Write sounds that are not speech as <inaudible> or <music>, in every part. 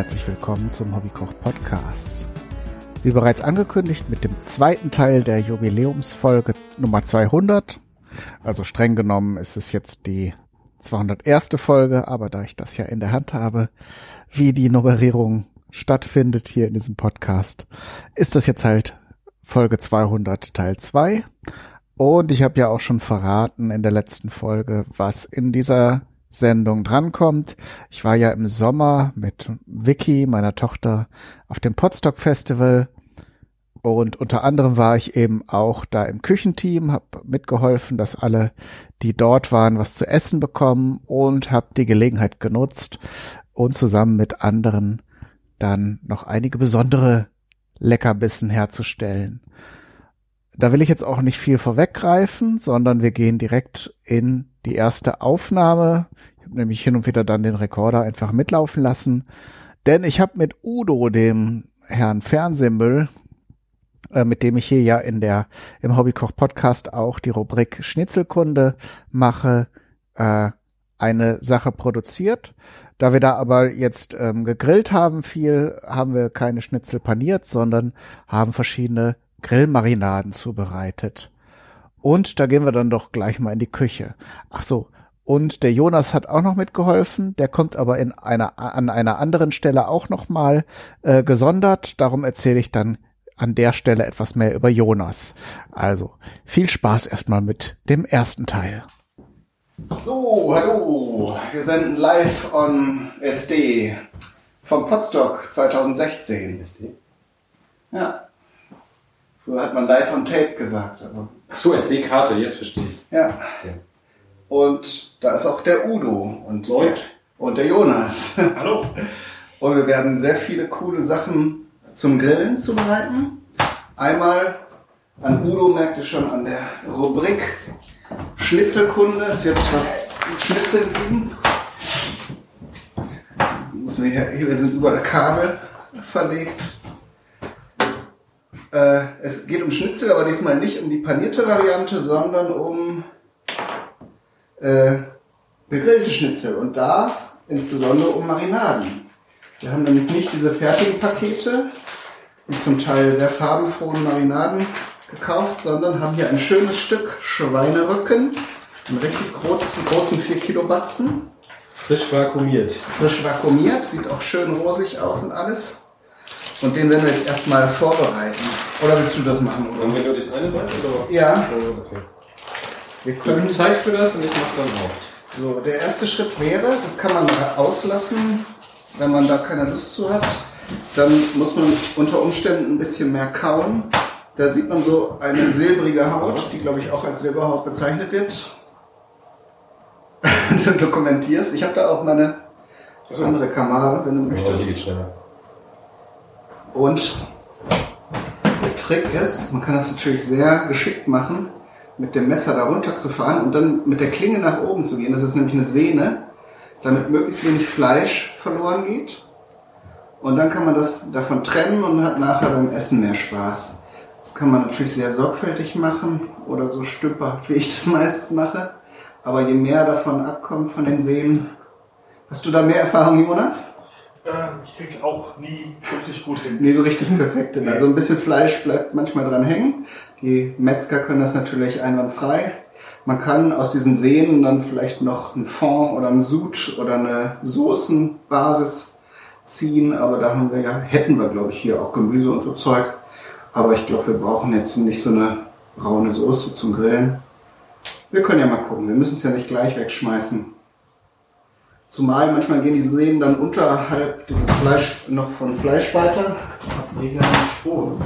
Herzlich willkommen zum Hobbykoch Podcast. Wie bereits angekündigt mit dem zweiten Teil der Jubiläumsfolge Nummer 200. Also streng genommen ist es jetzt die 201. Folge, aber da ich das ja in der Hand habe, wie die Nummerierung stattfindet hier in diesem Podcast, ist das jetzt halt Folge 200 Teil 2. Und ich habe ja auch schon verraten in der letzten Folge, was in dieser Sendung drankommt. Ich war ja im Sommer mit Vicky, meiner Tochter, auf dem Podstock Festival und unter anderem war ich eben auch da im Küchenteam, habe mitgeholfen, dass alle, die dort waren, was zu essen bekommen und habe die Gelegenheit genutzt und zusammen mit anderen dann noch einige besondere Leckerbissen herzustellen. Da will ich jetzt auch nicht viel vorweggreifen, sondern wir gehen direkt in die erste Aufnahme. Ich habe nämlich hin und wieder dann den Rekorder einfach mitlaufen lassen. Denn ich habe mit Udo, dem Herrn Fernsehmüll, äh, mit dem ich hier ja in der im Hobbykoch Podcast auch die Rubrik Schnitzelkunde mache, äh, eine Sache produziert. Da wir da aber jetzt ähm, gegrillt haben viel, haben wir keine Schnitzel paniert, sondern haben verschiedene Grillmarinaden zubereitet. Und da gehen wir dann doch gleich mal in die Küche. Ach so. Und der Jonas hat auch noch mitgeholfen. Der kommt aber in einer, an einer anderen Stelle auch noch mal äh, gesondert. Darum erzähle ich dann an der Stelle etwas mehr über Jonas. Also viel Spaß erstmal mit dem ersten Teil. So, hallo. Wir senden live on SD vom Podstock 2016. SD? Ja. Früher hat man live on Tape gesagt. Aber Ach so, SD-Karte, jetzt verstehe ich's. ja. Ja. Und da ist auch der Udo und, Und? Der, und der Jonas. <laughs> Hallo. Und wir werden sehr viele coole Sachen zum Grillen zubereiten. Einmal an Udo merkt ihr schon an der Rubrik Schnitzelkunde. Es wird was mit Schnitzel geben. Müssen wir hier, hier sind überall Kabel verlegt. Äh, es geht um Schnitzel, aber diesmal nicht um die panierte Variante, sondern um äh, gegrillte Schnitzel. Und da insbesondere um Marinaden. Wir haben nämlich nicht diese fertigen Pakete und zum Teil sehr farbenfrohen Marinaden gekauft, sondern haben hier ein schönes Stück Schweinerücken, einen richtig großen, großen 4 Kilo Batzen, Frisch vakuumiert. frisch vakuumiert, sieht auch schön rosig aus und alles. Und den werden wir jetzt erstmal vorbereiten. Oder willst du das machen? Haben Oder? wir nur das eine Bein? Oder? Ja, Oh, okay. wir Du können. zeigst mir das und ich mach dann auf. So, der erste Schritt wäre, das kann man auslassen, wenn man da keine Lust zu hat. Dann muss man unter Umständen ein bisschen mehr kauen. Da sieht man so eine silbrige Haut, die glaube ich auch als Silberhaut bezeichnet wird. <laughs> du dokumentierst. Ich habe da auch meine andere Kamera, wenn du Oh, die möchtest. geht schneller. Und der Trick ist, man kann das natürlich sehr geschickt machen, mit dem Messer da runter zu fahren und dann mit der Klinge nach oben zu gehen. Das ist nämlich eine Sehne, damit möglichst wenig Fleisch verloren geht. Und dann kann man das davon trennen und hat nachher beim Essen mehr Spaß. Das kann man natürlich sehr sorgfältig machen oder so stümperhaft, wie ich das <laughs> meistens mache. Aber je mehr davon abkommt von den Sehnen, hast du da mehr Erfahrung, Jonas? Äh, ich krieg's auch nie wirklich gut hin. nie so richtig perfekt hin. Also ein bisschen Fleisch bleibt manchmal dran hängen. Die Metzger können das natürlich einwandfrei. Man kann aus diesen Sehnen dann vielleicht noch einen Fond oder einen Sud oder eine Soßenbasis ziehen, aber da haben wir ja, hätten wir glaube ich hier auch Gemüse und so Zeug. Aber ich glaube, wir brauchen jetzt nicht so eine braune Soße zum Grillen. Wir können ja mal gucken. Wir müssen es ja nicht gleich wegschmeißen. Zumal manchmal gehen die Sehnen dann unterhalb dieses Fleisch noch von Fleisch weiter. Mega Strom.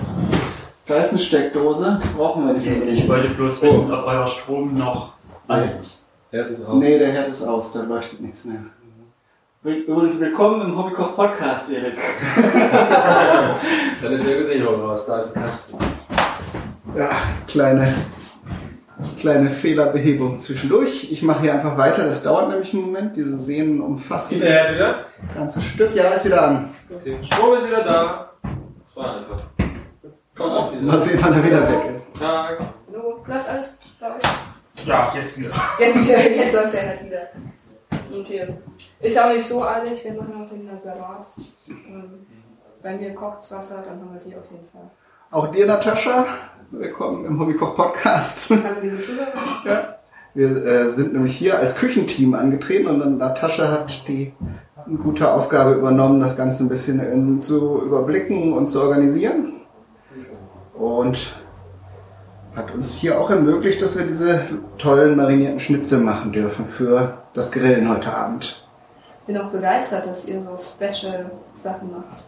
Da ist eine Steckdose, brauchen wir nicht Ich, mehr. ich wollte bloß wissen, ob euer Strom noch an ist. Ja, das ist aus. Nee, der Herd ist aus, da leuchtet nichts mehr. Übrigens, willkommen im Hobbykoch Podcast, Erik. <laughs> Dann ist die Sicherung raus. Da ist ein Kasten. Ja, kleine, kleine Fehlerbehebung zwischendurch. Ich mache hier einfach weiter, das dauert nämlich einen Moment. Diese Sehnen umfassen Herd wieder? das ganze Stück. Ja, ist wieder an. Okay. Strom ist wieder da. Das war einfach. Kommt auch diese. Mal sehen, wann er wieder weg ist. Tag. Hallo, läuft alles bei euch? Ja, jetzt wieder. Jetzt, wieder, jetzt läuft er halt wieder. Okay. Ist auch nicht so eilig, wir machen auf jeden Fall Salat. Ähm, Bei mir kocht's Wasser, dann haben wir die auf jeden Fall. Auch dir, Natascha, willkommen im Hobbykoch-Podcast. Hallo liebe Zuhörer. Ja. Wir äh, sind nämlich hier als Küchenteam angetreten und dann Natascha hat die gute Aufgabe übernommen, das Ganze ein bisschen in, zu überblicken und zu organisieren. Und hat uns hier auch ermöglicht, dass wir diese tollen marinierten Schnitzel machen dürfen für das Grillen heute Abend. bin auch begeistert, dass ihr so Special Sachen macht.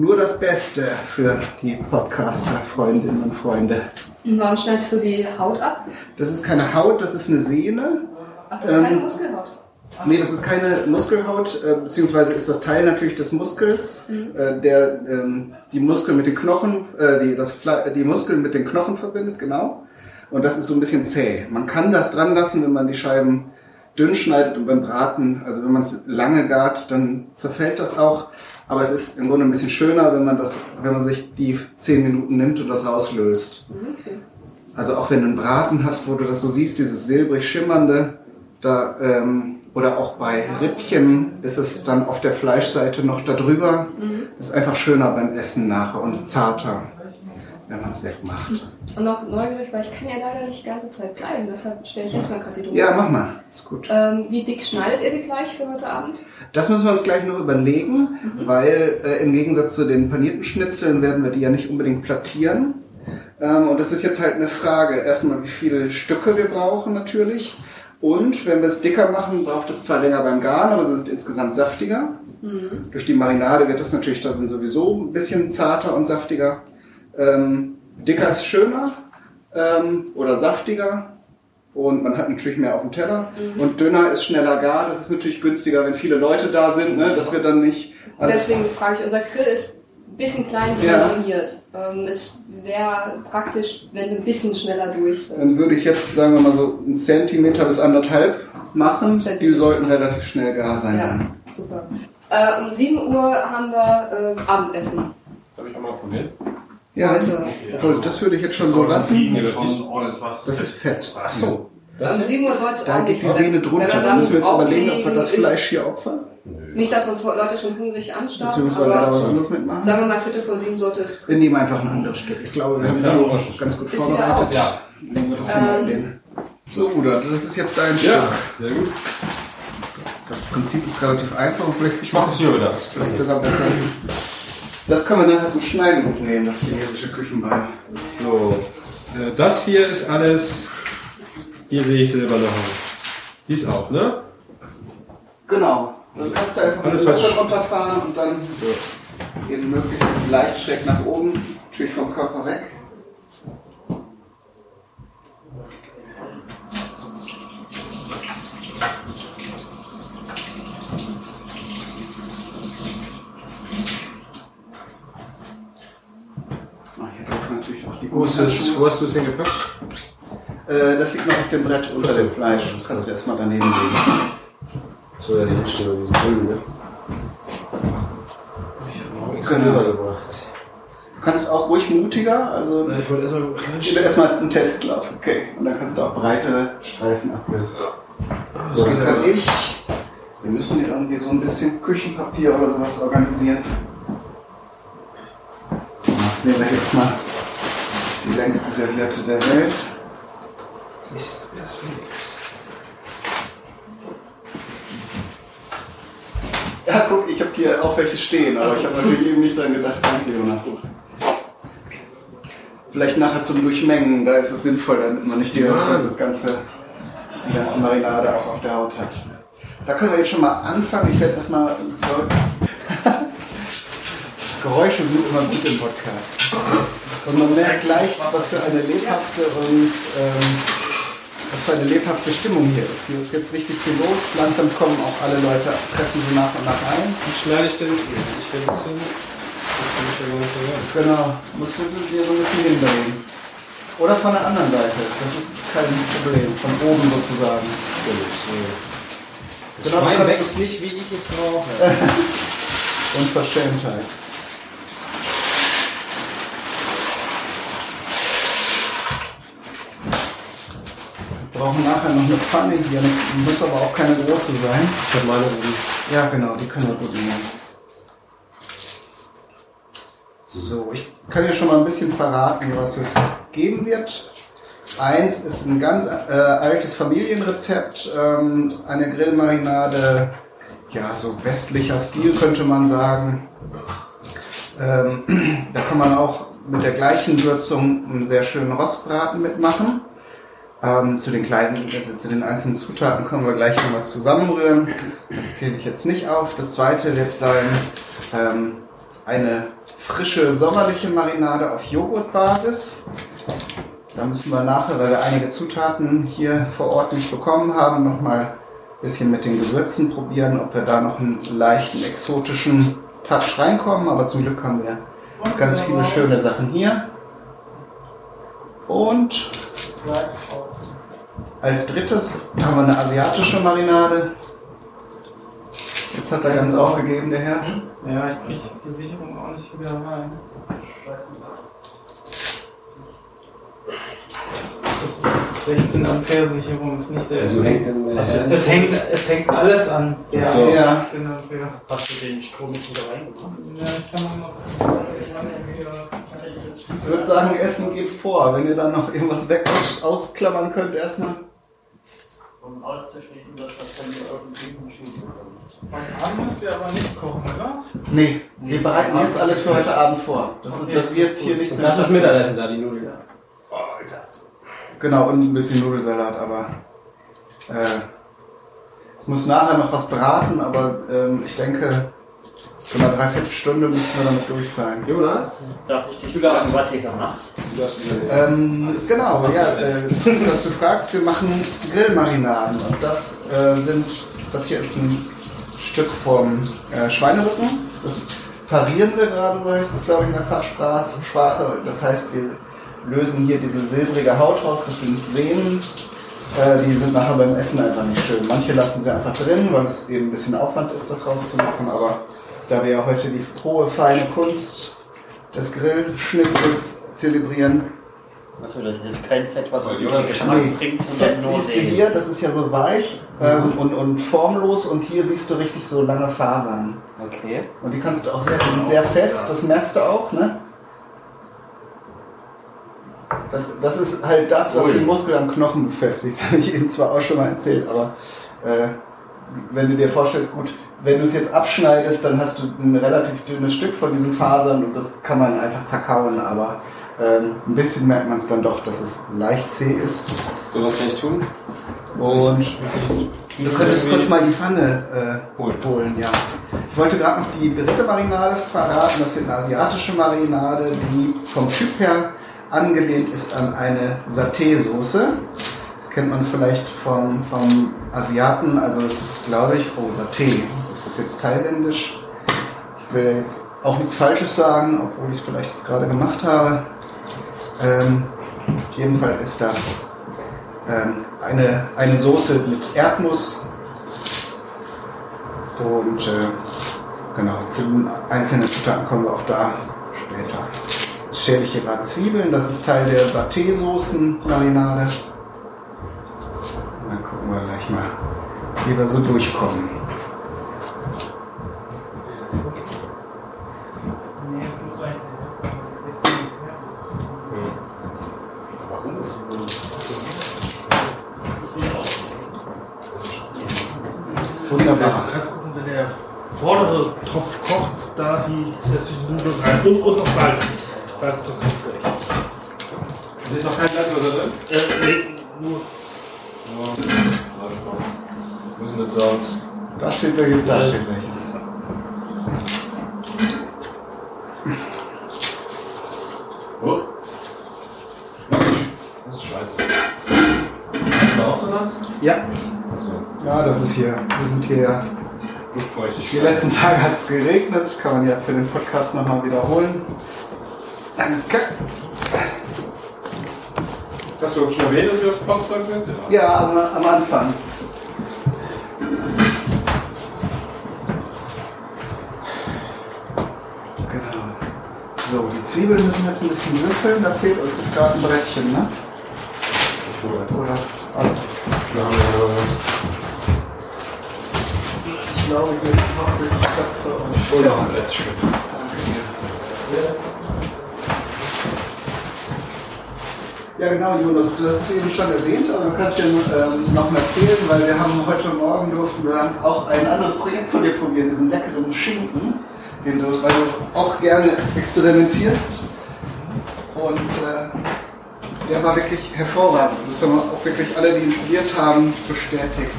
Nur das Beste für die Podcaster-Freundinnen und Freunde. Und warum schneidest du die Haut ab? Das ist keine Haut, das ist eine Sehne. Ach, das ist keine Ähm, Muskelhaut. Nee, das ist keine Muskelhaut, äh, beziehungsweise ist das Teil natürlich des Muskels, äh, der ähm, die Muskeln mit den Knochen, äh, die, das die Muskeln mit den Knochen verbindet, genau. Und das ist so ein bisschen zäh. Man kann das dran lassen, wenn man die Scheiben dünn schneidet und beim Braten, also wenn man es lange gart, dann zerfällt das auch. Aber es ist im Grunde ein bisschen schöner, wenn man das, wenn man sich die zehn Minuten nimmt und das rauslöst. Okay. Also auch wenn du einen Braten hast, wo du das so siehst, dieses silbrig schimmernde, da, ähm, oder auch bei Rippchen ist es dann auf der Fleischseite noch da drüber. Ist einfach schöner beim Essen nachher und zarter, wenn man es wegmacht. Und noch neugierig, weil ich kann ja leider nicht die ganze Zeit bleiben, deshalb stelle ich jetzt mal gerade die Dose. Ja, mach mal. Ist gut. Ähm, wie dick schneidet ihr die gleich für heute Abend? Das müssen wir uns gleich noch überlegen, weil äh, im Gegensatz zu den panierten Schnitzeln werden wir die ja nicht unbedingt plattieren. Ähm, und das ist jetzt halt eine Frage. Erstmal, wie viele Stücke wir brauchen natürlich. Und wenn wir es dicker machen, braucht es zwar länger beim Garen, aber sie sind insgesamt saftiger. Durch die Marinade wird das natürlich da sind sowieso ein bisschen zarter und saftiger. Ähm, dicker ist schöner ähm, oder saftiger. Und man hat natürlich mehr auf dem Teller. Und dünner ist schneller gar. Das ist natürlich günstiger, wenn viele Leute da sind, ne? dass wir dann nicht Deswegen frage ich, unser Grill ist ein bisschen klein Ja. dimensioniert. Ähm, es wäre praktisch, wenn wir ein bisschen schneller durch sind. Dann würde ich jetzt, sagen wir mal so, einen Zentimeter bis anderthalb machen. Die sollten relativ schnell gar sein Ja, dann. super. Äh, um 7 Uhr haben wir äh, Abendessen. Soll ich auch mal probieren? Ja, Heute. obwohl, das würde ich jetzt schon so lassen. Das ist fett. Ach so, Um 7 Uhr soll es da geht die Sehne drunter. Da müssen wir jetzt überlegen, ob wir das Fleisch hier opfern. Nicht, dass uns Leute schon hungrig anstarren, Beziehungsweise da was aber anderes mitmachen. sagen wir mal, Viertel vor sieben sollte es. Wir nehmen einfach ein anderes Stück. Ich glaube, wir haben es so ganz gut vorbereitet. Ja. Legen wir das hier mal in den. So, Bruder, das ist jetzt dein Stück. sehr gut. Das Prinzip ist relativ einfach und vielleicht Ich mach das hier wieder. vielleicht sogar besser. Das können wir nachher zum Schneiden gut nehmen, das chinesische Küchenbein. So, äh, das hier ist alles. Hier sehe ich Silberne Haut. Dies auch, ne? Genau. Dann kannst du einfach Alles, mit dem runterfahren und dann eben möglichst leicht schräg nach oben, natürlich vom Körper weg. Ah, Ich hätte jetzt natürlich auch die Wo, ist hast du es hingepackt? Äh, das liegt noch auf dem Brett unter dem Fleisch. Das kannst du erstmal daneben legen. So, ja, die Hinstellung, die sind drüben, ne? Ich habe noch extra Genau. rübergebracht. Du kannst auch ruhig mutiger, also Ja, Ich wollte erstmal ich will erstmal einen Testlauf, okay. Und dann kannst du auch breite Streifen ablösen. So, dann kann ich. Wir müssen hier irgendwie so ein bisschen Küchenpapier oder sowas organisieren. Nehmen wir jetzt mal die längste Serviette der Welt. Mist, das will nix. Ja, guck, ich habe hier auch welche stehen, aber ich habe natürlich eben nicht dran gedacht. Danke, Jonas. Vielleicht nachher zum Durchmengen, da ist es sinnvoll, damit man nicht die ganze, das ganze, die ganze Marinade auch auf der Haut hat. Da können wir jetzt schon mal anfangen. Ich werde erstmal. Geräusche sind immer gut im Podcast. Und man merkt gleich, was für eine lebhafte und ähm, was für eine lebhafte Stimmung hier ist. Hier ist jetzt richtig viel los. Langsam kommen auch alle Leute, treffen so nach und nach ein. Wie schneide ich denn? Ich will das hin. Genau, musst du dir so ein bisschen hindrehen. Oder von der anderen Seite, das ist kein Problem, von oben sozusagen. Das Genau, Schwein wächst nicht, wie ich es brauche. <laughs> Unverschämtheit. Brauchen nachher noch eine Pfanne hier. Muss aber auch keine große sein. Ich habe meine oben. Ja, genau, die können wir gut nehmen. So, ich kann dir schon mal ein bisschen verraten, was es geben wird. Eins ist ein ganz äh, altes Familienrezept, ähm, eine Grillmarinade, ja, so westlicher Stil könnte man sagen. Ähm, <clears throat> da kann man auch mit der gleichen Würzung einen sehr schönen Rostbraten mitmachen. Ähm, zu den kleinen, zu den einzelnen Zutaten können wir gleich noch was zusammenrühren. Das zähle ich jetzt nicht auf. Das zweite wird sein ähm, eine frische sommerliche Marinade auf Joghurtbasis. Da müssen wir nachher, weil wir einige Zutaten hier vor Ort nicht bekommen haben, nochmal ein bisschen mit den Gewürzen probieren, ob wir da noch einen leichten exotischen Touch reinkommen. Aber zum Glück haben wir ganz viele schöne Sachen hier. Und als drittes haben wir eine asiatische Marinade. Jetzt hat er ganz aufgegeben, der Herr. Ja, ich krieg die Sicherung auch nicht wieder rein. Das ist 16 Ampere Sicherung, ist nicht der. Also hängt dann es hängt, es hängt alles an. Der Ach so. Ja. 16 Ampere. Hast du den Strom nicht wieder reingebracht? Ja, ich kann noch mal. Ich noch würde sagen, Essen geht vor. Wenn ihr dann noch irgendwas weg aus ausklammern könnt, erstmal. Um auszuschließen, dass das dann nur auf dem Typen Schuh Mein Abend müsst ihr aber nicht kochen, oder? Nee, wir bereiten jetzt alles für heute Abend vor. Das, ist, Okay, das das wird ist hier nichts Das ist Mittagessen da, die Nudeln. Genau, und ein bisschen Nudelsalat, aber äh, ich muss nachher noch was braten, aber ähm, ich denke, so eine Dreiviertelstunde müssen wir damit durch sein. Jonas? Darf ich dich fragen, was ihr da macht? Ähm, genau, ja, äh, dass du fragst, wir machen Grillmarinaden und das äh, sind, das hier ist ein Stück vom äh, Schweinerücken. Das parieren wir gerade, so heißt es glaube ich in der Fachsprache. Sprache. Das heißt, wir lösen hier diese silbrige Haut raus, das sind Sehnen. Äh, die sind nachher beim Essen einfach nicht schön. Manche lassen sie einfach drin, weil es eben ein bisschen Aufwand ist, das rauszumachen, aber da wir ja heute die hohe, feine Kunst des Grillschnitzels zelebrieren, Achso, das ist kein Fett, was irgendwie Jonas, Nee, bringt, sondern Fett nur siehst du hier, das ist ja so weich ähm, und, und formlos und hier siehst du richtig so lange Fasern. Okay. Und die kannst du auch sehr, die sind sehr fest, das merkst du auch, ne? Das, das ist halt das, was Ui. den Muskel am Knochen befestigt. <laughs> Habe ich Ihnen zwar auch schon mal erzählt, aber äh, wenn du dir vorstellst, gut, wenn du es jetzt abschneidest, dann hast du ein relativ dünnes Stück von diesen Fasern und das kann man einfach zerkauen, aber ähm, ein bisschen merkt man es dann doch, dass es leicht zäh ist. So was kann ich tun? Und ich Du könntest kurz mal die Pfanne äh, Holen. holen, ja. Ich wollte gerade noch die dritte Marinade verraten. Das wird eine asiatische Marinade, die vom Typ her angelehnt ist an eine Saté-Soße. Das kennt man vielleicht vom, vom Asiaten. Also es ist, glaube ich, oh, Saté. Ist jetzt thailändisch. Ich will jetzt auch nichts Falsches sagen, obwohl ich es vielleicht jetzt gerade gemacht habe. Ähm, auf jeden Fall ist das ähm, eine, eine Soße mit Erdnuss und äh, genau, zu den einzelnen Zutaten kommen wir auch da später. Jetzt schäle ich hier gerade Zwiebeln, das ist Teil der Saté-Soßen-Marinade. Dann gucken wir gleich mal, wie wir so durchkommen. Nee, es muss eigentlich 16 Ampere. Warum ist Wunderbar. Du kannst gucken, wenn der vordere Topf kocht, da die die Nudeln rein. Und, und noch Salz. Salz noch ganz gleich. Es ist noch kein Salzwasser drin? Äh, nee, nur. Wo ist denn das Salz? Da steht welches, da steht welches. Hoch. Das ist scheiße. Ist das auch so nass? Ja. So, Ja, das ist hier. Wir sind hier ja. Die letzten Tage hat es geregnet, kann man ja für den Podcast nochmal wiederholen. Danke. Hast du schon erwähnt, dass wir auf Potsdam sind? Ja, am, am Anfang. Genau. So, die Zwiebeln müssen jetzt ein bisschen würfeln, da fehlt uns jetzt gerade ein Brettchen, ne? Oder alles. Ich glaube, hier hauptsächlich Köpfe und Und noch ein Blättchen. Ja genau, Jonas, du hast es eben schon erwähnt, aber du kannst ja ähm, noch mal erzählen, weil wir haben heute Morgen durften wir auch ein anderes Projekt von dir probieren, diesen leckeren Schinken, den du, weil du auch gerne experimentierst. Und der war wirklich hervorragend. Das haben auch wirklich alle, die ihn probiert haben, bestätigt.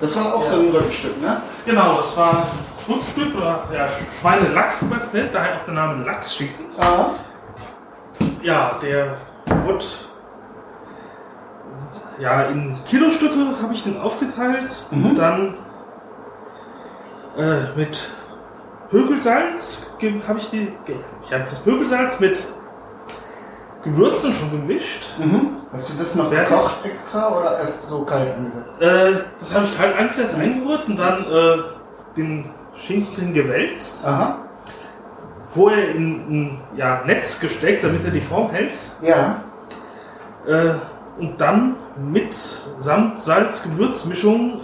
Das war auch so ein Rückenstück, ne? Genau, das war Rückstück oder ja, Schweinelachs, wie man es nennt, daher auch der Name Lachsschinken. Ah, Ja, der wurde ja in Kilostücke habe ich den aufgeteilt und dann äh, mit Pökelsalz ge- habe ich die ich habe das Pökelsalz mit Gewürzen schon gemischt. mhm. Hast du das noch Fertig. gekocht extra oder erst so kalt angesetzt? Äh, das habe ich kalt angesetzt, eingerührt und dann äh, den Schinken drin gewälzt. Aha. Vorher in ein ja, Netz gesteckt, damit er die Form hält. Ja. Äh, und dann mit Samt, Salz, Gewürzmischung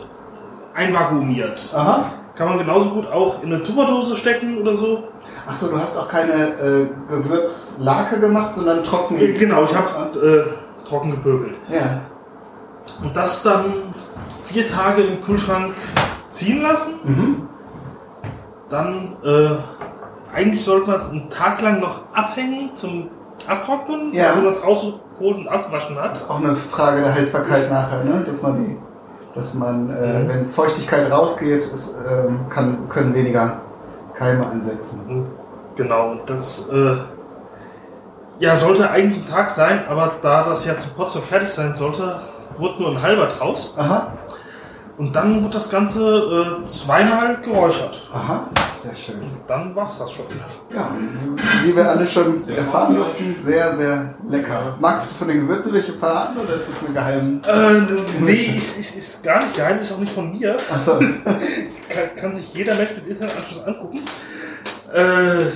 einvakuumiert. Aha. Kann man genauso gut auch in eine Tupperdose stecken oder so. Achso, du hast auch keine äh, Gewürzlake gemacht, sondern trocken. Genau, ich habe äh, trocken gebökelt. Ja. Und das dann vier Tage im Kühlschrank ziehen lassen. Mhm. Dann, äh, eigentlich sollte man es einen Tag lang noch abhängen zum Abtrocknen, Ja. wenn man es rausgeholt und abgewaschen hat. Das ist auch eine Frage der Haltbarkeit nachher, ne? Dass man die, dass man, äh, Mhm. wenn Feuchtigkeit rausgeht, es, ähm, kann, können weniger Keime ansetzen. Und Genau, und das äh, ja, sollte eigentlich ein Tag sein, aber da das ja zum Potsdam fertig sein sollte, wurde nur ein halber draus. Aha. Und dann wurde das Ganze äh, zweimal geräuchert. Aha. Sehr schön. Und dann war's das schon. Ja, wie wir alle schon erfahren durften, sehr, sehr lecker. Magst du von den Gewürzen welche verraten oder ist das eine geheime? Äh, nee, ist, ist, ist gar nicht geheim, ist auch nicht von mir. Achso. <laughs> Kann, kann sich jeder Mensch mit Internetanschluss angucken. Äh,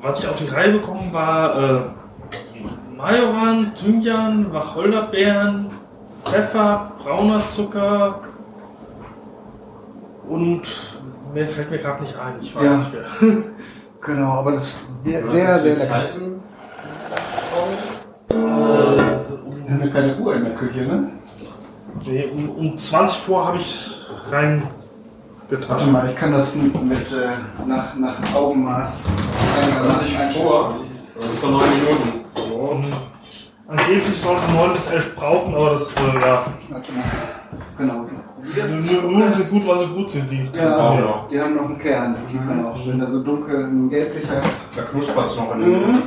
was ich auf die Reihe bekommen war äh, Majoran, Thymian, Wacholderbeeren, Pfeffer, brauner Zucker und mehr fällt mir gerade nicht ein. Ich weiß Ja. nicht mehr. <laughs> Genau, aber das wäre sehr, sehr lecker. Zeiten. Äh, Wir haben ja keine Uhr in der Küche, ne? nee, um, um 20 vor habe ich rein Warte getan. mal, ich kann das mit äh, nach, nach Augenmaß 20 einschätzen. vor. Also vor 9 Minuten. Und angeblich sollte 9 bis 11 brauchen, aber das, äh, ja. Warte mal. Genau. Nur, sind gut, weil sie gut sind, die. Ja, die haben noch einen Kern, das sieht man auch. Wenn der so dunkel, ein gelblicher. Da knuspert es noch in Mhm.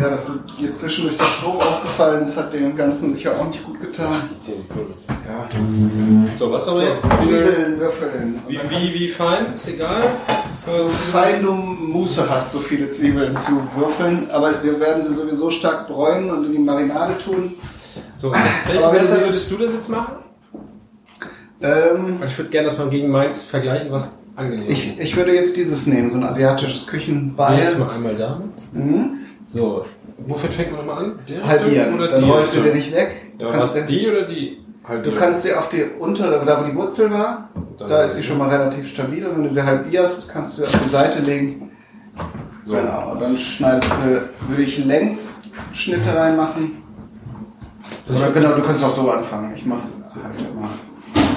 Ja, dass so hier zwischendurch der Strom ausgefallen ist, hat dem Ganzen sicher auch nicht gut getan. 10 Sekunden. Ja. So, was haben wir jetzt? Zwiebeln, Würfeln. Wie, wie, wie fein? Ist egal. So fein du Muße hast, so viele Zwiebeln zu würfeln, aber wir werden sie sowieso stark bräunen und in die Marinade tun. So, welche Aber wenn Messer Sie- würdest du das jetzt machen? Ähm, Ich würde gerne das mal gegen meins vergleichen, was angenehm ich, ich würde jetzt dieses nehmen, so ein asiatisches Küchenbeil. Nächstes Mal einmal damit. Mhm. So, wofür fängt man nochmal an? Der Halbieren, oder dann die? rollst du dir nicht weg. Ja, kannst dir- die oder die? Halt Du kannst sie auf die untere, da wo die Wurzel war, Dann- da ist sie schon mal relativ stabil. Und wenn du sie halbierst, kannst du sie auf die Seite legen. So. Genau. Und dann schneidest du, würde ich längs Schnitte reinmachen. Oder genau, du kannst auch so anfangen. Ich mach's halt immer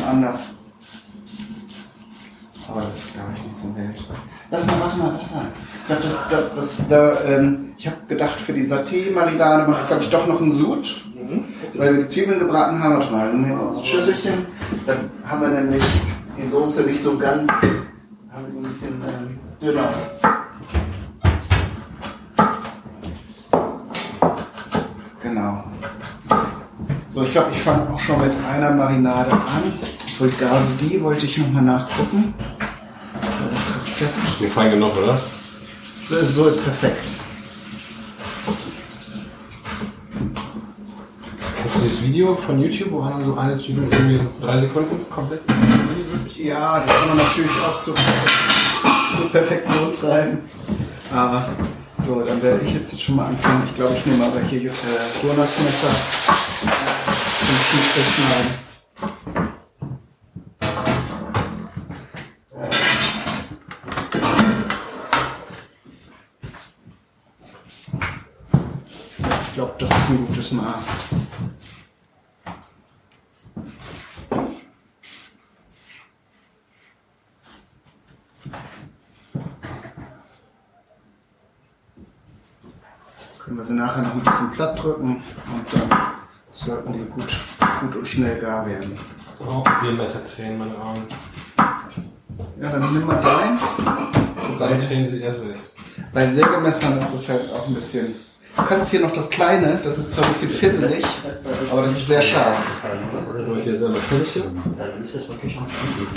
anders. Aber das ist, glaube ich, nicht so wild. Lass mal, warte mal, warte mal. Ich glaube, das, das, das, da, ähm, ich habe gedacht, für die Saté-Marinade mache ich, glaube ich, doch noch einen Sud. Weil wir die Zwiebeln gebraten haben. Warte mal, dann nehmen wir uns ein Schüsselchen. Dann haben wir nämlich die Soße nicht so ganz, haben wir die ein bisschen ähm, dünner. Genau. So, ich glaube, ich fange auch schon mit einer Marinade an. Ich wollte gerade die, wollte ich nochmal nachgucken. Das Rezept. Mir fein genug, oder? So ist, so ist perfekt. Kennst du das Video von YouTube, wo einer so eine Zwiebel irgendwie drei Sekunden komplett Ja, das kann man natürlich auch zur, zur Perfektion treiben. Aber So, dann werde ich jetzt schon mal anfangen. Ich glaube, ich nehme aber hier äh, Jonas Messer zum Schnitzel schneiden. Ich glaube, das ist ein gutes Maß. Können wir sie nachher noch ein bisschen platt drücken und dann sollten die gut, gut und schnell gar werden. Auch den Messer drehen, meine Arme. Ja, dann nimm mal deins. Und dann drehen sie erst recht. Bei Sägemessern ist das halt auch ein bisschen. Du kannst hier noch das kleine, das ist zwar ein bisschen fisselig, aber das ist sehr scharf. Du wollt ihr selber Fännchen? Dann ist es wirklich am Stück.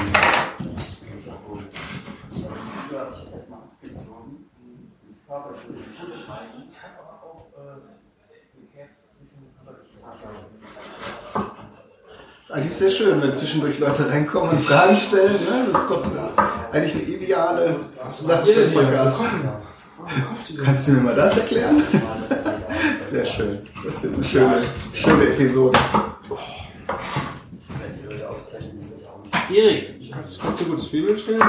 Eigentlich sehr schön, wenn zwischendurch Leute reinkommen und Fragen stellen. Ne? Das ist doch eine, eigentlich eine ideale Sache für den Podcast. Kannst du mir mal das erklären? Sehr schön. Das wird eine schöne, schöne Episode. Erik, kannst, kannst du gut Zwiebeln stellen?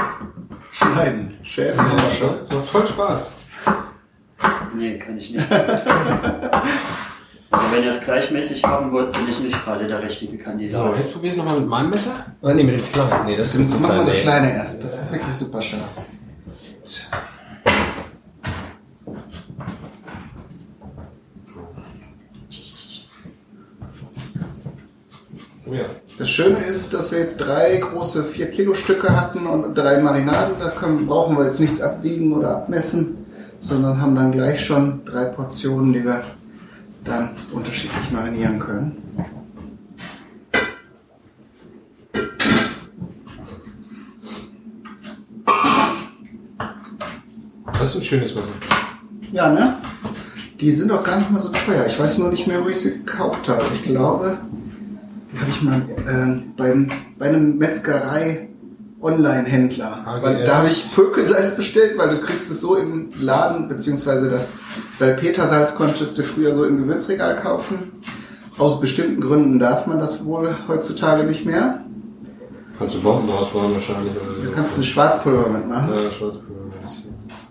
Schneiden. Schälen haben wir schon. Das macht voll Spaß. Nee, kann ich nicht. <laughs> Also wenn ihr es gleichmäßig haben wollt, bin ich nicht gerade der richtige So, Kandidat. jetzt probier es nochmal mit meinem Messer. Oder nee, mit dem kleinen. Nee, das ist zu machen wir klein. das kleine erst. Das ist wirklich super scharf. Oh ja. Das Schöne ist, dass wir jetzt drei große 4-Kilo-Stücke hatten und drei Marinaden. Da können, brauchen wir jetzt nichts abwiegen oder abmessen, sondern haben dann gleich schon drei Portionen, die wir dann unterschiedlich marinieren können. Das ist ein schönes Messer. Ja, ne? Die sind auch gar nicht mal so teuer. Ich weiß nur nicht mehr, wo ich sie gekauft habe. Ich glaube, die habe ich mal äh, beim, bei einem Metzgerei Online-Händler. Weil da habe ich Pökelsalz bestellt, weil du kriegst es so im Laden, beziehungsweise das Salpetersalz konntest du früher so im Gewürzregal kaufen. Aus bestimmten Gründen darf man das wohl heutzutage nicht mehr. Kannst du Bomben draus bauen wahrscheinlich. Oder Da kannst du Schwarzpulver mitmachen. Ja, Schwarzpulver.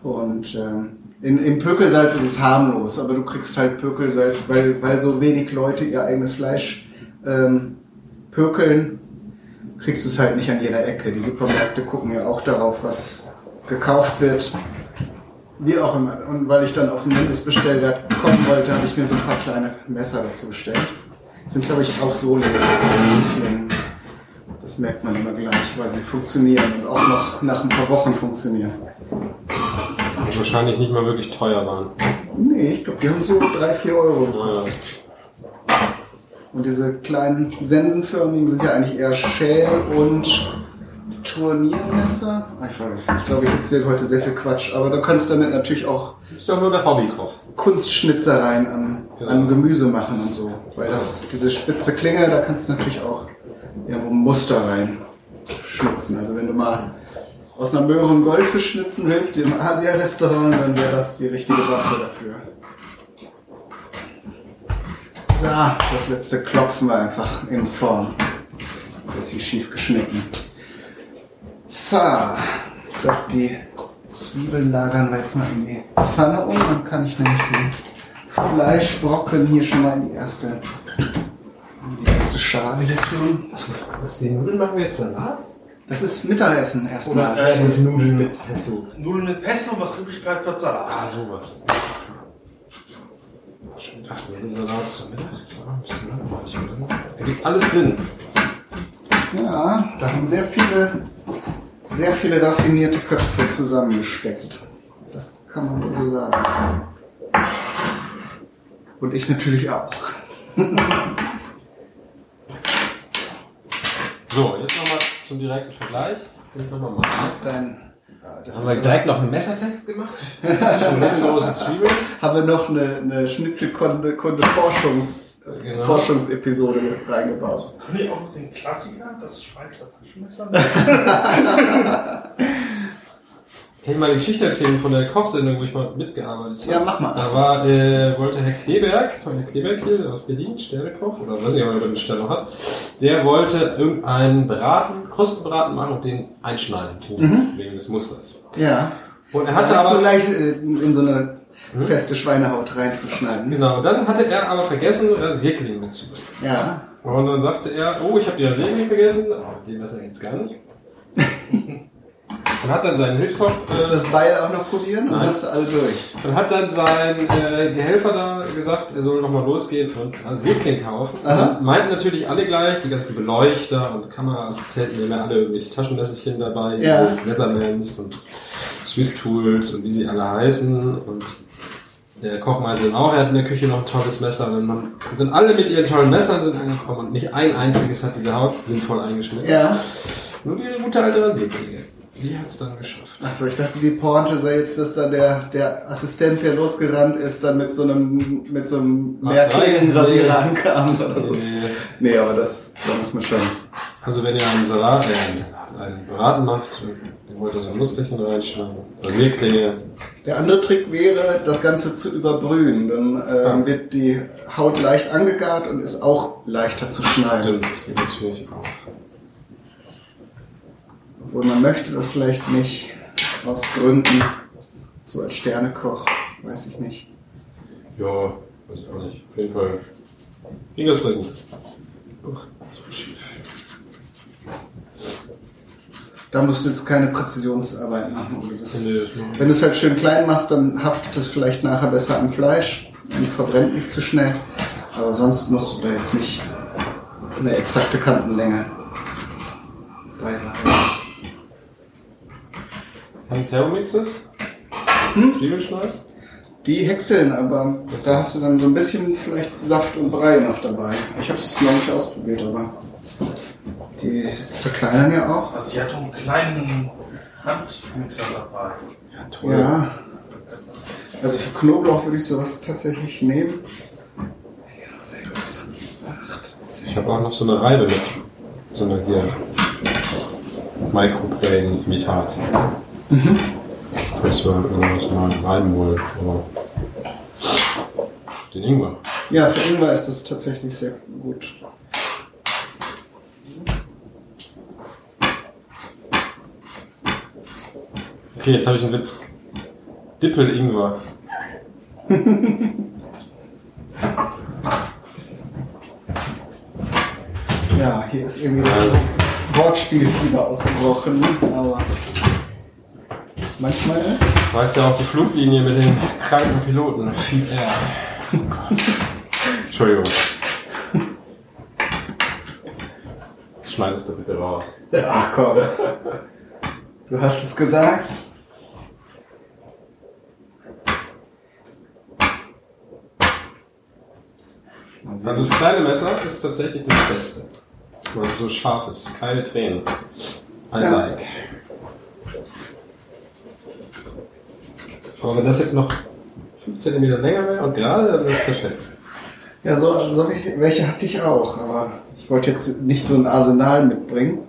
Und ähm, in, im Pökelsalz ist es harmlos, aber du kriegst halt Pökelsalz, weil, weil so wenig Leute ihr eigenes Fleisch ähm, pökeln, kriegst du es halt nicht an jeder Ecke. Die Supermärkte gucken ja auch darauf, was gekauft wird. Wie auch immer. Und weil ich dann auf den Mindestbestellwert kommen wollte, habe ich mir so ein paar kleine Messer dazu bestellt. Sind, glaube ich, auch so Klingen. Das merkt man immer gleich, weil sie funktionieren und auch noch nach ein paar Wochen funktionieren. Die wahrscheinlich nicht mal wirklich teuer waren. Nee, ich glaube, die haben so 3, 4 Euro gekostet. Und diese kleinen sensenförmigen sind ja eigentlich eher Schäl- und Turniermesser. Ah, Ich, ich glaube, ich erzähle heute sehr viel Quatsch, aber du kannst damit natürlich auch Ist doch nur der Hobbykoch. Kunstschnitzereien an, Genau. an Gemüse machen und so. Weil das, diese spitze Klinge, da kannst du natürlich auch irgendwo Muster rein schnitzen. Also wenn du mal aus einer Möhre einen Goldfisch schnitzen willst, wie im Asia-Restaurant, dann wäre das die richtige Waffe dafür. So, das letzte klopfen wir einfach in Form. Ein bisschen schief geschnitten. So, ich glaube, die Zwiebeln lagern wir jetzt mal in die Pfanne um. Dann kann ich nämlich die Fleischbrocken hier schon mal in die erste, in die erste Schale hier tun. Was, die Nudeln machen wir jetzt Salat? Das ist Mittagessen erstmal. Oder, äh, Das Nudeln mit Pesto. Nudeln mit Pesto, was übrig bleibt, wird Salat. Ah, sowas. Salat zum Mittag ist auch ein bisschen langweilig, oder? Ergibt alles Sinn. Ja, da haben sehr viele, sehr viele raffinierte Köpfe zusammengesteckt. Das kann man wohl so sagen. Und ich natürlich auch. So, jetzt nochmal zum direkten Vergleich. Das. Dein, das Haben wir direkt noch einen Messertest gemacht? <laughs> Zwiebeln. habe noch eine, eine Schnitzelkunde Kunde Forschungs, Genau. Forschungsepisode mit reingebaut. Können wir auch noch den Klassiker, das Schweizer Taschenmesser? <laughs> Kann ich mal eine Geschichte erzählen von der Kochsendung, wo ich mal mitgearbeitet habe? Ja, mach mal. Da war, äh, wollte Herr Kleberg, von Herr Kleberg hier aus Berlin, Sternekoch, oder weiß nicht, ob er den Stern noch hat, der wollte irgendeinen Braten, Krustenbraten machen und den einschneiden, wegen des Musters. Ja. Und er Da hatte hast aber, du leicht äh, in so eine feste Schweinehaut reinzuschneiden. genau, dann hatte er aber vergessen, Rasierklingen mitzubringen. Ja. Und dann sagte er, oh, ich habe die Rasierklingen vergessen, aber mit dem Messer geht's gar nicht. <laughs> und hat dann seinen Hilfskoch, Willst du äh, das Beil auch noch probieren? Nein. hast du alle durch. und hat dann sein äh, Gehelfer da gesagt, er soll nochmal losgehen und kaufen. Und Aha. dann meinten natürlich alle gleich, die ganzen Beleuchter und Kameraassistenten, die haben ja alle irgendwelche Taschenmesserchen dabei, Ja. Leathermans und Swiss Tools und wie sie alle heißen. Und der Koch meinte dann auch, er hat in der Küche noch ein tolles Messer. Und dann sind alle mit ihren tollen Messern sind angekommen und nicht ein einziges hat diese Haut sinnvoll eingeschnitten. Ja. Nur die gute alte Rasierklinge. Die hat es dann geschafft. Achso, ich dachte, die Pointe sei jetzt, dass da der, der Assistent, der losgerannt ist, dann mit so einem, mit so einem Mehrklingenrasierer nein. ankam oder so. Äh, Nee, aber das, da muss man schon. Also wenn ihr einen Salat, äh, einen Salat, einen Braten macht, den wollt ihr so ein Musterchen reinschneiden. Rasierklinge. Der andere Trick wäre, das Ganze zu überbrühen. Dann ähm, Ja. wird die Haut leicht angegart und ist auch leichter zu schneiden. Stimmt, das geht natürlich auch. Obwohl man möchte das vielleicht nicht aus Gründen. So als Sternekoch, weiß ich nicht. Ja, weiß ich auch nicht. Auf jeden Fall ging das sehr gut. Uch, das schief. Da musst du jetzt keine Präzisionsarbeit machen. Oder das. Nee, das. Wenn du es halt schön klein machst, dann haftet es vielleicht nachher besser am Fleisch und verbrennt nicht zu schnell. Aber sonst musst du da jetzt nicht eine exakte Kantenlänge beibehalten. Kein Thermomixes? Hm? Zwiebeln schneiden? Die häckseln, aber da hast du dann so ein bisschen vielleicht Saft und Brei noch dabei. Ich habe es noch nicht ausprobiert, aber die zerkleinern ja auch. Also sie hat einen kleinen Handmixer dabei. Ja, toll. Ja. Also für Knoblauch würde ich sowas tatsächlich nehmen. Vier, sechs, acht, Ich habe auch noch so eine Reibe mit. So eine hier. Microplane-Imitat. Mhm. Falls wir irgendwas mal reiben wollen. Aber den Ingwer. Ja, für Ingwer ist das tatsächlich sehr gut. Okay, jetzt habe ich einen Witz. Dippel-Ingwer. Ja, hier ist irgendwie das Wortspielfieber ausgebrochen, aber manchmal. Weißt ja auch die Fluglinie mit den kranken Piloten. Viel R. Entschuldigung. Das schneidest du bitte raus. Ach komm. Du hast es gesagt. Also das kleine Messer ist tatsächlich das Beste. Weil es so scharf ist. Keine Tränen. I Ja. like. Aber wenn das jetzt noch 5 cm länger wäre und gerade, dann wäre es perfekt. Ja, so, so welche, hatte ich auch, aber ich wollte jetzt nicht so ein Arsenal mitbringen.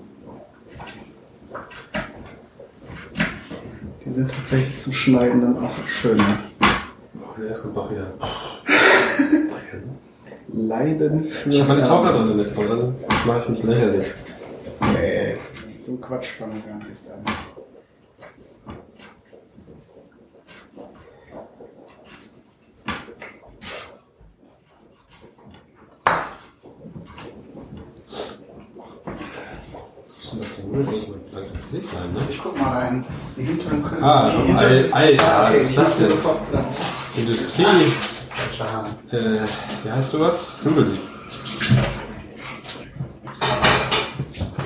Die sind tatsächlich zum Schneiden dann auch schöner. Oh, nee, das kommt doch wieder. Leiden Ich fürs habe meine Tochter drin mitgekommen, dann mache ich mich lächerlich. Nee, so ein Quatsch fangen wir gar nicht an. Das die eigentlich mal langsam fertig sein, ne? Ich guck mal rein. Die hinteren können. Ah, die so hinteren- alt- Alter, Ah, okay, was ist das denn? Platz. Industrie. Hahn. Äh, wie heißt sowas? Nudelsieb.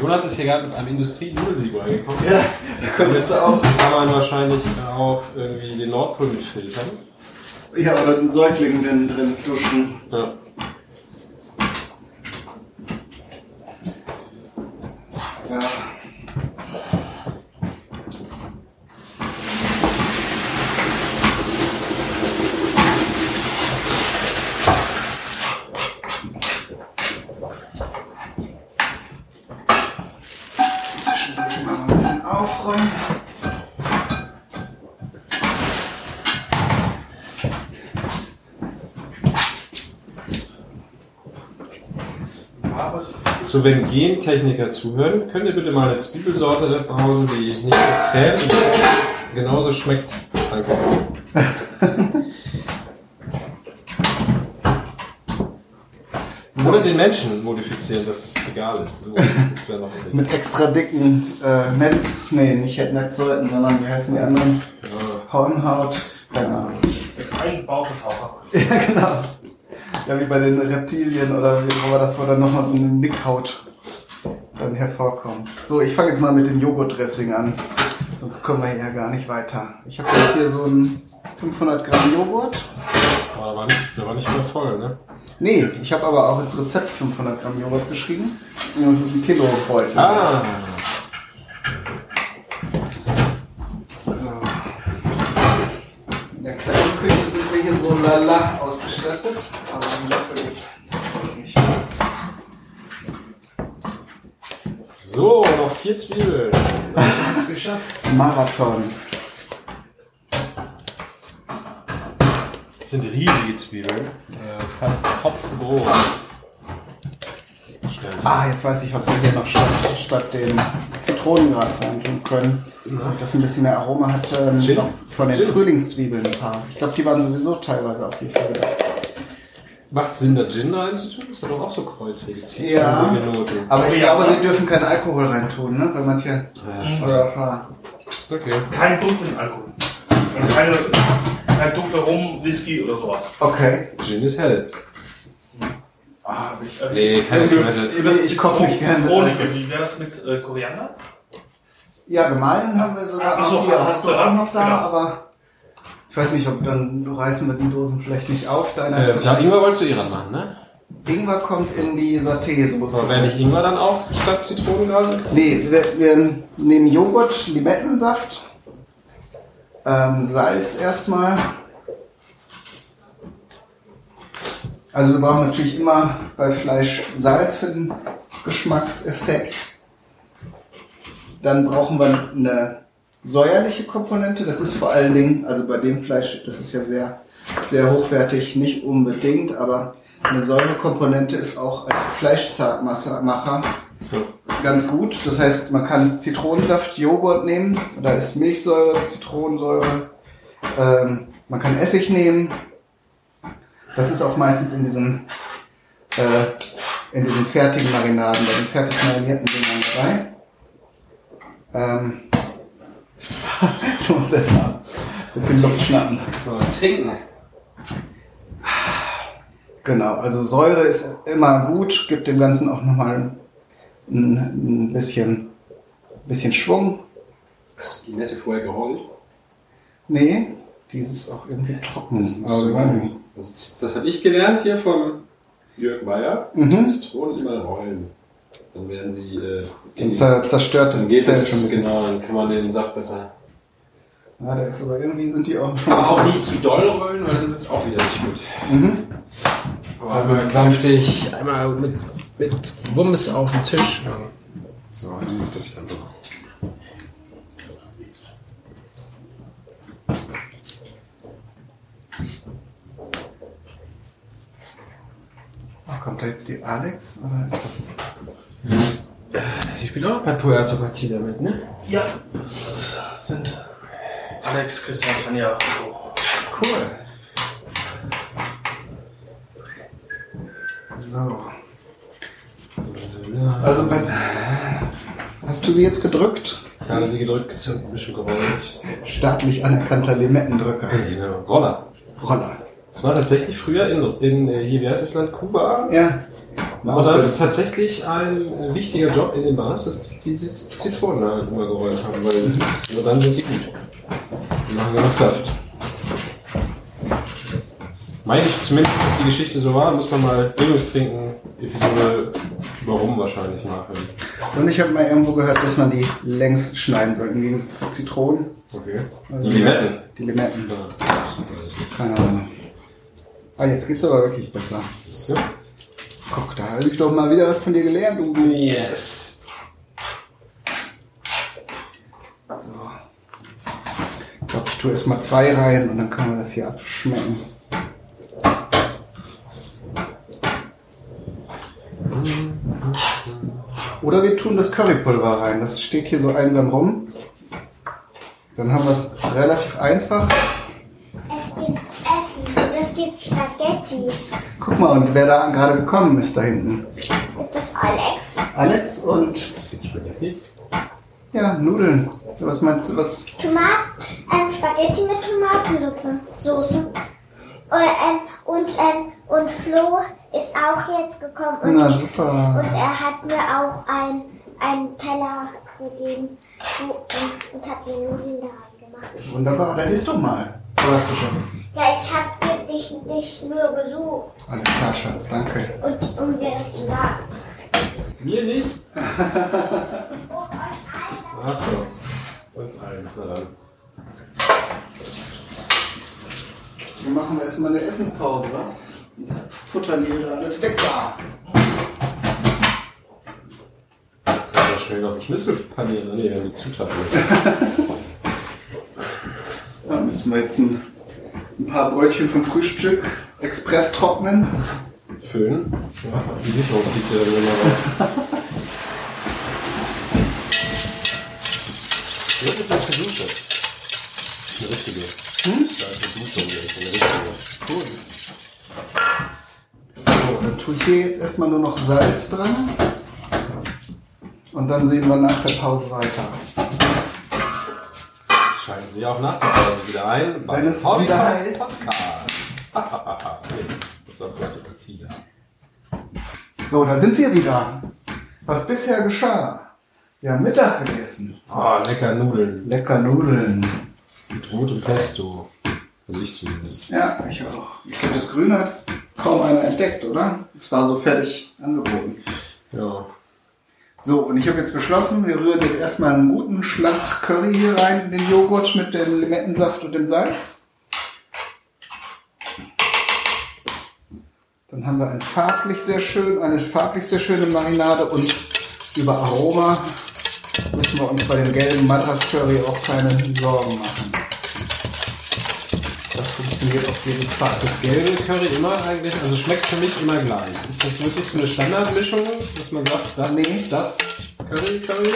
Jonas ist hier gerade mit einem Industrie-Nudelsieb reingekommen. Ja, da könntest du auch. Kann man wahrscheinlich auch irgendwie den Nordpol mit filtern. Ja, oder einen Säugling drin duschen. Ja. So. Zwischendurch mal ein bisschen aufräumen. So, wenn Gentechniker zuhören, könnt ihr bitte mal eine Zwiebelsorte bauen, die nicht verträgt und genauso schmeckt. Danke. <laughs> Oder den Menschen modifizieren, dass es egal ist. Das wäre noch ein Mit extra dicken äh, Netz, nee, nicht Netzsäuten, sondern wie heißen die anderen? ja. Hornhaut. Keine Ahnung. Eingebaute Taucher. <laughs> Ja, genau. Ja, wie bei den Reptilien oder wie war das, wo dann nochmal so eine Nickhaut dann hervorkommt. So, ich fange jetzt mal mit dem Joghurtdressing an. Sonst kommen wir hier gar nicht weiter. Ich habe jetzt hier so ein 500 Gramm Joghurt. Aber der war nicht, der war nicht mehr voll, ne? Nee, ich habe aber auch ins Rezept 500 Gramm Joghurt geschrieben. Und das ist ein Kilo Beutel. Ah! So. In der kleinen Küche sind wir lala ausgestattet. Aber einen Löffel gibt's tatsächlich. So, noch vier Zwiebeln. Alles geschafft. Marathon. Das sind riesige Zwiebeln. Äh, fast kopfgroß. Schnell. Ah, jetzt weiß ich, was wir hier noch statt, statt dem Zitronengras reintun können. Und das ein bisschen mehr Aroma hat. Ähm, noch von den Gin. Frühlingszwiebeln ein paar. Ich glaube, die waren sowieso teilweise auf die Folge. Macht Sinn, da Gin reinzutun? Das ist doch auch so kräutrig. Ja. Aber ich ja. glaube, wir dürfen keinen Alkohol reintun, ne? Weil manche. Ja. Oder, Okay. Kein dunklen Alkohol. Und keine, kein dunkler Rum, Whisky oder sowas. okay. Gin ist hell. Ah, ich. Nee, keine Toilette. Ich, ich koche nicht gerne. Chronike, wie wäre das mit äh, Koriander? Ja, gemahlen haben wir sogar Ach so, hier. Hast du ja, auch noch da, genau. aber ich weiß nicht, ob dann reißen wir die Dosen vielleicht nicht auf. Deiner Äh, klar, Ingwer wolltest du eh ranmachen, ne? Ingwer kommt in die Saté-Soße. Aber wäre nicht Ingwer dann auch statt Zitronengras? Nee, wir, wir nehmen Joghurt, Limettensaft, ähm, Salz erstmal. Also wir brauchen natürlich immer bei Fleisch Salz für den Geschmackseffekt. Dann brauchen wir eine säuerliche Komponente. Das ist vor allen Dingen, also bei dem Fleisch, das ist ja sehr, sehr hochwertig, nicht unbedingt, aber eine Säurekomponente ist auch als Fleischzartmacher ganz gut. Das heißt, man kann Zitronensaft, Joghurt nehmen. Da ist Milchsäure, Zitronensäure. Ähm, man kann Essig nehmen. Das ist auch meistens in diesen, äh, in diesen fertigen Marinaden, bei den fertig marinierten Dingern dabei. Ähm, <laughs> du musst erst mal ein bisschen Luft schnappen. Jetzt mal was trinken. Genau, also Säure ist immer gut, gibt dem Ganzen auch nochmal ein, ein bisschen, bisschen Schwung. Hast du die Nette vorher gerollt? Nee, die ist auch irgendwie trocken. Aber wir das habe ich gelernt hier vom Jörg Meyer. Mhm. Zitronen immer rollen. Dann werden sie. Äh, Dann zer zerstört das dann geht es, schon genau, dann kann man den Saft besser. Ja, da ist aber irgendwie sind die auch Aber auch nicht zu doll rollen, weil dann wird es auch wieder nicht gut. Mhm. Aber Also einmal kräftig, einmal mit, mit Wumms auf den Tisch. So, dann macht das hier einfach. Kommt da jetzt die Alex oder ist das? Sie spielt auch bei Puerto Partida mit, ne? Ja, das sind Alex, Christian, Svenja. So. Cool. So. Also bei, hast du sie jetzt gedrückt? Ich habe sie gedrückt und ein bisschen gerollt. Staatlich anerkannter Limettendrücker. Genau. Roller. Roller. Das war tatsächlich früher in, in äh, hier, wie heißt das Land? Kuba. Ja. Aber das ist tatsächlich ein äh, wichtiger Job in den Bars, dass die Zitronen halt immer gerollt haben, weil nur dann sind die gut. Die machen genug Saft. Meine ich zumindest, dass die Geschichte so war, muss man mal Bildungstrinken, Episode warum wahrscheinlich nachhören. Und ich habe mal irgendwo gehört, dass man die längs schneiden soll, im Gegensatz zu Zitronen. Okay. Also Die Limetten. Die Limetten. Ja. Keine Ahnung. Ah, jetzt geht's aber wirklich besser. So. Guck, da habe ich doch mal wieder was von dir gelernt, du. Yes. So. Ich glaube, ich tue erst mal zwei rein und dann können wir das hier abschmecken. Oder wir tun das Currypulver rein. Das steht hier so einsam rum. Dann haben wir es relativ einfach. Es gibt es Spaghetti. Guck mal, und wer da gerade gekommen ist da hinten. Ist das Alex? Alex und ja, Nudeln. Was meinst du, was? Tomat, ähm, Spaghetti mit Tomatensuppe, Soße. Und, ähm, und, ähm, und Flo ist auch jetzt gekommen und, Na super. und er hat mir auch ein, einen Teller gegeben und hat mir Nudeln da reingemacht. Wunderbar, dann isst doch mal. Wo hast du schon? Ja, ich habe dich, dich nur besucht, Alles klar, Schatz, danke. und, um dir das zu sagen. Mir nicht? Und euch allen Achso. Uns allen. Na dann. Wir machen erstmal eine Essenspause, was? Jetzt futtern die wieder alles weg da. Wir schnell noch einen Schnitzel panieren? Nee, wir haben die Zutaten. <laughs> Da müssen wir jetzt ein, ein paar Brötchen vom Frühstück express trocknen. Schön. Ja, die Sicherung fliegt ja dann immer raus. Wo ist das für Dusche? Eine richtige. Hm? Da ist eine Dusche, eine richtige. Cool. So, dann tue ich hier jetzt erstmal nur noch Salz dran. Und dann sehen wir nach der Pause weiter. Schalten Sie auch nach der Pause wieder ein. Wenn es wieder heißt. Podcast. <laughs> Das war Portokratie. So, da sind wir wieder. Was bisher geschah? Wir haben Mittag gegessen. Oh, lecker Nudeln. Lecker Nudeln. Mit rotem Pesto. Also ich zumindest. Ja, ich auch. Ich glaube, das Grün hat kaum einer entdeckt, oder? Es war so fertig angeboten. Ja. So, und ich habe jetzt beschlossen, wir rühren jetzt erstmal einen guten Schlag Curry hier rein in den Joghurt mit dem Limettensaft und dem Salz. Dann haben wir ein farblich sehr schön, eine farblich sehr schöne Marinade und über Aroma müssen wir uns bei dem gelben Madras Curry auch keine Sorgen machen. Das funktioniert auf jeden Fall. Das gelbe Curry immer eigentlich, also schmeckt für mich immer gleich. Ist das wirklich so eine Standardmischung, dass man sagt, das Nee. ist das Curry Curry?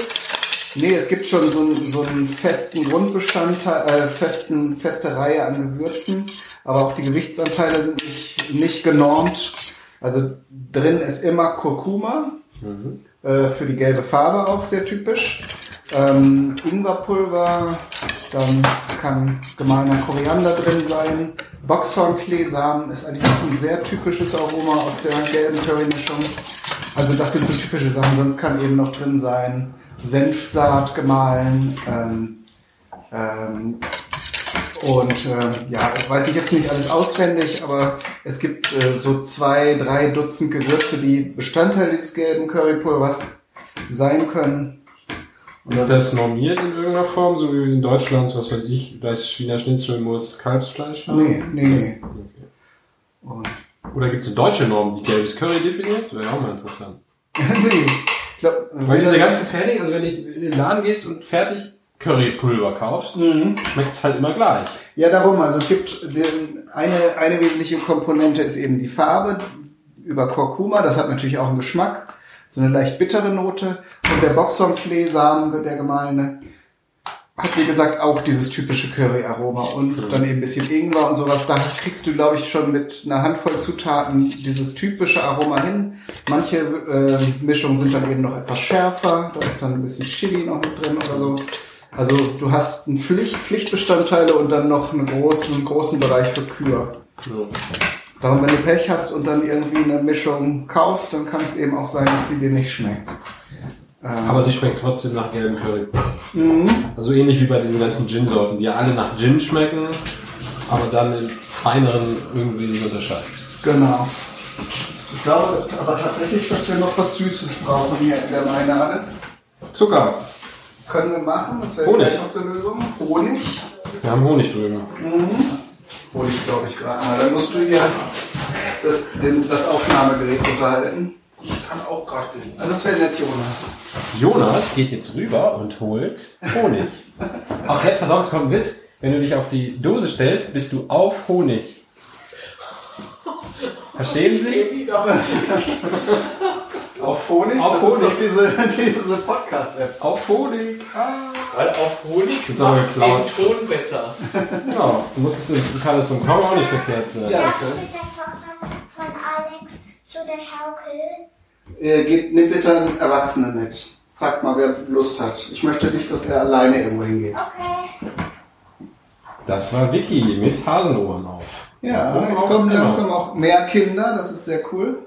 Nee, es gibt schon so, einen- so einen festen Grundbestandteil, äh, festen, feste Reihe an Gewürzen, aber auch die Gewichtsanteile sind nicht, nicht genormt. Also drin ist immer Kurkuma, äh, für die gelbe Farbe auch sehr typisch. Ähm, Ingwerpulver, dann kann gemahlener Koriander drin sein. Boxhornkleesamen ist eigentlich auch ein sehr typisches Aroma aus der gelben Currymischung. Also das sind so typische Sachen, sonst kann eben noch drin sein Senfsaat gemahlen. Ähm, ähm, und ähm, ja, weiß ich jetzt nicht alles auswendig, aber es gibt äh, so zwei, drei Dutzend Gewürze, die Bestandteil des gelben Currypulvers sein können. Ist das normiert in irgendeiner Form, so wie in Deutschland, was weiß ich, das Wiener Schnitzel muss Kalbsfleisch haben? Nee, nee, nee. Und, Oder gibt es eine deutsche Norm, die gelbes Curry definiert? Wäre ja auch mal interessant. <laughs> nee. Ich glaub, Weil diese ganzen fertig, also wenn du in den Laden gehst und fertig Currypulver kaufst, Mhm. schmeckt es halt immer gleich. Ja, darum. Also es gibt eine, eine wesentliche Komponente ist eben die Farbe über Kurkuma. Das hat natürlich auch einen Geschmack. So eine leicht bittere Note. Und der Boxhornkleesamen, der gemahlene, hat wie gesagt auch dieses typische Curry-Aroma und dann eben ein bisschen Ingwer und sowas. Da kriegst du, glaube ich, schon mit einer Handvoll Zutaten dieses typische Aroma hin. Manche äh, Mischungen sind dann eben noch etwas schärfer. Da ist dann ein bisschen Chili noch mit drin oder so. Also du hast einen Pflicht, Pflichtbestandteile und dann noch einen großen, einen großen Bereich für Kür. Darum, wenn du Pech hast und dann irgendwie eine Mischung kaufst, dann kann es eben auch sein, dass die dir nicht schmeckt. Ähm, Aber sie schmeckt trotzdem nach gelbem Currypulver. Also ähnlich wie bei diesen ganzen Gin-Sorten, die ja alle nach Gin schmecken, aber dann in feineren irgendwie sich unterscheiden. Genau. Ich glaube aber tatsächlich, dass wir noch was Süßes brauchen hier in der Marinade. Zucker. Können wir machen, das wäre Honig. die einfachste Lösung. Honig. Wir haben Honig drüben. Honig, glaube ich, gerade mal. Dann musst du hier das, den, das Aufnahmegerät unterhalten. Ich kann auch gerade gehen. Ah, Das wäre nett, Jonas. Jonas geht jetzt rüber und holt Honig. <laughs> Auch jetzt, pass auf, es kommt ein Witz. Wenn du dich auf die Dose stellst, bist du auf Honig. <laughs> Verstehen Sie? <laughs> Auf Phonik? Auf das Phonik. ist doch diese, <laughs> diese Podcast-App. Auf Honig. Ah. Weil auf Honig aber macht den Ton besser. <laughs> Genau. Du musstest du kann das vom Kaum auch nicht verkehrt sein. Ja, bitte. ich mit der Tochter von Alex zu der Schaukel? Äh, geht, nimm bitte einen Erwachsenen mit. Fragt mal, wer Lust hat. Ich möchte nicht, dass er alleine irgendwo hingeht. Okay. Das war Vicky mit Hasenohren auf. Ja, jetzt kommen langsam auch mehr Kinder. Das ist sehr cool.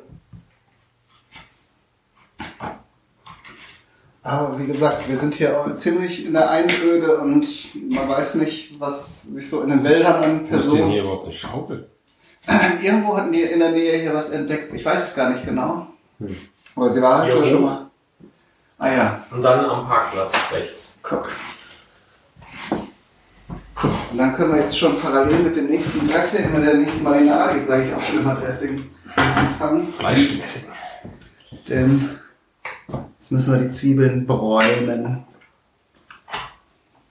Aber wie gesagt, wir sind hier auch ziemlich in der Einöde und man weiß nicht, was sich so in den Wäldern an Wo ist denn Personen hier überhaupt eine Schaukel? <clears throat> Irgendwo hatten die in der Nähe hier was entdeckt. Ich weiß es gar nicht genau. Hm. Aber sie war halt Hier schon mal. Ah ja, Und dann am Parkplatz rechts. guck. Guck. Und dann können wir jetzt schon parallel mit dem nächsten Dressing, mit der nächsten Marinade, jetzt sage ich auch schon immer Dressing, anfangen. Fleischdressing. Denn jetzt müssen wir die Zwiebeln bräunen.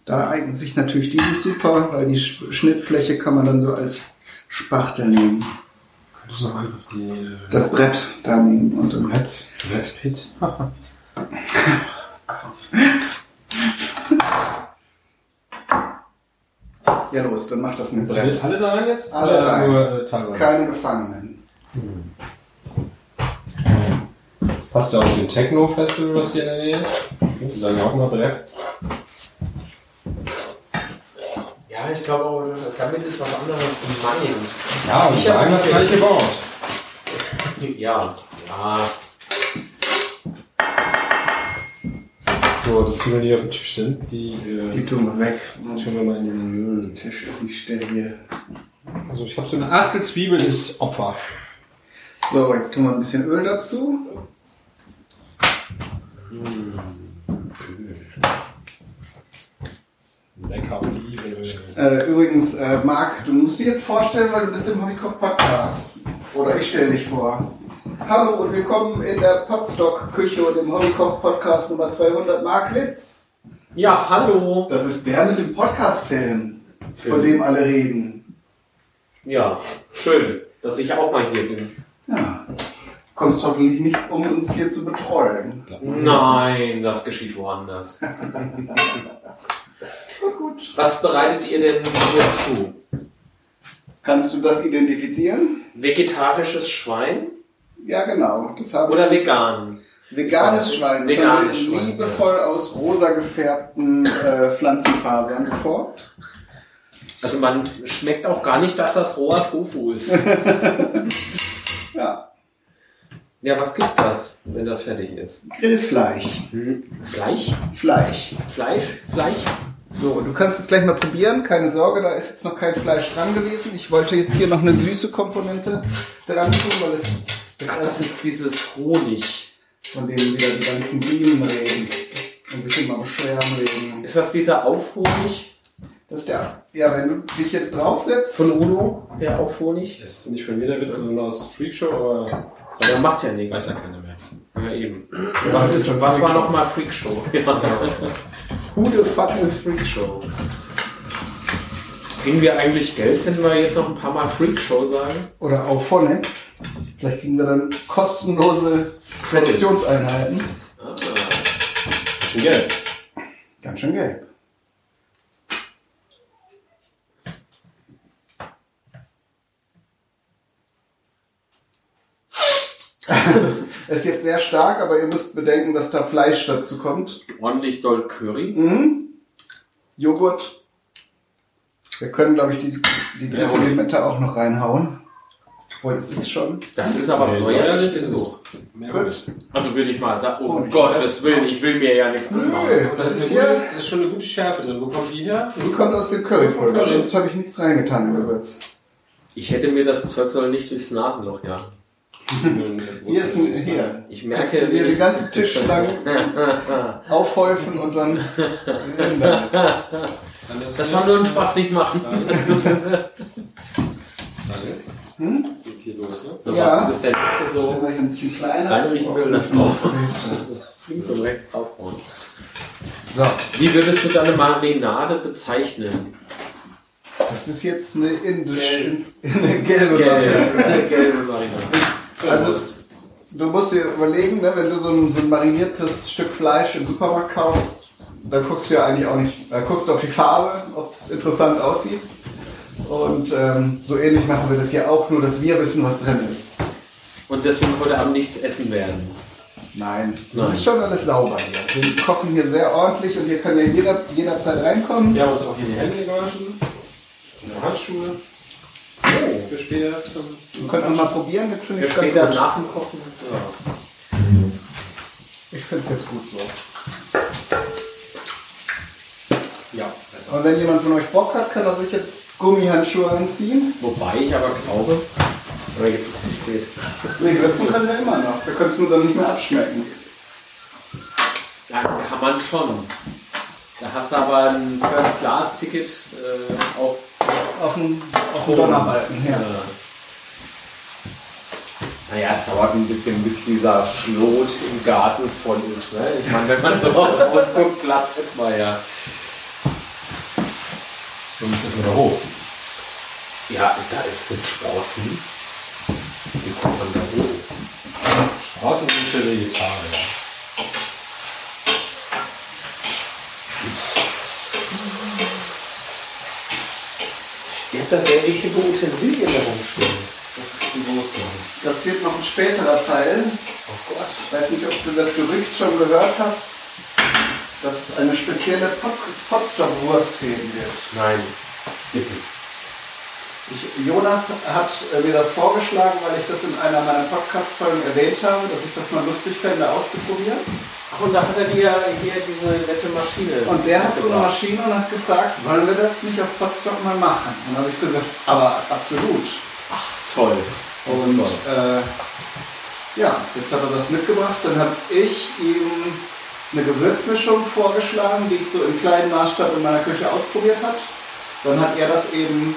Da eignet sich natürlich dieses super, weil die Sch- Schnittfläche kann man dann so als Spachtel nehmen. Könntest du noch einfach die. äh, Das Brett da nehmen. Und das dann Brett. Brett Pit. <laughs> Ja, los, dann mach das mit Sind Brett. jetzt alle da rein jetzt? Alle rein. Nur äh. Keine Gefangenen. Das passt ja zu dem Techno-Festival, was hier in der Nähe ist. Die sagen ja auch immer Brett. Ja, ich glaube auch, damit ist was anderes gemeint. Ja, aber Sicher sagen das gleiche Wort. <laughs> Ja, ja. So, die Zwiebeln, die auf dem Tisch sind, die, äh, Die tun wir weg. tun wir mal in den Müll. Der Tisch ist nicht steril. Also ich habe so eine Achtel Zwiebel ist Opfer. So, jetzt tun wir ein bisschen Öl dazu. Lecker Zwiebelöl. Äh, übrigens, äh, Marc, du musst dich jetzt vorstellen, weil du bist im Hobbykoch-Podcast. Oder ich stelle dich vor. Hallo und willkommen in der Potstock-Küche und im Hobbykoch-Podcast Nummer 200, Marc Litz. Ja, hallo. Das ist der mit dem Podcast-Film, von dem alle reden. Ja, schön, dass ich auch mal hier bin. Ja. Kommst hoffentlich nicht, um uns hier zu betrollen. Nein, das geschieht woanders. Was bereitet ihr denn hier zu? Kannst du das identifizieren? Vegetarisches Schwein Ja, genau. Das habe oder vegan? Veganes Schwein. Das Veganes haben wir Schwein, liebevoll aus rosa gefärbten äh, Pflanzenfasern geformt. Also man schmeckt auch gar nicht, dass das roher Tofu ist. <laughs> <laughs> Ja, Ja, was gibt das, wenn das fertig ist? Grillfleisch. Fleisch? Fleisch. Fleisch? Fleisch? So, du kannst jetzt gleich mal probieren. Keine Sorge, da ist jetzt noch kein Fleisch dran gewesen. Ich wollte jetzt hier noch eine süße Komponente dran tun, weil es Ach, das ist dieses Honig. von dem wieder die ganzen Bienen reden und sich immer beschweren reden. Ist das dieser Aufhonig Das ist der, ja, wenn du dich jetzt draufsetzt. von Uno, der Aufhonig? Ist nicht von mir der Witz, sondern aus Freakshow, aber Der macht ja weiß nichts. ja keiner mehr. Ja, eben. Was, ist, was war nochmal Freakshow? <laughs> Who the fuck is Freakshow? Kriegen wir eigentlich Geld, wenn wir jetzt noch ein paar Mal Freakshow sagen? Oder auch Phonic. Vielleicht kriegen wir dann kostenlose Credits. Produktionseinheiten. Ah. Schon Geld. Ganz schön gelb. <laughs> ist jetzt sehr stark, aber ihr müsst bedenken, dass da Fleisch dazu kommt. Ordentlich doll Curry. Mhm. Joghurt. Wir können, glaube ich, die, die dritte Ja. Limette auch noch reinhauen. Obwohl, das ist schon. Das ist aber Nee, säuerlich ist. Mehr Gut. Also würde ich mal sagen, oh Honig. Gottes Willen, ich will mir ja nichts Nö, anmaßen. das Das ist hier. gute, ist schon eine gute Schärfe drin. Wo kommt die her? Die kommt aus dem Curry. sonst habe ich nichts reingetan in Gewürz. Ich hätte mir das Zeug soll nicht durchs Nasenloch jagen. Hier ist ein, hier. Ich Kannst merke, du dir den ganzen <laughs> Tisch lang <laughs> aufhäufen und dann damit. das war nur ein Spaß nicht machen. Hm? Das geht hier los, ne? So, Ja. das ist der letzte Dann so ich ein bisschen kleiner. reinrichten will. dann Oh, <laughs> links und rechts aufbauen. So, Wie würdest du deine Marinade bezeichnen? das ist jetzt eine indische, eine gelbe Gelbe, Variante. gelbe Marinade. Also du musst dir überlegen, ne, wenn du so ein, so ein mariniertes Stück Fleisch im Supermarkt kaufst, dann guckst du ja eigentlich auch nicht, dann guckst du auf die Farbe, ob es interessant aussieht. Und ähm, so ähnlich machen wir das hier auch, nur dass wir wissen, was drin ist. Und deswegen heute Abend nichts essen werden. Nein, das Nein. ist schon alles sauber hier. Wir kochen hier sehr ordentlich und hier kann ja jeder, jederzeit reinkommen. Wir haben uns auch hier die Hände gewaschen. Und Handschuhe. Oh. Für später zum. Wir könnten mal probieren, jetzt finde ich es ganz gut. nach dem Kochen. Ja. Ich finde es jetzt gut so. Ja, besser. Und wenn jemand von euch Bock hat, kann er sich jetzt Gummihandschuhe anziehen. Wobei ich aber glaube, oder jetzt ist es zu spät. Nee, würzen können wir immer noch. Wir können es nur dann nicht mehr abschmecken. Ja, kann man schon. Da hast du aber ein First-Class-Ticket äh, auf Auf dem, auf dem Donnerbalken, ja. Naja, es dauert ein bisschen, bis dieser Schlot im Garten voll ist. Ne? Ich meine, wenn man so <laughs> rausguckt, Platz hat man ja. Du musst jetzt wieder hoch. Ja, da ist sind Sprossen. Wie kommt man da hoch? Sprossen sind für Vegetarier. Ihr habt da sehr wichtige Utensilien herumstehen. Das ist die Wurst. Das wird noch ein späterer Teil. Oh Gott. Ich weiß nicht, ob du das Gerücht schon gehört hast, dass es eine spezielle Pot- Potsdam-Wurst geben wird. Nein, gibt es. Ich, Jonas hat äh, mir das vorgeschlagen, weil ich das in einer meiner Podcast-Folgen erwähnt habe, dass ich das mal lustig fände, auszuprobieren. Ach, und da hat er dir hier diese nette Maschine. Und der hat so eine. Maschine und hat gefragt, wollen wir das nicht auf Potsdam mal machen? Und dann habe ich gesagt, aber absolut. Toll. Und äh, ja, jetzt hat er das mitgebracht. Dann habe ich ihm eine Gewürzmischung vorgeschlagen, die ich so im kleinen Maßstab in meiner Küche ausprobiert habe. Dann hat er das eben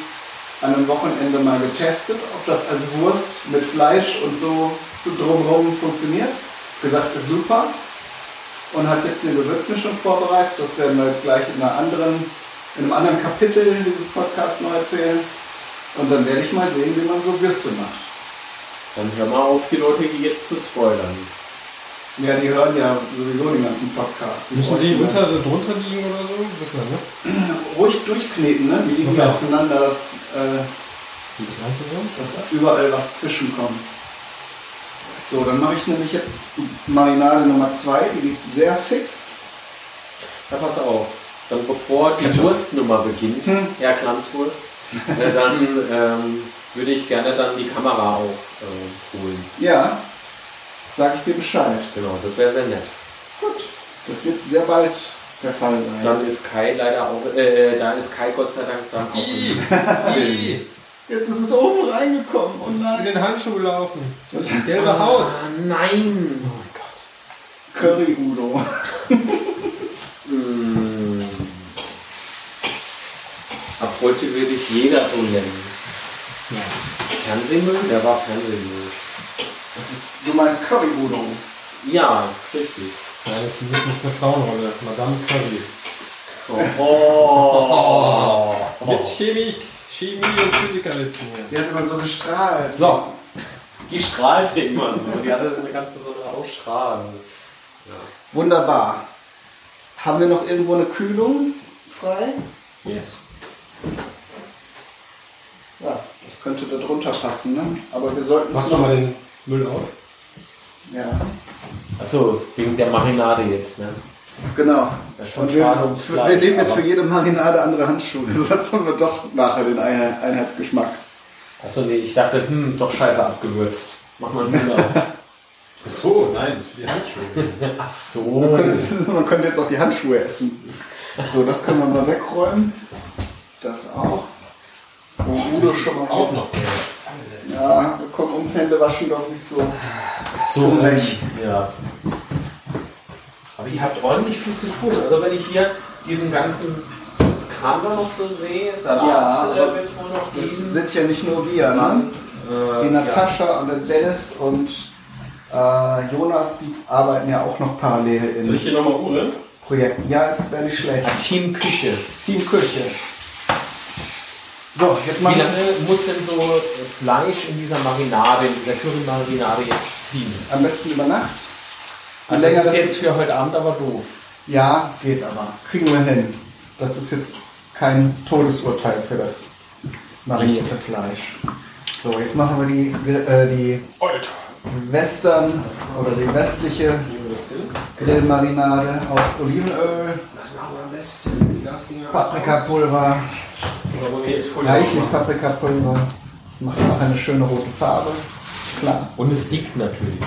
an einem Wochenende mal getestet, ob das als Wurst mit Fleisch und so, so drumherum funktioniert. Gesagt, ist super. Und hat jetzt eine Gewürzmischung vorbereitet. Das werden wir jetzt gleich in, einer anderen, in einem anderen Kapitel dieses Podcasts noch erzählen. Und dann werde ich mal sehen, wie man so Würste macht. Dann hör mal auf, die Leute jetzt zu spoilern. Ja, die hören ja sowieso den ganzen Podcast. Müssen die unter, drunter liegen oder so? Wir, ne? <clears throat> ruhig durchkneten, ne? Die liegen ja Okay. aufeinander, dass, äh, Wie das heißt das dass überall was zwischenkommt. So, dann mache ich nämlich jetzt Marinade Nummer 2, die liegt sehr fix. Ja, pass auf. Dann bevor die Wurstnummer beginnt, Hm. Herr Glanzwurst, äh, dann ähm, würde ich gerne dann die Kamera auch äh, holen. Ja, sage ich dir Bescheid. Genau, das wäre sehr nett. Gut, das wird sehr bald der Fall sein. Dann ist Kai leider auch, äh, da ist Kai Gott sei Dank dann auch. im Film. Jetzt ist es oben reingekommen. Oh Das ist in den Handschuh gelaufen. Das ist die gelbe Haut. Ah, nein! Curry Udo. Hm. Ab heute würde ich jeder so nennen. Fernsehmüll? Der war Fernsehmüll. Das ist, du meinst Curry Udo. Ja, richtig. Das ist ein bisschen eine Frauenrolle. Madame Curry. Oh. Mit Chemie, Chemie und Physiker sitzen hier. Die hat immer so gestrahlt. So, Die strahlte immer so. Die hatte eine ganz besondere Ausstrahlung. Wunderbar. Haben wir noch irgendwo eine Kühlung frei? Yes. Ja, das könnte da drunter passen, ne? Aber wir sollten es machst du noch. mal den Müll auf? Ja, Also wegen der Marinade jetzt, ne? genau. Das ist schon Und wir, schade ums Fleisch, wir nehmen jetzt für jede Marinade andere Handschuhe. <laughs> Sonst haben wir doch nachher den Einheit- Einheitsgeschmack. Achso, nee, ich dachte, hm, doch scheiße abgewürzt. Mach mal einen Müll auf. Ach so, nein, das ist für die Handschuhe. <laughs> Ach Man so. könnte, man könnte jetzt auch die Handschuhe essen. So, das können wir mal wegräumen. Das auch. Oh, Udo schon mal Auch noch. Ja, wir kommen ums Händewaschen doch nicht so. So Recht. Ja. Aber ihr habt ordentlich viel zu tun. Also wenn ich hier diesen ganzen Kram da noch so sehe, Ja, Salat aber äh, wird es wohl noch Das geben. sind ja nicht nur wir, ne? Äh, Die Natascha und der Dennis und äh, Jonas, die arbeiten ja auch noch parallel Soll ich in hier nochmal uhren? Projekten. Ja, es wäre nicht schlecht. Ja. Team Küche. Team Küche. So, jetzt Wie machen wir lange muss denn so äh, Fleisch in dieser Marinade, in dieser Curry-Marinade jetzt ziehen? am besten über Nacht. Je Also länger das ist jetzt für heute Abend aber doof. Ja, geht aber. Kriegen wir hin. Das ist jetzt kein Todesurteil für das marinierte Fleisch. So, jetzt machen wir die, äh, die Western oder die westliche Grillmarinade aus Olivenöl, Paprikapulver, reichlich Paprikapulver. Das macht auch eine schöne rote Farbe. Klar. Und es dickt natürlich.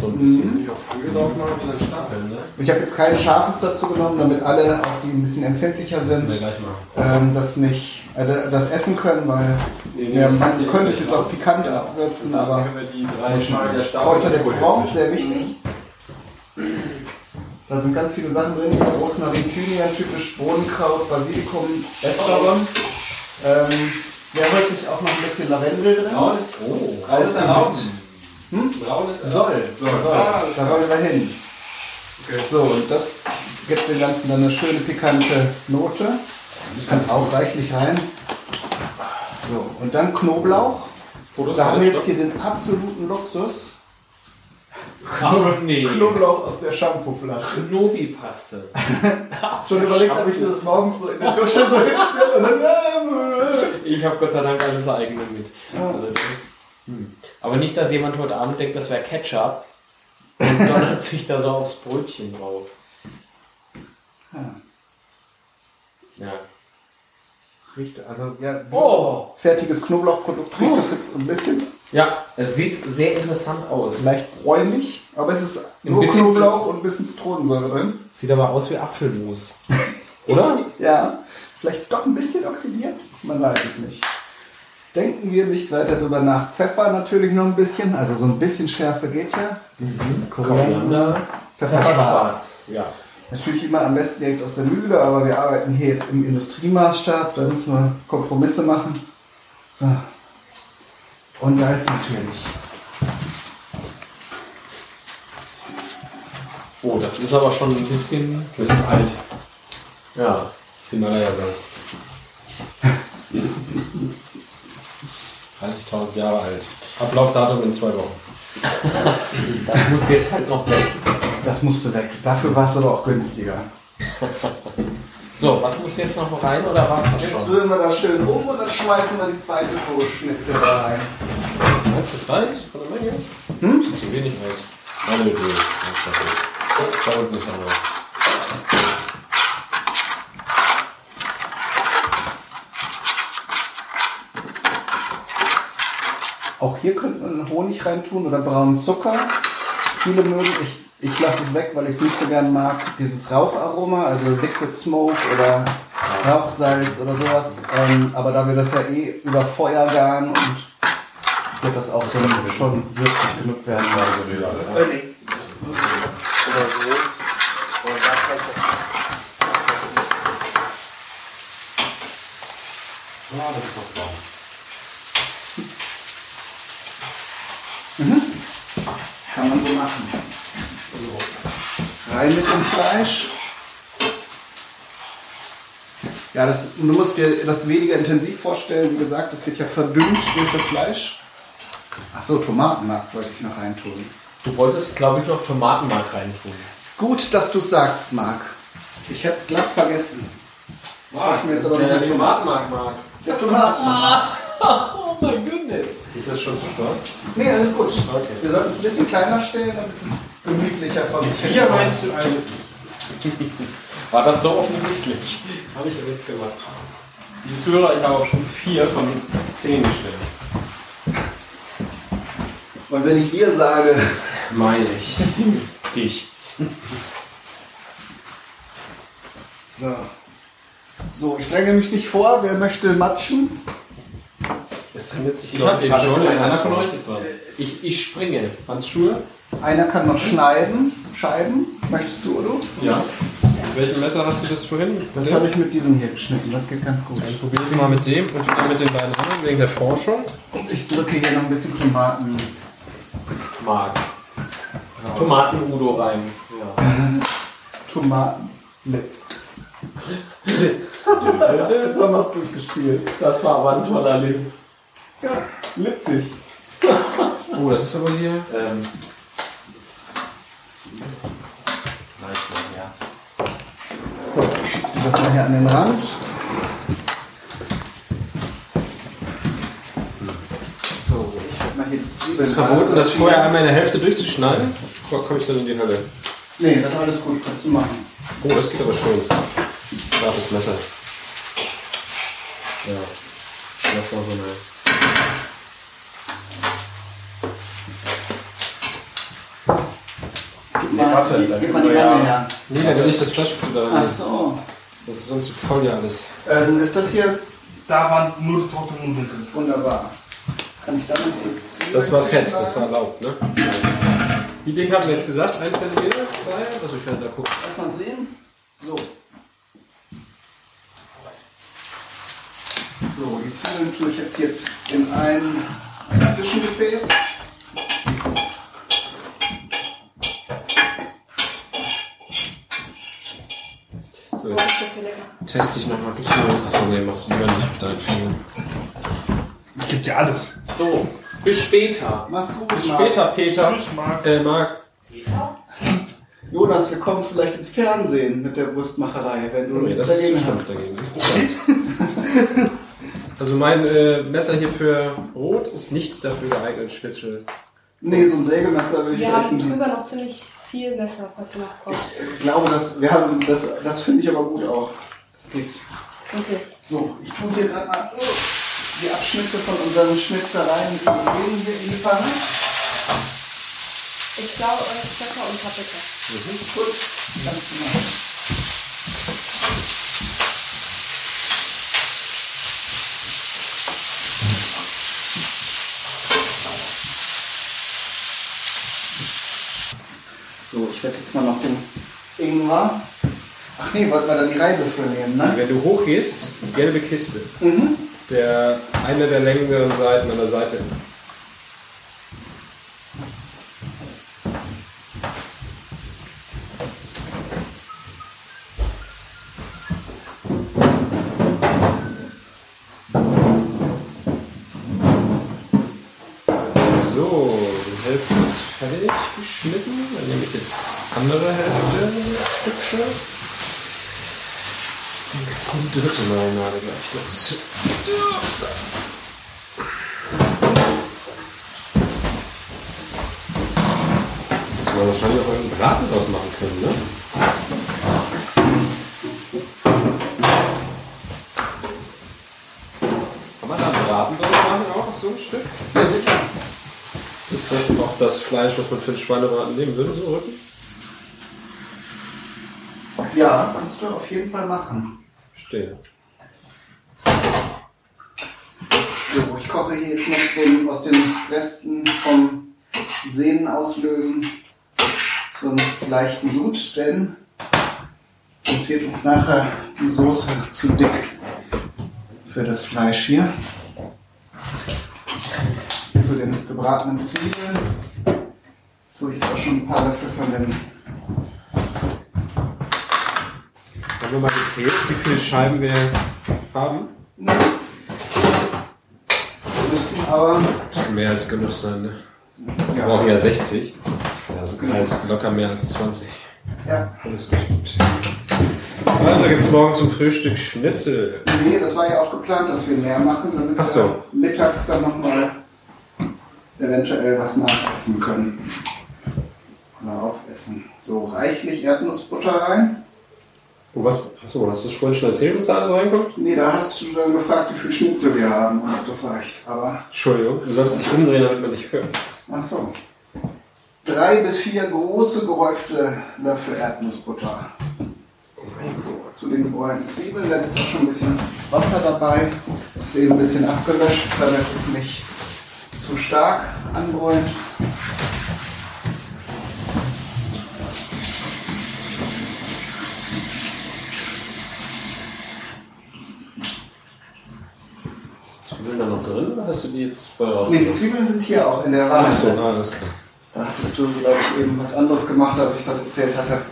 So ein bisschen. Ich auch früher drauf machen und dann stapeln, ne? Ich habe jetzt kein Scharfes dazu genommen, damit alle, auch die ein bisschen empfindlicher sind, machen. ähm, das nicht äh, das essen können, weil Nee, nee, ja, man könnte es jetzt auch raus. pikant Ja. abwürzen, aber die Kräuter der Folie Provence, sehr wichtig. Da sind ganz viele Sachen drin, Rosmarin, Thymian, typisch Bohnenkraut, Basilikum, Estragon. Ähm, sehr häufig auch noch ein bisschen Lavendel drin. Braun ist, oh, braun ist erlaubt. Hm? Braun ist Soll, erlaubt. soll. Ah, Da wollen wir hin. Okay. So, und das gibt dem Ganzen dann eine schöne pikante Note. Das kann auch reichlich rein. So, und dann Knoblauch. Fotos Da haben wir jetzt hier den absoluten Luxus. Aber nee. Knoblauch aus der Shampooflasche. Knobi-Paste. Schon überlegt, ob ich das morgens so in der Dusche so hinstelle und dann. äh, Ich habe Gott sei Dank alles eigene mit. Also, hm. Aber nicht, dass jemand heute Abend denkt, das wäre Ketchup und donnert <laughs> sich da so aufs Brötchen drauf. Ja. Riecht, also ja, Oh! fertiges Knoblauchprodukt riecht das jetzt ein bisschen Ja, es sieht sehr interessant aus. leicht bräunlich, aber es ist Ein nur bisschen- Knoblauch und ein bisschen Zitronensäure drin. Sieht aber aus wie Apfelmus. Oder? <laughs> Ja, vielleicht doch ein bisschen oxidiert, man weiß es nicht. Denken wir nicht weiter drüber nach. Pfeffer natürlich noch ein bisschen, also so ein bisschen Schärfe geht ja. Wie sieht's? Koriander. Pfeffer schwarz. Pfefferschwarz. Ja. Natürlich immer am besten direkt aus der Mühle, aber wir arbeiten hier jetzt im Industriemaßstab, da müssen wir Kompromisse machen. So. Und Salz natürlich. Oh, das ist aber schon ein bisschen. Das ist alt. Ja. Das ist Himalaya-Salz. 30.000 Jahre alt. Ablaufdatum in zwei Wochen. <laughs> Das muss jetzt halt noch weg. Das musste weg. Dafür war es aber auch günstiger. <laughs> So, was muss jetzt noch rein oder was das Jetzt rühren wir das schön um und dann schmeißen wir die zweite Schnitzel da rein. Meinst du, das reicht von der Menge? Hm? Zu wenig aus. Meine Idee. Da unten ist auch noch. Auch hier könnte man Honig reintun oder braunen Zucker. Viele mögen, ich, ich lasse es weg, weil ich es nicht so gern mag, dieses Raucharoma, also Liquid Smoke oder Rauchsalz oder sowas. Ähm, aber da wir das ja eh über Feuer garen und wird das auch so schon würzig genug werden. Nee. Oder so. Oder da vielleicht Ah, das ist noch braun. Kann man so machen. Rein mit dem Fleisch. Ja, das, du musst dir das weniger intensiv vorstellen. Wie gesagt, das wird ja verdünnt durch das Fleisch. Achso, Tomatenmark wollte ich noch reintun. Du wolltest, glaube ich, noch Tomatenmark reintun. Gut, dass du sagst, Marc. Ich hätte es glatt vergessen. Wow, ich mir jetzt aber ist noch. Tomatenmark, Mark. Der Tomatenmark. Oh mein Goodness. Ist das schon zu stolz? Nee, alles gut. Okay. Wir sollten es ein bisschen kleiner stellen, damit es gemütlicher von sich Hier meinst du eigentlich? <laughs> War das so offensichtlich? Habe ich ja nichts gemacht. Die Zuhörer, ich habe auch schon vier von zehn gestellt. Und wenn ich dir sage, Meine ich. <laughs> Dich. so. So, ich dränge mich nicht vor. Wer möchte matschen? Es trainiert sich Ich hab eben gerade schon keiner. einer von euch ist dran. Ich, ich springe. Hans Schuhe? Einer kann noch schneiden. Scheiben. Möchtest du, oder? Ja. Mit welchem Messer hast du das vorhin? Das habe ich mit diesem hier geschnitten. Das geht ganz gut. Dann probier es mal mit dem und dann mit den beiden anderen wegen der Forschung. Und ich drücke hier noch ein bisschen Tomaten. Mark. Tomaten-Udo rein. Ja. <laughs> Tomatenblitz. Litz. <laughs> Jetzt haben wir es durchgespielt. Das war aber ein toller Litz. Ja, witzig. <laughs> Oh, das ist aber hier. Ähm. Ja. So, ich schiebe das mal hier an den Rand. So, ich werde mal hier die Zwiebeln. Ist es verboten, das vorher einmal in der Hälfte durchzuschneiden? Oder komme ich dann in die Hölle? Nee, das ist alles gut, kannst du machen. Oh, das geht aber schön. Scharfes Messer. Ja. Das war so eine. Gib Nee, mal, warte, gib, dann gib mal die ja- Wanne her. Nee, da will ich das Fleischstück da Ach so. Das ist sonst zu voll ja alles. Ähm, ist das hier Da waren nur die trockenen Nudeln drin. wunderbar? Kann ich da noch die Zwiebeln Das war fett, das war erlaubt, ne? Wie dick hatten wir jetzt gesagt? 1 cm? 2? Also ich werde da gucken. Lass mal sehen. So. So, die Zwiebeln tue ich jetzt, jetzt in ein Zwischengefäß. Ist lecker. teste ich nochmal. Achso, nee, machst du lieber nicht mit deinen Fingern. Es gibt ja alles. So, bis später. Mach's gut, Bis Marc. später, Peter. Tschüss, Marc. Äh, Marc. Jonas, wir kommen vielleicht ins Fernsehen mit der Wurstmacherei, wenn du nichts das dagegen hast. dagegen. Interessant. Also mein äh, Messer hier für Brot ist nicht dafür geeignet, Schnitzel. Nee, so ein Sägemesser will ich Wir haben nicht. drüber noch ziemlich viel falls ihr noch braucht. Ich glaube, das, wir haben, das, das finde ich aber gut auch. Das geht. Okay. So, ich tue hier gerade mal oh, die Abschnitte von unseren Schnitzereien für den hier in die Pfanne. Ich glaube, Pfeffer und Paprika. Gut, ganz genau. So, ich werde jetzt mal noch den Ingwer. Ach nee, wollten wir da die Reibe für nehmen, ne? Wenn du hochgehst, die gelbe Kiste. Mhm. Der, eine der längeren Seiten an der Seite. Fertig geschnitten. Dann nehme ich jetzt andere Hälfte Stückchen. Die dritte Marinade gleich dazu. Ups. Muss man wahrscheinlich auch einen Braten draus machen können, ne? Kann man da einen Braten draus machen, auch so ein Stück? Ja, sicher. Ist das auch das Fleisch, was man für den Schweinebraten nehmen würde, so Rücken? Ja, kannst du auf jeden Fall machen. Verstehe. So, ich koche hier jetzt noch so aus den Resten vom Sehnen auslösen so einen leichten Sud, denn sonst wird uns nachher die Soße zu dick für das Fleisch hier. Zu den gebratenen Zwiebeln tue ich jetzt auch schon ein paar Löffel von dem Haben wir mal gezählt, wie viele Scheiben wir haben? müssten aber Müssten mehr als genug sein, ne? Wir ja, brauchen ja 60. Das sind als locker mehr als 20. ja. Alles gut. Also gibt's morgen zum Frühstück Schnitzel. Nee, das war ja auch geplant, dass wir mehr machen, damit Ach so. wir mittags dann nochmal eventuell was nachessen können. Oder aufessen. So reichlich Erdnussbutter rein. Oh, was? Achso, hast du das vorhin schon erzählt, was da alles reinkommt? Nee, da hast du dann gefragt, wie viel Schnitzel wir haben und ob das reicht. Aber, Entschuldigung, du sollst dich umdrehen, damit man dich hört. ach so. Drei bis vier große gehäufte Löffel Erdnussbutter. So, zu den gebräunten Zwiebeln, da ist jetzt auch schon ein bisschen Wasser dabei. Das ist eben ein bisschen abgelöscht, damit es nicht zu stark anbräunt. Zwiebeln da noch drin oder hast du die jetzt voll Nee, die? Zwiebeln sind hier auch in der Wanne. Achso, ah, alles klar. Da hattest du, glaube ich, eben was anderes gemacht, als ich das erzählt hatte.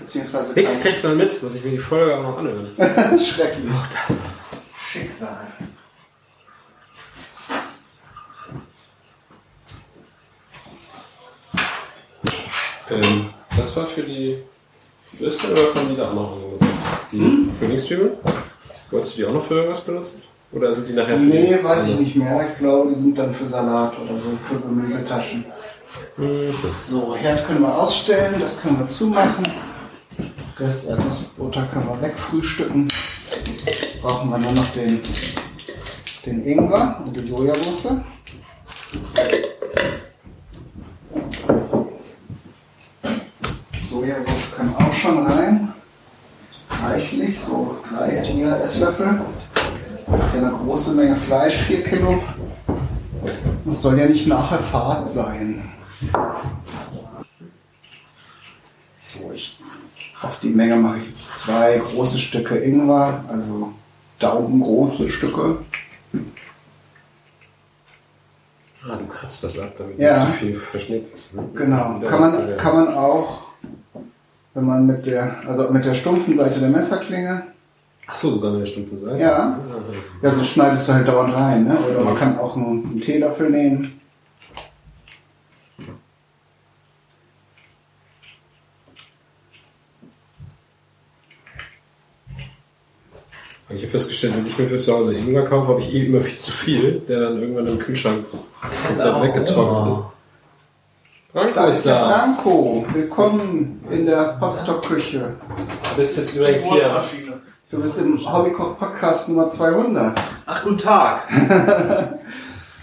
beziehungsweise Nix kriegt man mit, muss ich mir die Folge auch noch anhören. <laughs> schrecklich. Auch das. Schicksal. Ähm, das war für die Liste oder kommen die da auch noch? Die Frühlingszwiebeln? Wolltest du die auch noch für irgendwas benutzen? Oder sind die nachher für Nee, weiß ich Sahne? nicht mehr. Ich glaube, die sind dann für Salat oder so, für Gemüsetaschen. Mhm. So, Herd können wir ausstellen, das können wir zumachen. Rest Erdnussbutter können wir wegfrühstücken. Brauchen wir nur noch den, den Ingwer und die Sojasauce. Sojasauce kann auch schon rein. Reichlich, so drei vier Esslöffel. Das ist ja eine große Menge Fleisch, 4 Kilo. Das soll ja nicht nachher fad sein. So, ich, auf die Menge mache ich jetzt zwei große Stücke Ingwer, also daumengroße Stücke. Ah, du kratzt das ab, damit Ja. nicht zu viel Verschnitt ist. ne? Genau. Kann man, kann man auch, wenn man mit der, also mit der stumpfen Seite der Messerklinge, Ach so, sogar mit der stumpfen Seite. Ja. ja, so schneidest du halt dauernd rein, ne? Oder man kann auch einen, einen Teelöffel nehmen. Ich habe festgestellt, wenn ich mir für zu Hause Ingwer kaufe, habe ich eh immer viel zu viel, der dann irgendwann im Kühlschrank komplett weggetrocknet ist. Franco Da ist da. Franco. Willkommen in der Potstock-Küche. Du bist jetzt übrigens hier. Maschine. Du bist im Hobbykoch-Podcast Nummer 200. Ach, guten Tag. <laughs>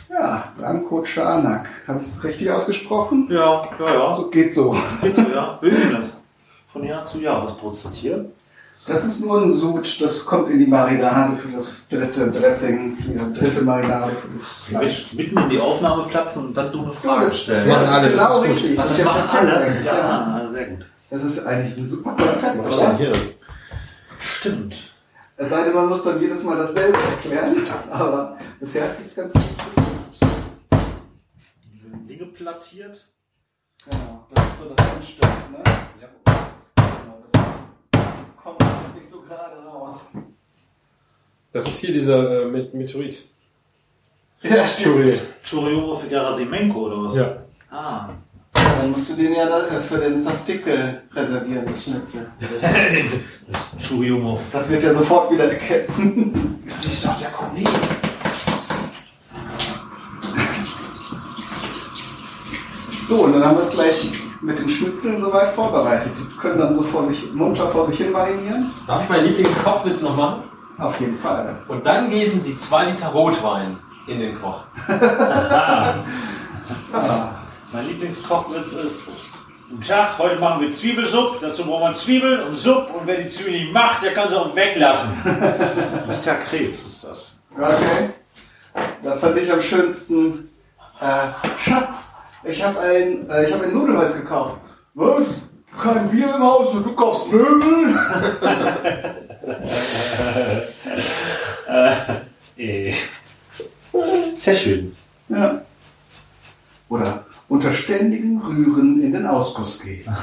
Ja, Franco Czarnak. Habe ich es richtig ausgesprochen? Ja, ja, ja. So geht so. Geht so, ja. <laughs> Wir üben das. Von Jahr zu Jahr. Was brutzt hier? Das ist nur ein Sud, das kommt in die Marinade für das dritte Dressing, für die dritte Marinade für das Fleisch. Mit, mitten in die Aufnahme platzen und dann dumme Fragen das, stellen. machen alle, ist das genau ist gut. richtig. Was, das ist machen alle? Ja. Ja, sehr gut. Das ist eigentlich ein super Konzept, Was ist denn hier? Stimmt. Es sei denn, man muss dann jedes Mal dasselbe erklären, <laughs> aber bisher hat sich ganz gut. Werden Dinge plattiert. Genau, das ist so das Endstück, ne? Genau, das alles nicht so gerade raus. Das ist hier dieser äh, Met- Meteorit. Ja, stimmt. Chorioro für Gerasimenko oder was? Ja. Ah. Dann musst du den ja äh, für den Sastikel reservieren, das Schnitzel. <laughs> Das Chorioro. Das wird ja sofort wieder erkennen. Ich sag, der kommt nicht. So, und dann haben wir es gleich mit den Schnitzeln soweit vorbereitet. Die können dann so vor sich, munter vor sich hin marinieren. Darf ich meinen Lieblingskochwitz noch machen? Auf jeden Fall. Und dann gießen Sie zwei Liter Rotwein in den Koch. <laughs> Mein Lieblingskochwitz ist, guten Tag, heute machen wir Zwiebelsuppe, dazu brauchen wir Zwiebeln und Suppe und wer die Zwiebel nicht macht, der kann sie auch weglassen. <laughs> Rita Krebs ist das. Okay. Da fand ich am schönsten, äh, Schatz, ich habe ein, äh, ich hab ein Nudelholz gekauft. Was? Kein Bier im Haus und du kaufst Möbel? <laughs> Äh, sehr schön. Ja. Oder unter ständigem Rühren in den Ausguss gehen. <laughs>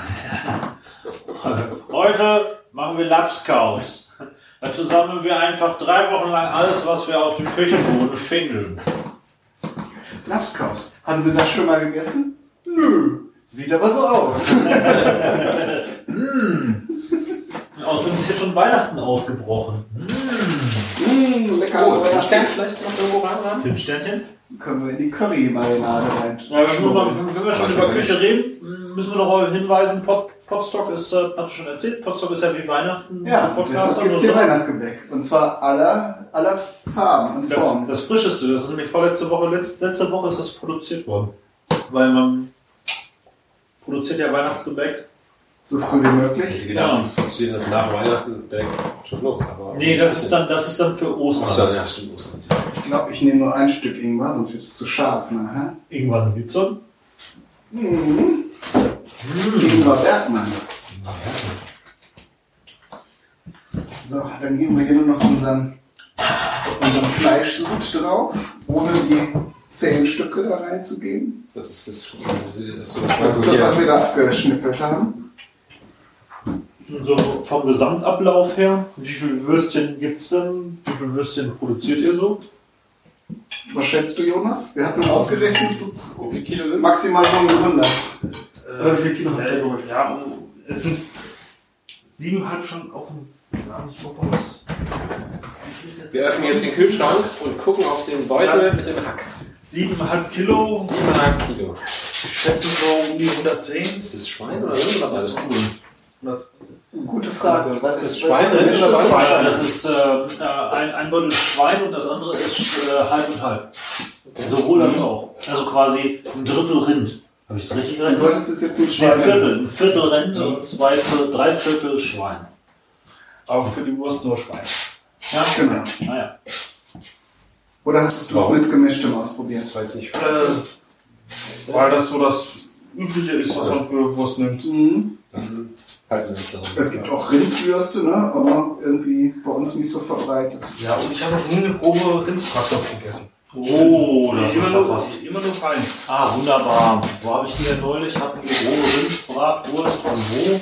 Heute machen wir Lapskaus. Dazu sammeln wir einfach drei Wochen lang alles, was wir auf dem Küchenboden finden. Lapskaus. Haben Sie das schon mal gegessen? Nö. Sieht aber so aus. <laughs> Außerdem ist ja schon Weihnachten ausgebrochen. mmh, lecker. Oh, Zimtstern vielleicht noch irgendwo ran? Zimtsternchen? Können wir in die Curry-Marinade rein. Ja, wenn, wir, mal- wenn wir schon über Küche reden, müssen wir noch mal hinweisen, Pot, Potstock ist, äh, hast du schon erzählt, Potstock ist ja wie Weihnachten Ja, Podcaster. gibt hier so. Weihnachtsgebäck. Und zwar aller, aller Farben und Das, Formen. das frischeste, das ist nämlich vorletzte Woche, letzt, letzte Woche ist das produziert worden. Weil man produziert ja Weihnachtsgebäck. So früh wie Ich möglich. hätte gedacht, die produzieren das nach Weihnachten direkt schon los. Aber Nee, das ist dann, das ist dann für Ostern, Ostern. ja, stimmt, Ostern. Ich glaube, ich nehme nur ein Stück Ingwer, sonst wird es zu scharf nachher. Irgendwann gibt's dann. Mhm. Ingwer Bergmann. So, dann geben wir hier nur noch unseren, unseren Fleischsud drauf, ohne die zehn Stücke da reinzugeben. Das ist das, das, ist, das, ist so, Das ist das, was wir da abgeschnippelt haben. So vom Gesamtablauf her, wie viele Würstchen gibt's denn? Wie viele Würstchen produziert ihr so? Was schätzt du, Jonas? Wir hatten ausgerechnet, so Wie Kilo sind maximal 100. Äh, wie viel Kilo habt ihr geholt? Ja, es sind siebeneinhalb schon auf dem. Ja, nicht auf uns. Wir öffnen jetzt den Kühlschrank und gucken auf den Beutel mit dem Hack. Siebeneinhalb Kilo. 7,5 Kilo. Ich schätze so um die 110. Ist das Schwein oder Rind oder was? Gute Frage. Was Das ist Schwein was ist Mischung? Schwein? Das ist äh, äh, ein, ein Beutel Schwein und das andere ist äh, halb und halb. Sowohl als auch. Also quasi ein Drittel Rind. Habe ich das richtig Du gerechnet? wolltest es jetzt nicht Nee, ein Schwein. Viertel. Ein Viertel Rind und zwei Viertel, drei Viertel Schwein. Aber für die Wurst nur Schwein. Ja, Genau. Naja. Oder hast du es mit gemischtem ausprobiert? Weil es nicht Äh, weil das so das Übliche ist, was man für Wurst nimmt. Mhm. Dann daran. Es gibt auch Rindswürste, ne? aber irgendwie bei uns nicht so verbreitet. Ja, und ich habe noch nie eine grobe Rindsbratwurst gegessen. Oh, das ist immer nur, immer nur fein. Ah, wunderbar. Wo habe ich die denn neulich? Hatten wir grobe Rindsbratwurst von wo?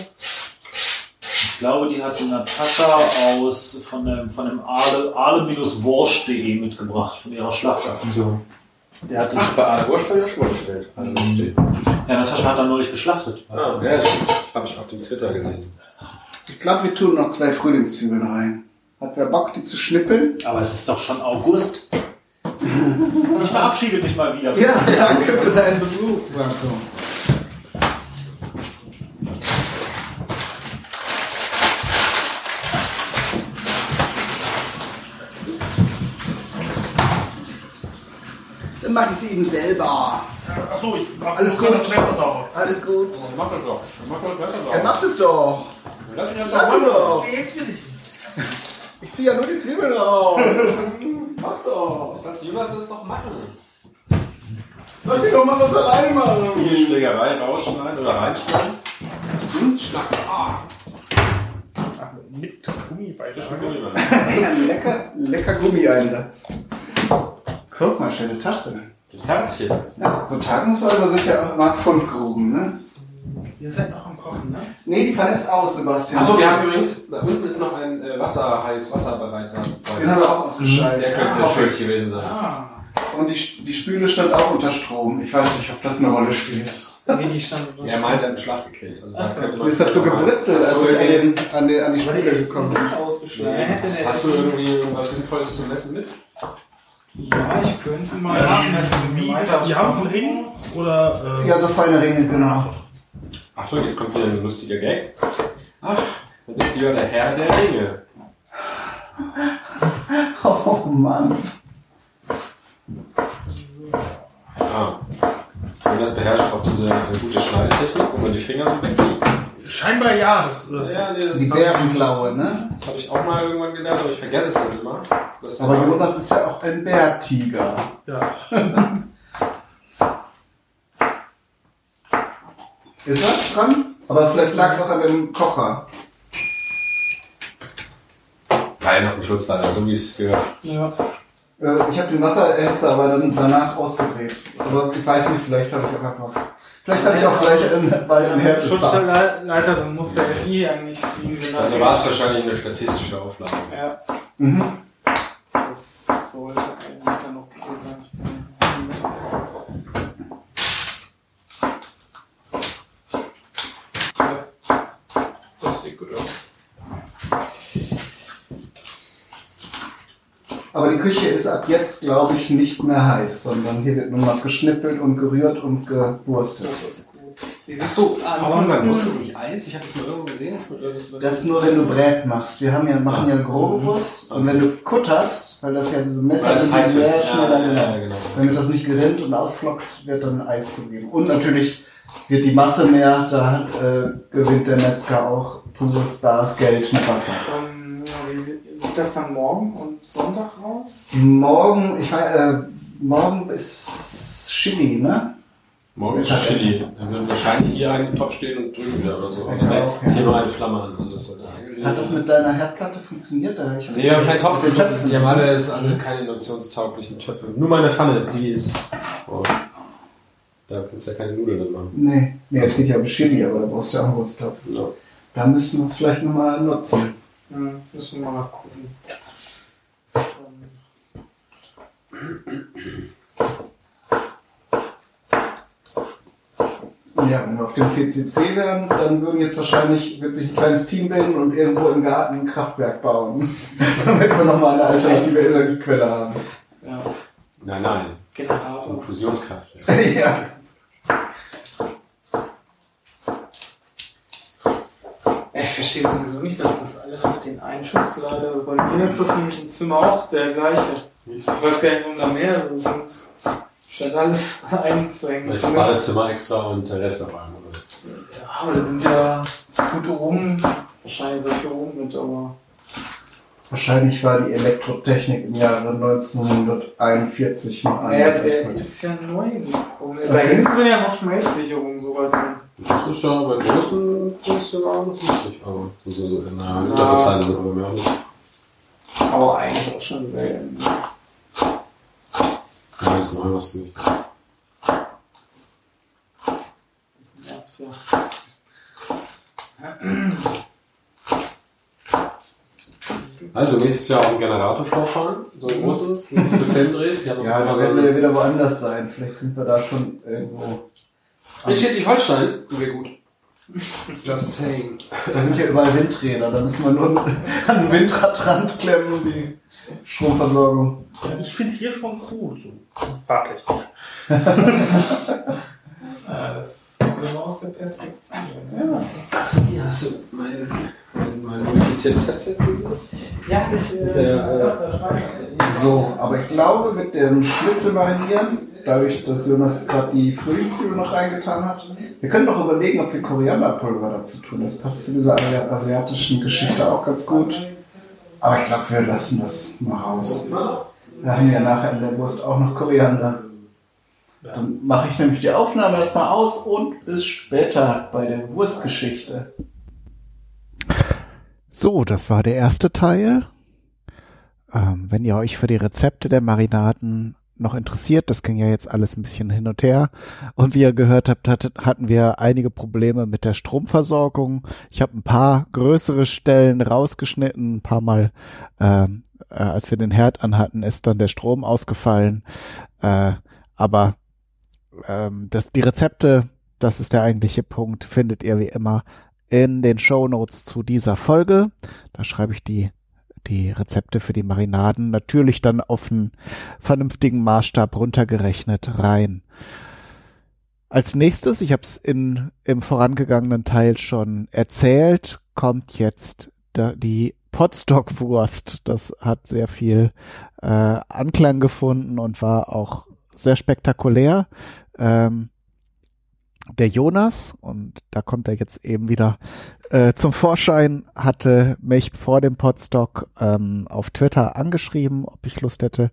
Ich glaube, die hat die Natascha aus von dem, von dem Ale, ale-wurst.de mitgebracht, von ihrer Schlachtaktion. Der hat die, Ach, bei Wurst habe ich ja schon mal bestellt. Ja, Natascha hat dann neulich geschlachtet. Ah, ja, stimmt. Habe ich auf dem Twitter gelesen. Ich glaube, wir tun noch zwei Frühlingszwiebeln rein. Hat wer Bock, die zu schnippeln? Aber es ist doch schon August. Ich verabschiede mich mal wieder. Ja, danke für deinen Besuch, Marco. Dann mache ich sie eben selber. Achso, ich mach Alles das gut. Messer sauber. Alles gut. Mach das doch. Mach das besser Er macht es doch. Lass ihn Lass ihn doch. Ich. Ich ziehe ja nur die Zwiebeln raus. <laughs> Mach doch. Lass Jonas das doch machen. Lass ihn doch mal was alleine machen. Hier Schlägerei rausschneiden oder reinschneiden. Und schnacken. Ah. Mit Gummibeispiel. <laughs> Lecker, lecker Gummieinsatz. Guck mal, schöne Tasse. Herzchen. Ja, so Tagungshäuser sind ja auch immer Fundgruben, ne? Ihr seid noch am Kochen, ne? Nee, die Pfanne ist aus, Sebastian. Achso, wir haben übrigens, da unten ist noch ein äh, Wasser, heißes Wasser bereit. Den haben wir auch ausgeschaltet. Der könnte Ja, schuldig gewesen sein. Ah. Und die, die Spüle stand auch unter Strom. Ich weiß nicht, ob das eine Rolle spielt. Nee, die stand unter Er meint, er hat einen Schlag gekriegt. Also, so. Das hat so gebritzelt, als du ich an, den, an, die Spüle gekommen ausgeschlagen. Hast du irgendwie was Sinnvolles zu messen mit? Ja, ich könnte mal nachmessen. Wie, die haben einen Ring? Oder, äh, Ja, so feine Ringe, genau. Achtung, jetzt kommt wieder ein lustiger Gag. Ach, dann bist du ja der Herr der Ringe. <laughs> Oh Mann. Ah. Und das beherrscht auch diese äh, gute Schneidetechnik, wo man die Finger so wegkriegt. Scheinbar ja. Das, äh, Ja, nee, das Die Bärenklaue, ne? habe ich auch mal irgendwann gelernt, aber ich vergesse es dann immer. Das Aber Jonas ist ja auch ein Bärtiger. ja. <laughs> Ist was dran? Aber vielleicht lag es auch an dem Kocher. Nein, auf dem Schutzleiter, so wie es gehört. ja. Äh, Ich habe den Wassererhitzer aber dann danach ausgedreht. Aber ich weiß nicht, vielleicht habe ich auch einfach. Vielleicht habe ich auch gleich in, bald ein Herz. Schutzleiter, dann muss der FI eigentlich fliegen. wenn er Also war es wahrscheinlich eine statistische Aufnahme. Ja, Mhm. das sollte eigentlich dann okay sein. Ich bin- Ja. Das sieht gut aus. Aber die Küche ist ab jetzt, glaube ich, nicht mehr heiß, sondern hier wird nur noch geschnippelt und gerührt und gewurstet. Das. Wie Ach so, ansonsten- wusste nicht Eis. Ich habe es mal irgendwo gesehen. Das ist nur, wenn du Brät machst. Wir haben ja, machen ja eine grobe Wurst. Und wenn du kutterst, weil das ja diese Messer sind, die sehr wird. schnell Ja, ja, genau. damit das nicht gerinnt und ausflockt, wird dann Eis zugeben. Und natürlich wird die Masse mehr, da äh, gewinnt der Metzger auch pures, bares Geld mit Wasser. Ähm, ja, wie sieht, sieht das dann morgen und Sonntag aus? Morgen, ich weiß, äh, morgen ist Chili, ne? Morgen ist. Chili. Dann wird wahrscheinlich hier ein Topf stehen und drüben wieder oder so. Genau, ja. ist hier nur eine Flamme an. Also das sollte eigentlich- Hat das mit deiner Herdplatte funktioniert? Da ich Nee, wir haben keinen Topf. Den Töpfen. Die haben alle, ist alle keine induktionstauglichen Töpfe. Nur meine Pfanne, die ist. Oh. Da kannst du ja keine Nudeln drin machen. Nee, nee, es geht ja um Chili, aber da brauchst du ja auch einen großen Topf. Ja. Da müssen wir es vielleicht nochmal nutzen. Hm, müssen wir mal gucken. Ja, wenn wir auf dem CCC wären, dann würden jetzt wahrscheinlich, wird sich ein kleines Team bilden und irgendwo im Garten ein Kraftwerk bauen. <laughs> damit wir nochmal eine alternative Energiequelle haben. Ja. Nein, nein. Generator. Und Fusionskraft. <laughs> ja. Ich verstehe sowieso nicht, dass das alles auf den Einschussleiter, also bei mir ist das nämlich im Zimmer auch der gleiche. Ich weiß gar nicht, warum da mehrere sind. Statt alles <laughs> einzuhängen. Das Badezimmer extra und der Rest auf einmal. Ja, aber da sind ja gute Ohren, wahrscheinlich solche Ohren mit, aber. Wahrscheinlich war die Elektrotechnik im Jahre 1941 noch Ja, anders der als heute. ist ja neu gekommen. Da hinten sind ja noch Schmelzsicherungen sogar drin. Das ist ja bei großen noch nicht, aber so, so in einer Hinterverteilung, aber mehr auch nicht. Aber eigentlich auch schon selten. Ja, das ist neu, was nicht. Das nervt ja. <clears throat> Also nächstes Jahr auch einen Generator vorfahren, so einen großen, mit Fendres. Die haben <laughs> Ja, da werden wir ja wieder woanders sein. Vielleicht sind wir da schon irgendwo. In Schleswig-Holstein wäre gut. Just saying. Da sind ja überall Windräder, da müssen wir nur <laughs> an ein Windrad dran klemmen und die Stromversorgung. Ich finde hier schon cool, so farblich. <laughs> Ja, das immer aus der Perspektive. ne? Ja, Achso, hier hast du mein, mein, mein modifiziertes Headset gesehen? ja ich. Äh, Der, äh, So, aber ich glaube, mit dem Schnitzel marinieren, dadurch, dass Jonas jetzt gerade die Frühlingszwiebel noch reingetan hat, wir können doch überlegen, ob wir Korianderpulver dazu tun. Das passt zu dieser asi- asiatischen Geschichte auch ganz gut. Aber ich glaube, wir lassen das mal raus. Wir haben ja nachher in der Wurst auch noch Koriander. Dann mache ich nämlich die Aufnahme erstmal aus und bis später bei der Wurstgeschichte. So, das war der erste Teil. Ähm, wenn ihr euch für die Rezepte der Marinaden noch interessiert, das ging ja jetzt alles ein bisschen hin und her. Und wie ihr gehört habt, hat, hatten wir einige Probleme mit der Stromversorgung. Ich habe ein paar größere Stellen rausgeschnitten, ein paar Mal, ähm, äh, als wir den Herd anhatten, ist dann der Strom ausgefallen. Äh, aber ähm, das, die Rezepte, das ist der eigentliche Punkt, findet ihr wie immer in den Show Notes zu dieser Folge. Da schreibe ich die, die Rezepte für die Marinaden natürlich dann auf einen vernünftigen Maßstab runtergerechnet rein. Als nächstes, ich habe es in im vorangegangenen Teil schon erzählt, kommt jetzt da, die Potstock-Wurst. Das hat sehr viel äh, Anklang gefunden und war auch sehr spektakulär. Ähm, der Jonas, und da kommt er jetzt eben wieder äh, zum Vorschein, hatte mich vor dem Podstock ähm, auf Twitter angeschrieben, ob ich Lust hätte,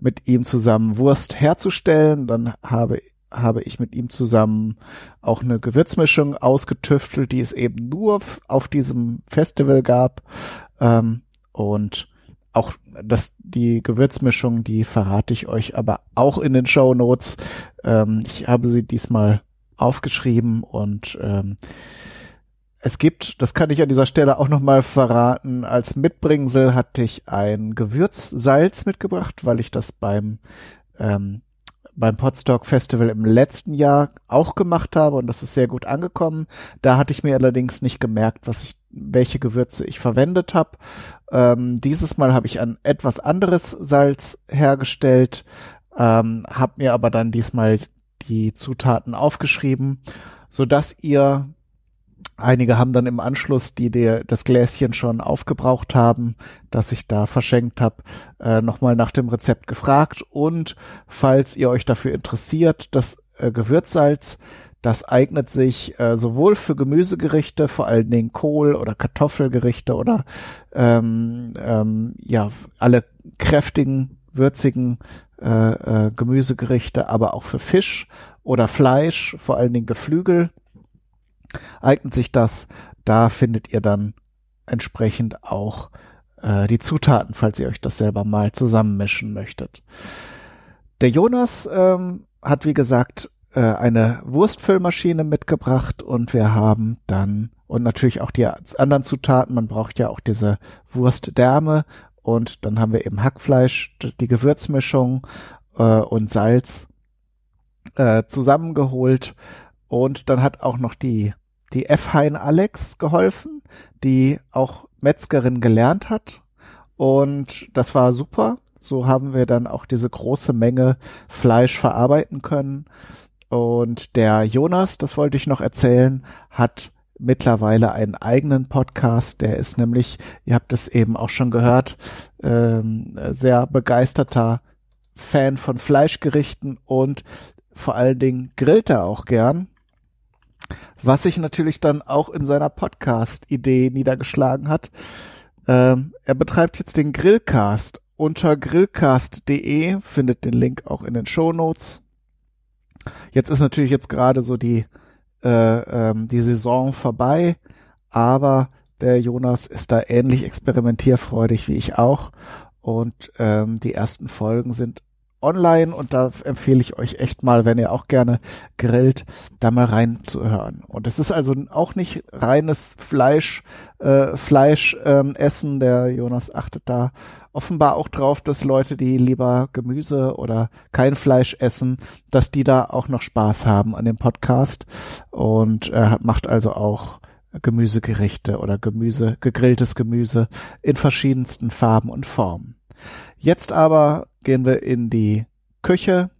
mit ihm zusammen Wurst herzustellen. Dann habe habe ich mit ihm zusammen auch eine Gewürzmischung ausgetüftelt, die es eben nur auf diesem Festival gab. Ähm, und auch das, die Gewürzmischung, die verrate ich euch aber auch in den Show Notes. Ähm, ich habe sie diesmal aufgeschrieben und ähm, es gibt, das kann ich an dieser Stelle auch nochmal verraten, als Mitbringsel hatte ich ein Gewürzsalz mitgebracht, weil ich das beim ähm, beim Podstock Festival im letzten Jahr auch gemacht habe und das ist sehr gut angekommen. Da hatte ich mir allerdings nicht gemerkt, was ich, welche Gewürze ich verwendet habe. Ähm, dieses Mal habe ich ein etwas anderes Salz hergestellt, ähm, habe mir aber dann diesmal die Zutaten aufgeschrieben, so dass ihr Einige haben dann im Anschluss, die der, das Gläschen schon aufgebraucht haben, das ich da verschenkt habe, äh, nochmal nach dem Rezept gefragt. Und falls ihr euch dafür interessiert, das äh, Gewürzsalz, das eignet sich äh, sowohl für Gemüsegerichte, vor allen Dingen Kohl- oder Kartoffelgerichte oder ähm, ähm, ja alle kräftigen, würzigen äh, äh, Gemüsegerichte, aber auch für Fisch oder Fleisch, vor allen Dingen Geflügel eignet sich das. Da findet ihr dann entsprechend auch äh, die Zutaten, falls ihr euch das selber mal zusammenmischen möchtet. Der Jonas ähm, hat, wie gesagt, äh, eine Wurstfüllmaschine mitgebracht und wir haben dann und natürlich auch die anderen Zutaten. Man braucht ja auch diese Wurstdärme und dann haben wir eben Hackfleisch, die Gewürzmischung äh, und Salz äh, zusammengeholt und dann hat auch noch die die F. Hein Alex geholfen, die auch Metzgerin gelernt hat und das war super. So haben wir dann auch diese große Menge Fleisch verarbeiten können. Und der Jonas, das wollte ich noch erzählen, hat mittlerweile einen eigenen Podcast. Der ist nämlich, ihr habt es eben auch schon gehört, ähm, sehr begeisterter Fan von Fleischgerichten und vor allen Dingen grillt er auch gern. Was sich natürlich dann auch in seiner Podcast-Idee niedergeschlagen hat. Ähm, er betreibt jetzt den Grillcast unter grillcast.de, findet den Link auch in den Show Notes. Jetzt ist natürlich jetzt gerade so die, äh, ähm, die Saison vorbei, aber der Jonas ist da ähnlich experimentierfreudig wie ich auch. Und ähm, die ersten Folgen sind online und da empfehle ich euch echt mal, wenn ihr auch gerne grillt, da mal reinzuhören. Und es ist also auch nicht reines Fleisch, äh, Fleisch ähm, essen. Der Jonas achtet da offenbar auch drauf, dass Leute, die lieber Gemüse oder kein Fleisch essen, dass die da auch noch Spaß haben an dem Podcast und äh, macht also auch Gemüsegerichte oder Gemüse, gegrilltes Gemüse in verschiedensten Farben und Formen. Jetzt aber gehen wir in die Küche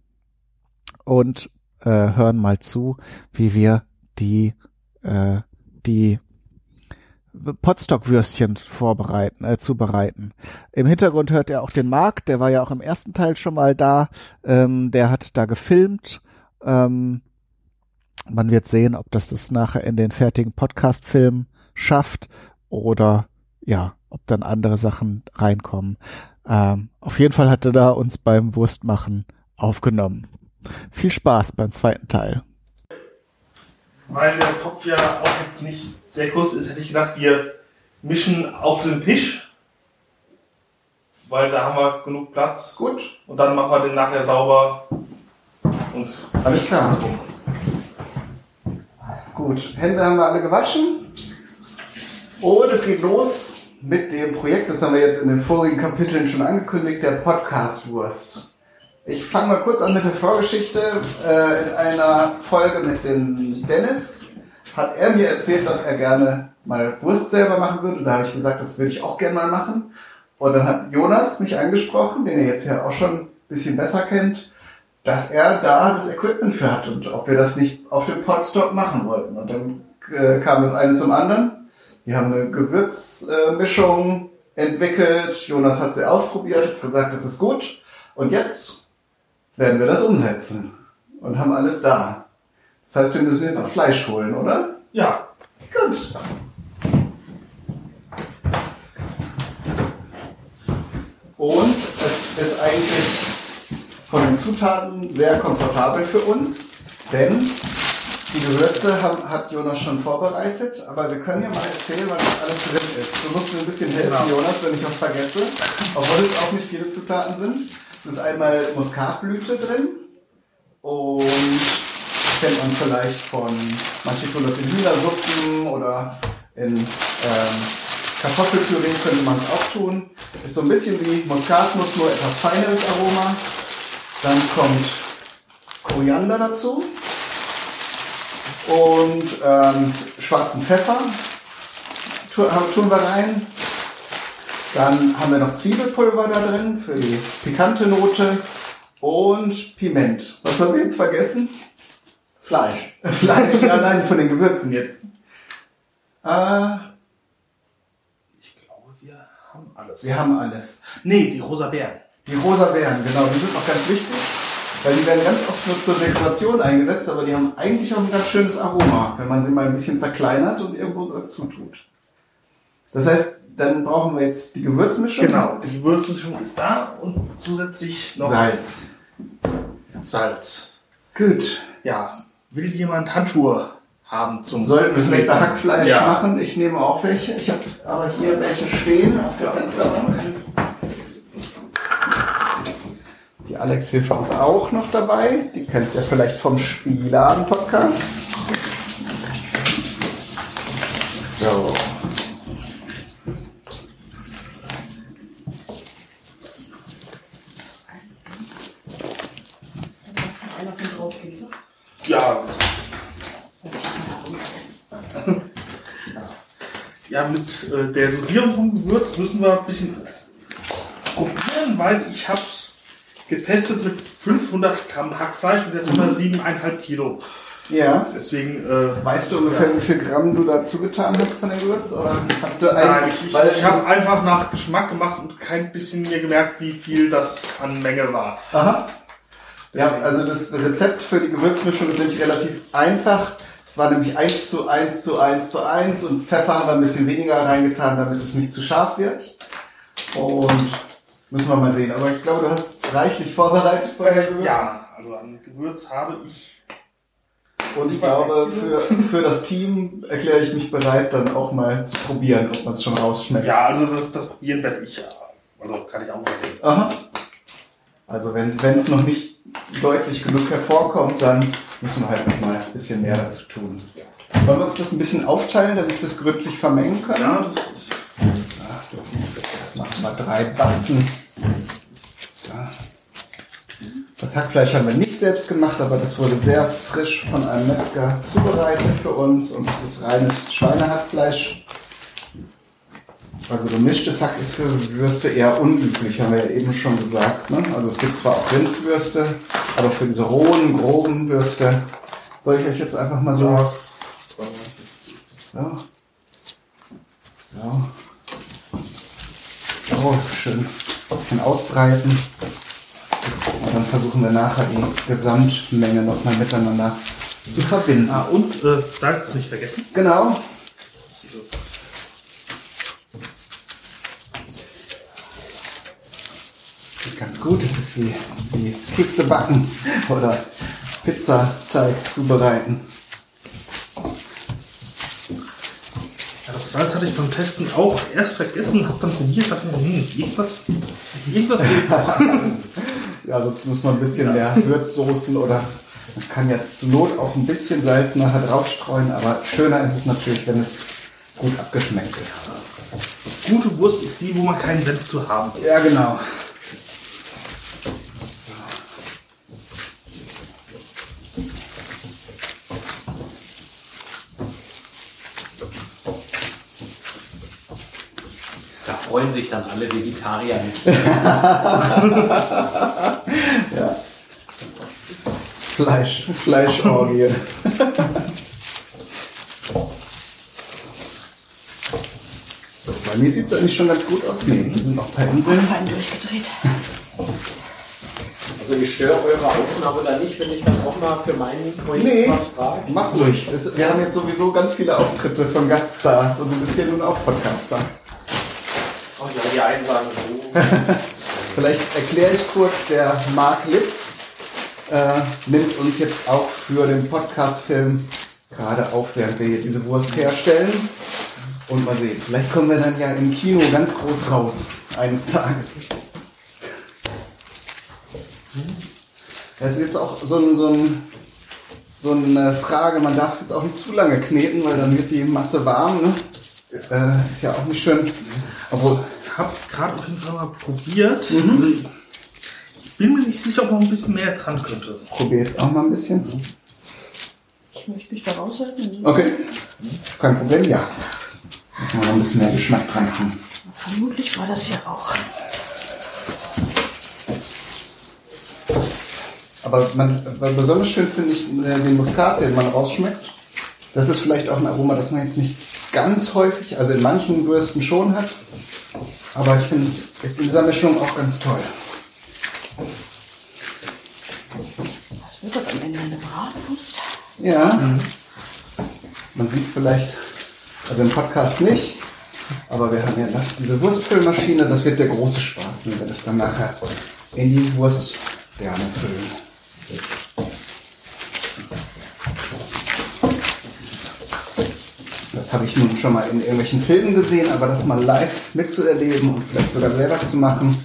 und äh, hören mal zu, wie wir die äh, die Potstockwürstchen vorbereiten, äh, zubereiten. Im Hintergrund hört ihr auch den Marc, der war ja auch im ersten Teil schon mal da. Ähm, der hat da gefilmt. Ähm, man wird sehen, ob das das nachher in den fertigen Podcast-Film schafft oder ja, ob dann andere Sachen reinkommen. Ähm, auf jeden Fall hat er da uns beim Wurstmachen aufgenommen. Viel Spaß beim zweiten Teil. Weil der Topf ja auch jetzt nicht der Kuss ist, hätte ich gedacht, wir mischen auf den Tisch. Weil da haben wir genug Platz. Gut. Und dann machen wir den nachher sauber. Und Alles klar. Gut, Hände haben wir alle gewaschen. Und es geht los mit dem Projekt, das haben wir jetzt in den vorigen Kapiteln schon angekündigt, der Podcast-Wurst. Ich fange mal kurz an mit der Vorgeschichte. Äh, in einer Folge mit dem Dennis hat er mir erzählt, dass er gerne mal Wurst selber machen würde. Und da habe ich gesagt, das würde ich auch gerne mal machen. Und dann hat Jonas mich angesprochen, den ihr jetzt ja auch schon ein bisschen besser kennt, dass er da das Equipment für hat und ob wir das nicht auf dem Podstock machen wollten. Und dann äh, kam das eine zum anderen. Wir haben eine Gewürzmischung entwickelt. Jonas hat sie ausprobiert, gesagt, das ist gut. Und jetzt werden wir das umsetzen und haben alles da. Das heißt, wir müssen jetzt das Fleisch holen, oder? ja, Gut. Und es ist eigentlich von den Zutaten sehr komfortabel für uns, denn die Gewürze haben, hat Jonas schon vorbereitet, aber wir können ja mal erzählen, was alles drin ist. Du musst mir ein bisschen helfen, Genau. Jonas, wenn ich was vergesse, obwohl es auch nicht viele Zutaten sind. Ist einmal Muskatblüte drin und kennt man vielleicht von, manche tun das in Hühnersuppen oder in ähm, Kartoffelpüree könnte man es auch tun. Ist so ein bisschen wie Muskatnuss, nur etwas feineres Aroma. Dann kommt Koriander dazu und ähm, schwarzen Pfeffer tun wir rein. Dann haben wir noch Zwiebelpulver da drin für die pikante Note und Piment. Was haben wir jetzt vergessen? Fleisch. <laughs> Fleisch, ja, nein, von den Gewürzen jetzt. Äh, ich glaube, wir haben alles. wir haben alles. Nee, die rosa Beeren. Die rosa Beeren, genau, die sind auch ganz wichtig, weil die werden ganz oft nur zur Dekoration eingesetzt, aber die haben eigentlich auch ein ganz schönes Aroma, wenn man sie mal ein bisschen zerkleinert und irgendwo dazu tut. Das heißt, dann brauchen wir jetzt die Gewürzmischung. Genau, die Würstmischung ist da und zusätzlich noch Salz. Salz. Gut. Ja, will jemand Handschuhe haben zum Sollten wir vielleicht bei Hackfleisch Ja. machen? Ich nehme auch welche. Ich habe aber hier welche stehen auf der Fensterbank. Die Alex hilft uns auch noch dabei. Die kennt ihr vielleicht vom Spieladen-Podcast. So. Einer von drauf geht, ne? Ja. Ja, mit äh, der Dosierung vom Gewürz müssen wir ein bisschen probieren, weil ich habe getestet mit 500 Gramm Hackfleisch und jetzt haben wir 7,5 Kilo. Ja. Deswegen, äh, Weißt du ungefähr, wie viel Gramm du dazu getan hast von dem Gewürz? Oder hast du ein, Nein, ich, ich, ich habe einfach nach Geschmack gemacht und kein bisschen mir gemerkt, wie viel das an Menge war. Aha. Ja, Deswegen- also das Rezept für die Gewürzmischung ist nämlich relativ einfach. Es war nämlich 1 zu 1 zu 1 zu 1 und Pfeffer haben wir ein bisschen weniger reingetan, damit es nicht zu scharf wird. Und müssen wir mal sehen. Aber ich glaube, du hast reichlich vorbereitet von dem Äh, Gewürz. ja, also an Gewürz habe ich. Und ich glaube, für, für das Team erkläre ich mich bereit, dann auch mal zu probieren, ob man es schon rausschmeckt. Ja, also das, das probieren werde ich. ja. Also kann ich auch mal sehen. Aha. Also wenn es noch nicht deutlich genug hervorkommt, dann müssen wir halt noch mal ein bisschen mehr dazu tun. Wollen wir uns das ein bisschen aufteilen, damit wir es gründlich vermengen können? Ja, machen wir drei Batzen. So. Das Hackfleisch haben wir nicht selbst gemacht, aber das wurde sehr frisch von einem Metzger zubereitet für uns und es ist reines Schweinehackfleisch. Also gemischtes Hack ist für Würste eher unüblich, haben wir ja eben schon gesagt. Ne? Also es gibt zwar auch Rindswürste, aber für diese rohen, groben Würste soll ich euch jetzt einfach mal so... So. So. So, schön ein bisschen ausbreiten. Und dann versuchen wir nachher die Gesamtmenge nochmal miteinander zu verbinden. ah, und äh, Salz nicht vergessen. Genau. Ganz gut. Das ist wie, wie Kekse backen oder Pizzateig zubereiten. Ja, das Salz hatte ich beim Testen auch erst vergessen, habe dann probiert, dachte mir, hm, irgendwas, irgendwas fehlt noch. <laughs> Ja, sonst muss man ein bisschen mehr Würzsoßen oder man kann ja zur Not auch ein bisschen Salz nachher draufstreuen, aber schöner ist es natürlich, wenn es gut abgeschmeckt ist. Gute Wurst ist die, wo man keinen Senf zu haben. will. Ja, genau. Freuen sich dann alle Vegetarier nicht. <laughs> Ja. Fleisch, Fleischorgie. so, bei mir sieht es eigentlich schon ganz gut aus. Nee, hier sind noch ein paar Inseln. Fein durchgedreht. Also ich störe eure Aufnahme da nicht, wenn ich dann auch mal für meinen Projekt Nee, was frage. mach ruhig. Wir haben jetzt sowieso ganz viele Auftritte von Gaststars und du bist ja nun auch Podcaster. Oh ja, die einen sagen so. Vielleicht erkläre ich kurz, der Marc Litz äh, nimmt uns jetzt auch für den Podcast-Film gerade auf, während wir hier diese Wurst herstellen. Und mal sehen, vielleicht kommen wir dann ja im Kino ganz groß raus, eines Tages. Das ist jetzt auch so, ein, so, ein, so eine Frage, man darf es jetzt auch nicht zu lange kneten, weil dann wird die Masse warm. Ne? Das äh, ist ja auch nicht schön. Obwohl, Ich habe gerade auf jeden Fall mal probiert. Also, ich bin mir nicht sicher, ob noch ein bisschen mehr dran könnte. probier jetzt auch mal ein bisschen. Ich möchte mich da raushalten. Okay. Kein Problem, ja. Müssen wir noch ein bisschen mehr Geschmack dran haben. Vermutlich war das ja auch. Aber man, besonders schön finde ich äh, den Muskat, den man rausschmeckt. Das ist vielleicht auch ein Aroma, das man jetzt nicht ganz häufig, also in manchen Würsten schon hat. Aber ich finde es jetzt in dieser Mischung auch ganz toll. Das wird doch am Ende eine Bratwurst. Ja. Man sieht vielleicht, also im Podcast nicht, aber wir haben ja noch diese Wurstfüllmaschine, das wird der große Spaß, wenn wir das dann nachher in die Wurst gerne füllen. Das habe ich nun schon mal in irgendwelchen Filmen gesehen, aber das mal live mitzuerleben und vielleicht sogar selber zu machen,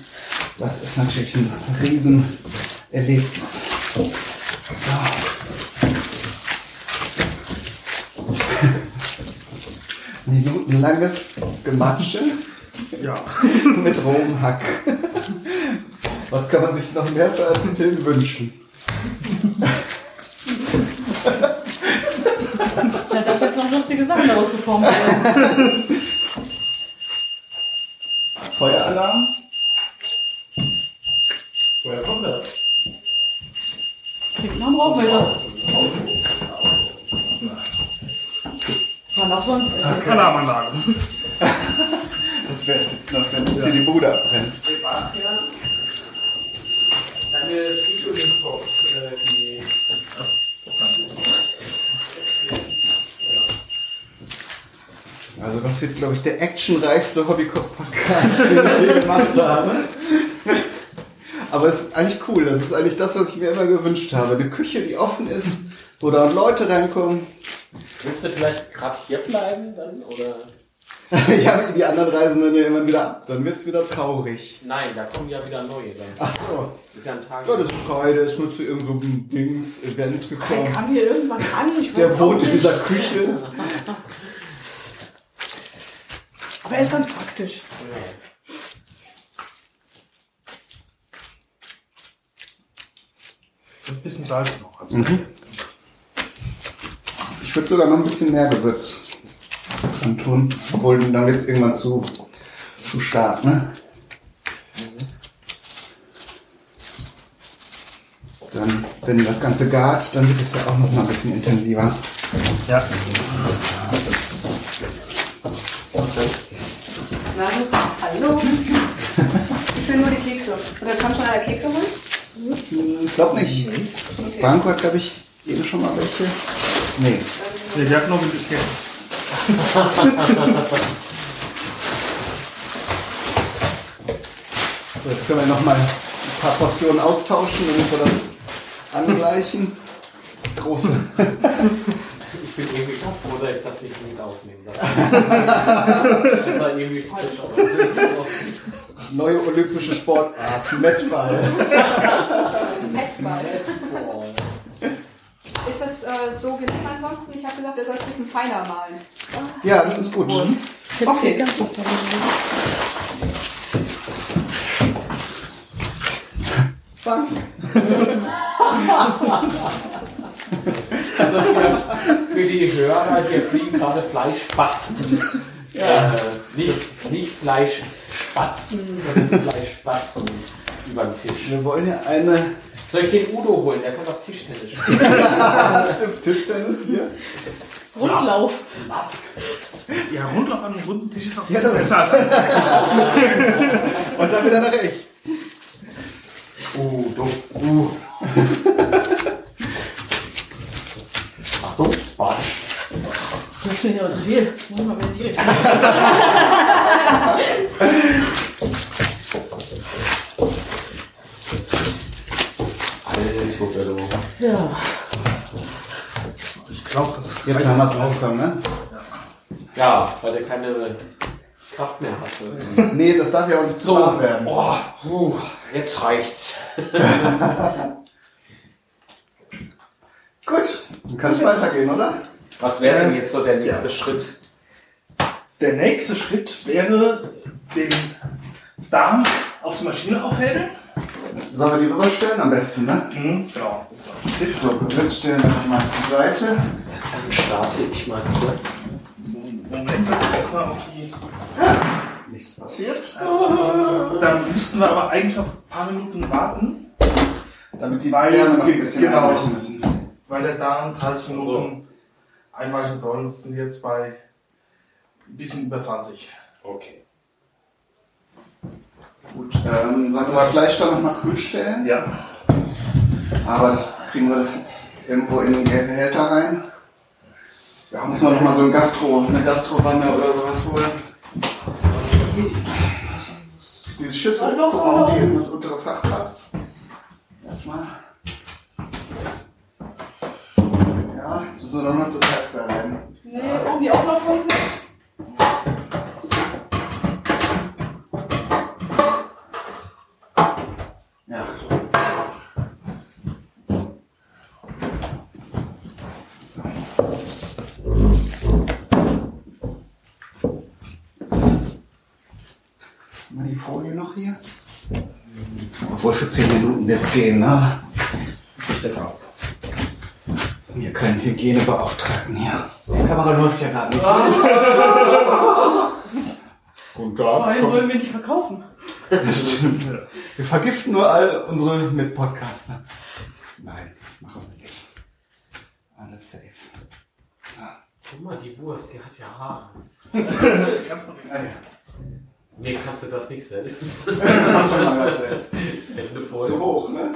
Das ist natürlich ein Riesenerlebnis. So. <laughs> Minutenlanges Gematsche Ja. <laughs> mit rohem Hack. Was kann man sich noch mehr für einen Film wünschen? <laughs> Ja, dass jetzt noch lustige Sachen daraus geformt werden. <laughs> Feueralarm? Woher kommt das? Klingt nach einem Rauchmelder. Kann auch sonst. Alarmanlage. <laughs> Das wäre es jetzt noch, wenn jetzt hier die Bude abbrennt. Sebastian, deine Stiefel-Box, äh, die. Also das wird, glaube ich, der actionreichste Hobbycop-Podcast, den ich je gemacht habe. Aber es ist eigentlich cool. Das ist eigentlich das, was ich mir immer gewünscht habe. Eine Küche, die offen ist, wo da Leute reinkommen. Willst du vielleicht gerade hier bleiben dann? Oder? <laughs> ja, die anderen reisen dann ja immer wieder ab. Dann wird's wieder traurig. Nein, da kommen ja wieder neue dann. Ach so. Das ist ja ein Tag. Ja, das ist Kai, der ist nur zu irgendeinem Dings-Event gekommen. kam hier irgendwann an, ich weiß Der wohnt in dieser Küche. <laughs> Aber er ist ganz praktisch. Ein bisschen Salz noch. Also Mhm. Ich würde sogar noch ein bisschen mehr Gewürz dran tun. Obwohl, dann wird's irgendwann zu, zu stark, ne? Dann, wenn das Ganze gart, dann wird es ja auch noch mal ein bisschen intensiver. Ja. Na, hallo. Ich will nur die Kekse. Oder kann schon einer Kekse holen? Ich glaube nicht. Branko hat, glaube ich, eben schon mal welche. Nee. Nee, der hat noch ein bisschen. So, jetzt können wir noch mal ein paar Portionen austauschen, damit wir das angleichen. Große. <laughs> Ich bin irgendwie froh, dass ich das nicht mit aufnehmen darf. <laughs> Das war irgendwie falsch, aber das ist Neue olympische Sportart, Matchball. Boah. Ist das äh, so genug ansonsten? Ich habe gesagt, er soll es ein bisschen feiner malen. Ja, das ist gut. Okay. Ganz super. Bang. <laughs> Also für, für die Hörer, hier fliegen gerade Fleischspatzen. Äh, nicht, nicht Fleischspatzen, sondern Fleischspatzen über den Tisch. Wir wollen ja eine Soll ich den Udo holen? Der kann doch Tischtennis <laughs> spielen. Stimmt, Tischtennis hier. Rundlauf. Ja, Rundlauf an einem runden Tisch ist auch Ja, besser Und dann wieder nach rechts. Uh, dumm. Uh. Achtung, Batsch. Das ist mir aber zu viel. Muss mal wieder in die Richtung. Alter. Ja. Ich glaube, das Jetzt haben wir es langsam, ne? Ja, weil du keine Kraft mehr hast. ne? Nee, das darf ja auch nicht zu So, warm werden. oh, puh, jetzt reicht's. <laughs> Gut, dann kann es weitergehen, oder? Was wäre denn jetzt so der nächste Schritt? Der nächste Schritt wäre, den Darm auf die Maschine aufhellen. Sollen wir die rüberstellen? Am besten, ne? Mhm, genau. So, Gewürz stellen wir noch mal zur Seite. Dann starte ich mal hier. Moment, erstmal auf die. Nichts passiert. Dann müssten wir aber eigentlich noch ein paar Minuten warten, Damit die Wärme noch ein bisschen genau. einweichen müssen. Weil der Darm 30 Minuten einweichen soll. Sind jetzt bei ein bisschen über 20. Okay. Gut, ähm, sollen wir das Fleisch dann noch mal kühl stellen? Ja. Aber das kriegen wir das jetzt irgendwo in den Behälter rein. Ja, müssen wir noch mal so ein Gastro, eine Gastrowanne oder sowas holen. Diese Schüssel, Hallo, gucken, ob die hallo. in das untere Fach passt. Erstmal. Kannst du so noch das halt Heft da rein? Nee, brauchen die auch noch von Ja, so. Mal die Folie noch hier. Obwohl für 10 Minuten jetzt gehen, ne? Hygienebeauftragten hier. Die Kamera läuft ja gerade nicht. <laughs> Guten Vor Tag. allem komm. wollen wir nicht verkaufen. Das stimmt. Wir vergiften nur all unsere Mitpodcaster. Nein, machen wir nicht. Alles safe. So. Guck mal, die Wurst, die hat ja Haare. <laughs> Kannst du nicht. Ja. Nee, kannst du das nicht selbst. <laughs> Mach doch mal grad selbst. Hände voll. So hoch, ne?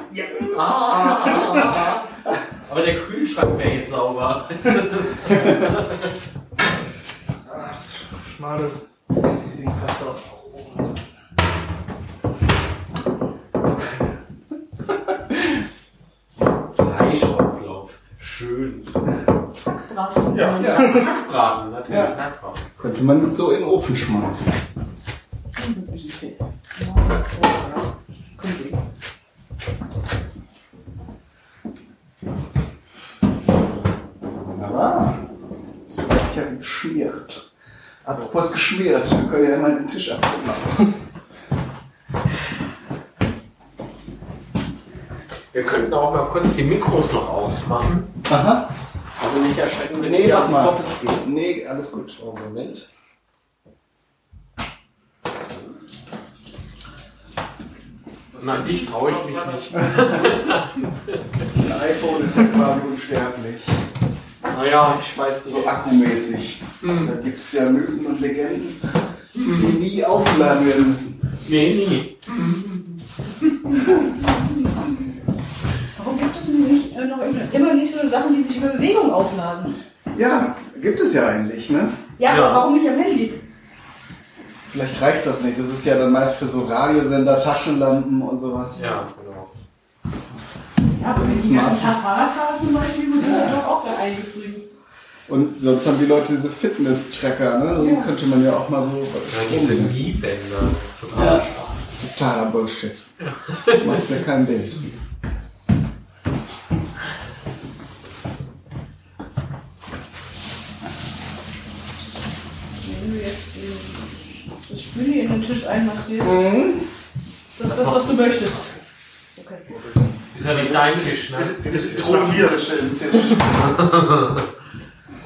Ah, ah, ah, ah. Aber der Kühlschrank wäre jetzt sauber. Ah, das schmale Ding passt auch oben. Fleischauflauf. Schön. Hackbraten. Ja. Ja. Hackbraten, natürlich. Ja. Hackbraten. Könnte man so in den Ofen schmeißen. Wunderbar. So wird ja geschmiert. Apropos geschmiert, wir können ja mal den Tisch abputzen. Wir könnten auch mal kurz die Mikros noch ausmachen. Aha. Also nicht erschrecken, wenn Nee, hier mach mal. Nee, alles gut. Oh, Moment. Nein, dich traue ich mich nicht. <laughs> Ein iPhone ist ja quasi unsterblich. Naja, ich weiß nicht. So akkumäßig. Da gibt es ja Mythen und Legenden, dass die nie aufgeladen werden müssen. Nee, nie. Warum gibt es denn nicht, äh, noch immer nicht so Sachen, die sich über Bewegung aufladen? Ja, gibt es ja eigentlich, ne? Ja, Ja. aber warum nicht am Handy? Vielleicht reicht das nicht. Das ist ja dann meist für so Radiosender, Taschenlampen und sowas. Ja, genau. Ja, wenn ich den ganzen Tag Fahrrad fahre zum Beispiel, muss ich das doch auch da eingeschrieben. Und sonst haben die Leute diese Fitness-Tracker, ne? So Ja. könnte man ja auch mal so. Ja, diese Mi-Bänder, das ist total Ja. Totaler Bullshit. Du machst ja kein Bild. Wenn du jetzt das Spüli in den Tisch einmassierst, Mhm. ist das das, was du möchtest. Okay. Ist ja nicht dein Tisch, ne? Diese Zitronenbier im Tisch. <laughs>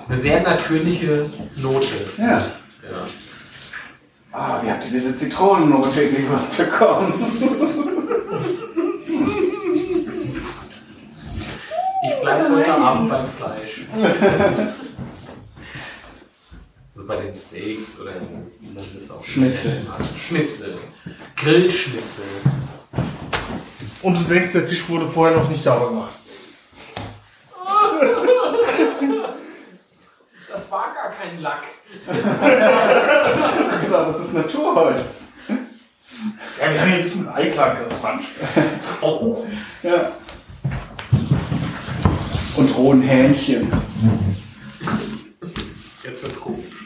Eine sehr natürliche Note. Ja. Ja. Ah, wie habt ihr diese Zitronennote in die Wurst bekommen? Ich bleibe heute Abend beim Fleisch. <laughs> Also bei den Steaks oder wie man das auch Schnitzel. Also Schnitzel. Grillschnitzel. Und du denkst, der Tisch wurde vorher noch nicht sauber gemacht. Das war gar kein Lack. genau, das ist Naturholz. Ja, wir haben hier ein bisschen Eiklang gepanscht. Oh. <laughs> Ja. Und rohen Hähnchen. Jetzt wird's komisch.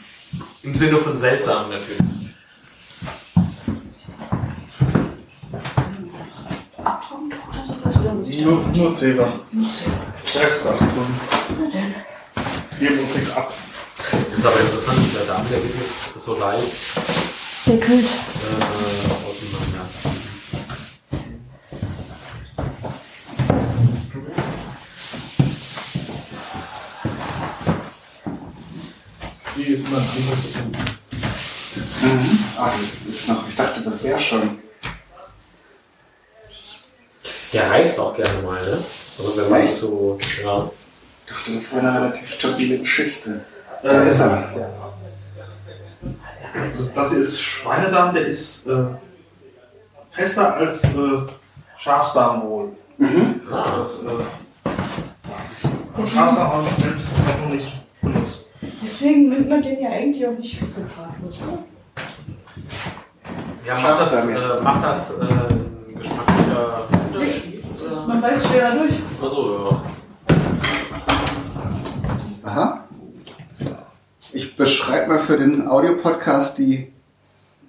Im Sinne von seltsam natürlich. Nur, nur Rest ist alles drin. Geben uns nichts ab. Ist aber interessant, dieser Dame, der wird jetzt so leicht Der kühlt. äh, auseinander. Anders. Mhm. Ah, das ist noch, ich dachte, das wäre schon. Der reizt auch gerne mal, ne? Also wenn man Echt? so, ja. Ich dachte, das wäre eine relativ stabile Geschichte. Da ist er. Also das hier ist Schweinedarm, der ist äh, fester als äh, Schafsdarm wohl. Mhm. Das, äh, aber Schafsdarm habe ich selbst noch nicht. Deswegen nimmt man den ja eigentlich auch nicht für Bratwurst, oder? ja, macht das, äh, macht das äh, ein geschmacklicher Unterschied? Man beißt schwerer durch. Also, ja. Aha. Ich beschreibe mal für den Audiopodcast die,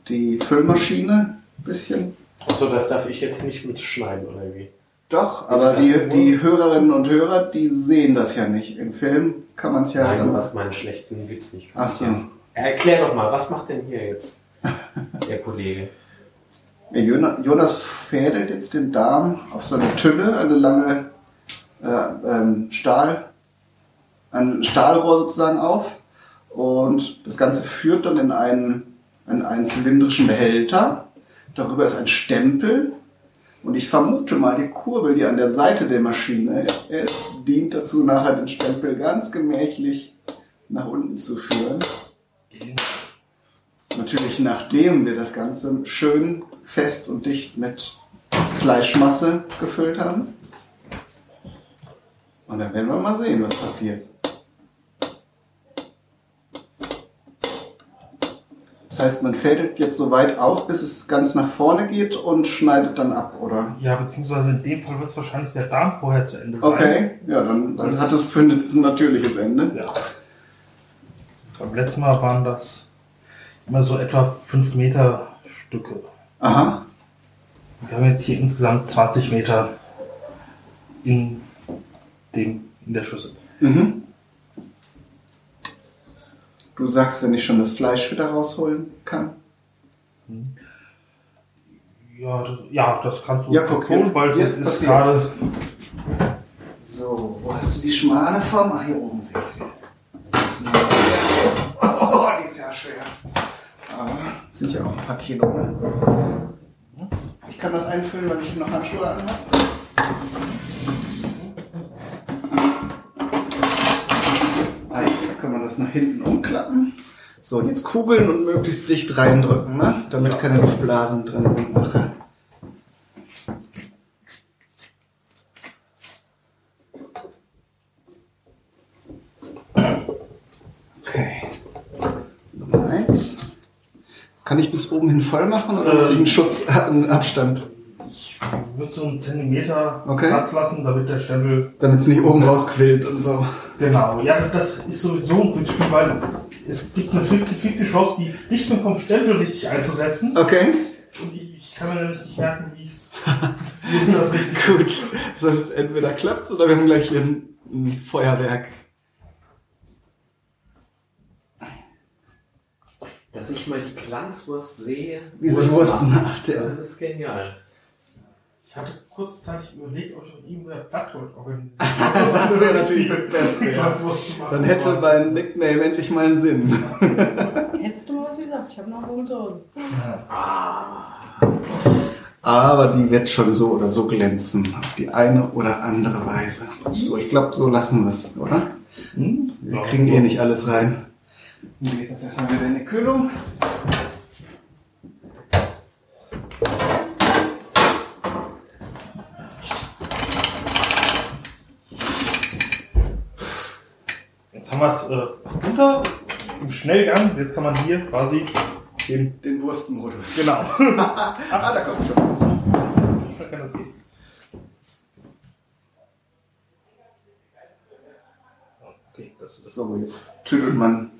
die Füllmaschine ein bisschen. Achso, das darf ich jetzt nicht mitschneiden, oder wie? Doch, aber die, die Hörerinnen und Hörer, die sehen das ja nicht. Im Film kann man es ja Nein, dann. hast meinen schlechten Witz nicht Ach so. Erklär doch mal, was macht denn hier jetzt der Kollege? <laughs> Jonas fädelt jetzt den Darm auf so eine Tülle, eine lange äh, ähm, Stahl, ein Stahlrohr sozusagen auf. Und das Ganze führt dann in einen, in einen zylindrischen Behälter. Darüber ist ein Stempel. Und ich vermute mal, die Kurbel, die an der Seite der Maschine ist, dient dazu, nachher den Stempel ganz gemächlich nach unten zu führen. Natürlich nachdem wir das Ganze schön fest und dicht mit Fleischmasse gefüllt haben. Und dann werden wir mal sehen, was passiert. Das heißt, man fädelt jetzt so weit auf, bis es ganz nach vorne geht und schneidet dann ab, oder? Ja, beziehungsweise in dem Fall wird es wahrscheinlich der Darm vorher zu Ende sein. Okay, ja, dann, dann hat es findet es ein natürliches Ende. Ja. Beim letzten Mal waren das immer so etwa 5 Meter Stücke. Aha. Wir haben jetzt hier insgesamt 20 Meter in, dem, in der Schüssel. Mhm. Du sagst, wenn ich schon das Fleisch wieder rausholen kann. Ja, das, ja, das kannst du Ja, guck, jetzt- weil jetzt ist gerade. So, wo hast du die schmale Form? Ach, hier oben sehe ich sie. <laughs> Oh, die ist ja schwer. Aber sind ja auch ein paar Kilo, ne? Ich kann das einfüllen, weil ich noch Handschuhe anhabe. Ah, jetzt kann man das nach hinten umklappen. So, und jetzt kugeln und möglichst dicht reindrücken, ne? Damit keine Luftblasen drin sind nachher. Okay. Nummer eins. Kann ich bis oben hin voll machen oder muss ich einen Schutz, einen Abstand? Ich würde so einen Zentimeter Okay. Platz lassen, damit der Stempel. Damit es nicht oben rausquillt und so. Genau, ja, das ist sowieso ein Glücksspiel, weil es gibt eine 50-50 Chance, die Dichtung vom Stempel richtig einzusetzen. Okay. Und ich, ich kann mir nämlich nicht merken, wie es das <laughs> richtig Gut. ist. Das heißt, entweder klappt's oder wir haben gleich hier ein, ein Feuerwerk. Dass ich mal die Glanzwurst sehe. Wie sich Wurst macht, ja. Das ist genial. Ich hatte kurzzeitig überlegt, ob ich mit ihm Plattgold organisiere. <laughs> Das wäre natürlich das Beste. Ja. Dann hätte mein Nickname endlich mal einen Sinn. <laughs> Hättest du mal was gesagt? Ich habe noch wohl so. Aber die wird schon so oder so glänzen. Auf die eine oder andere Weise. So, ich glaube, so lassen wir es, oder? Wir kriegen eh nicht alles rein. Dann geht das erstmal wieder in die Kühlung. Haben wir es äh, runter im Schnellgang. Jetzt kann man hier quasi den, Den Wurstmodus. Genau. <laughs> ah, da kommt schon was. Wie schnell kann das gehen? Okay, das ist So, jetzt tüdelt man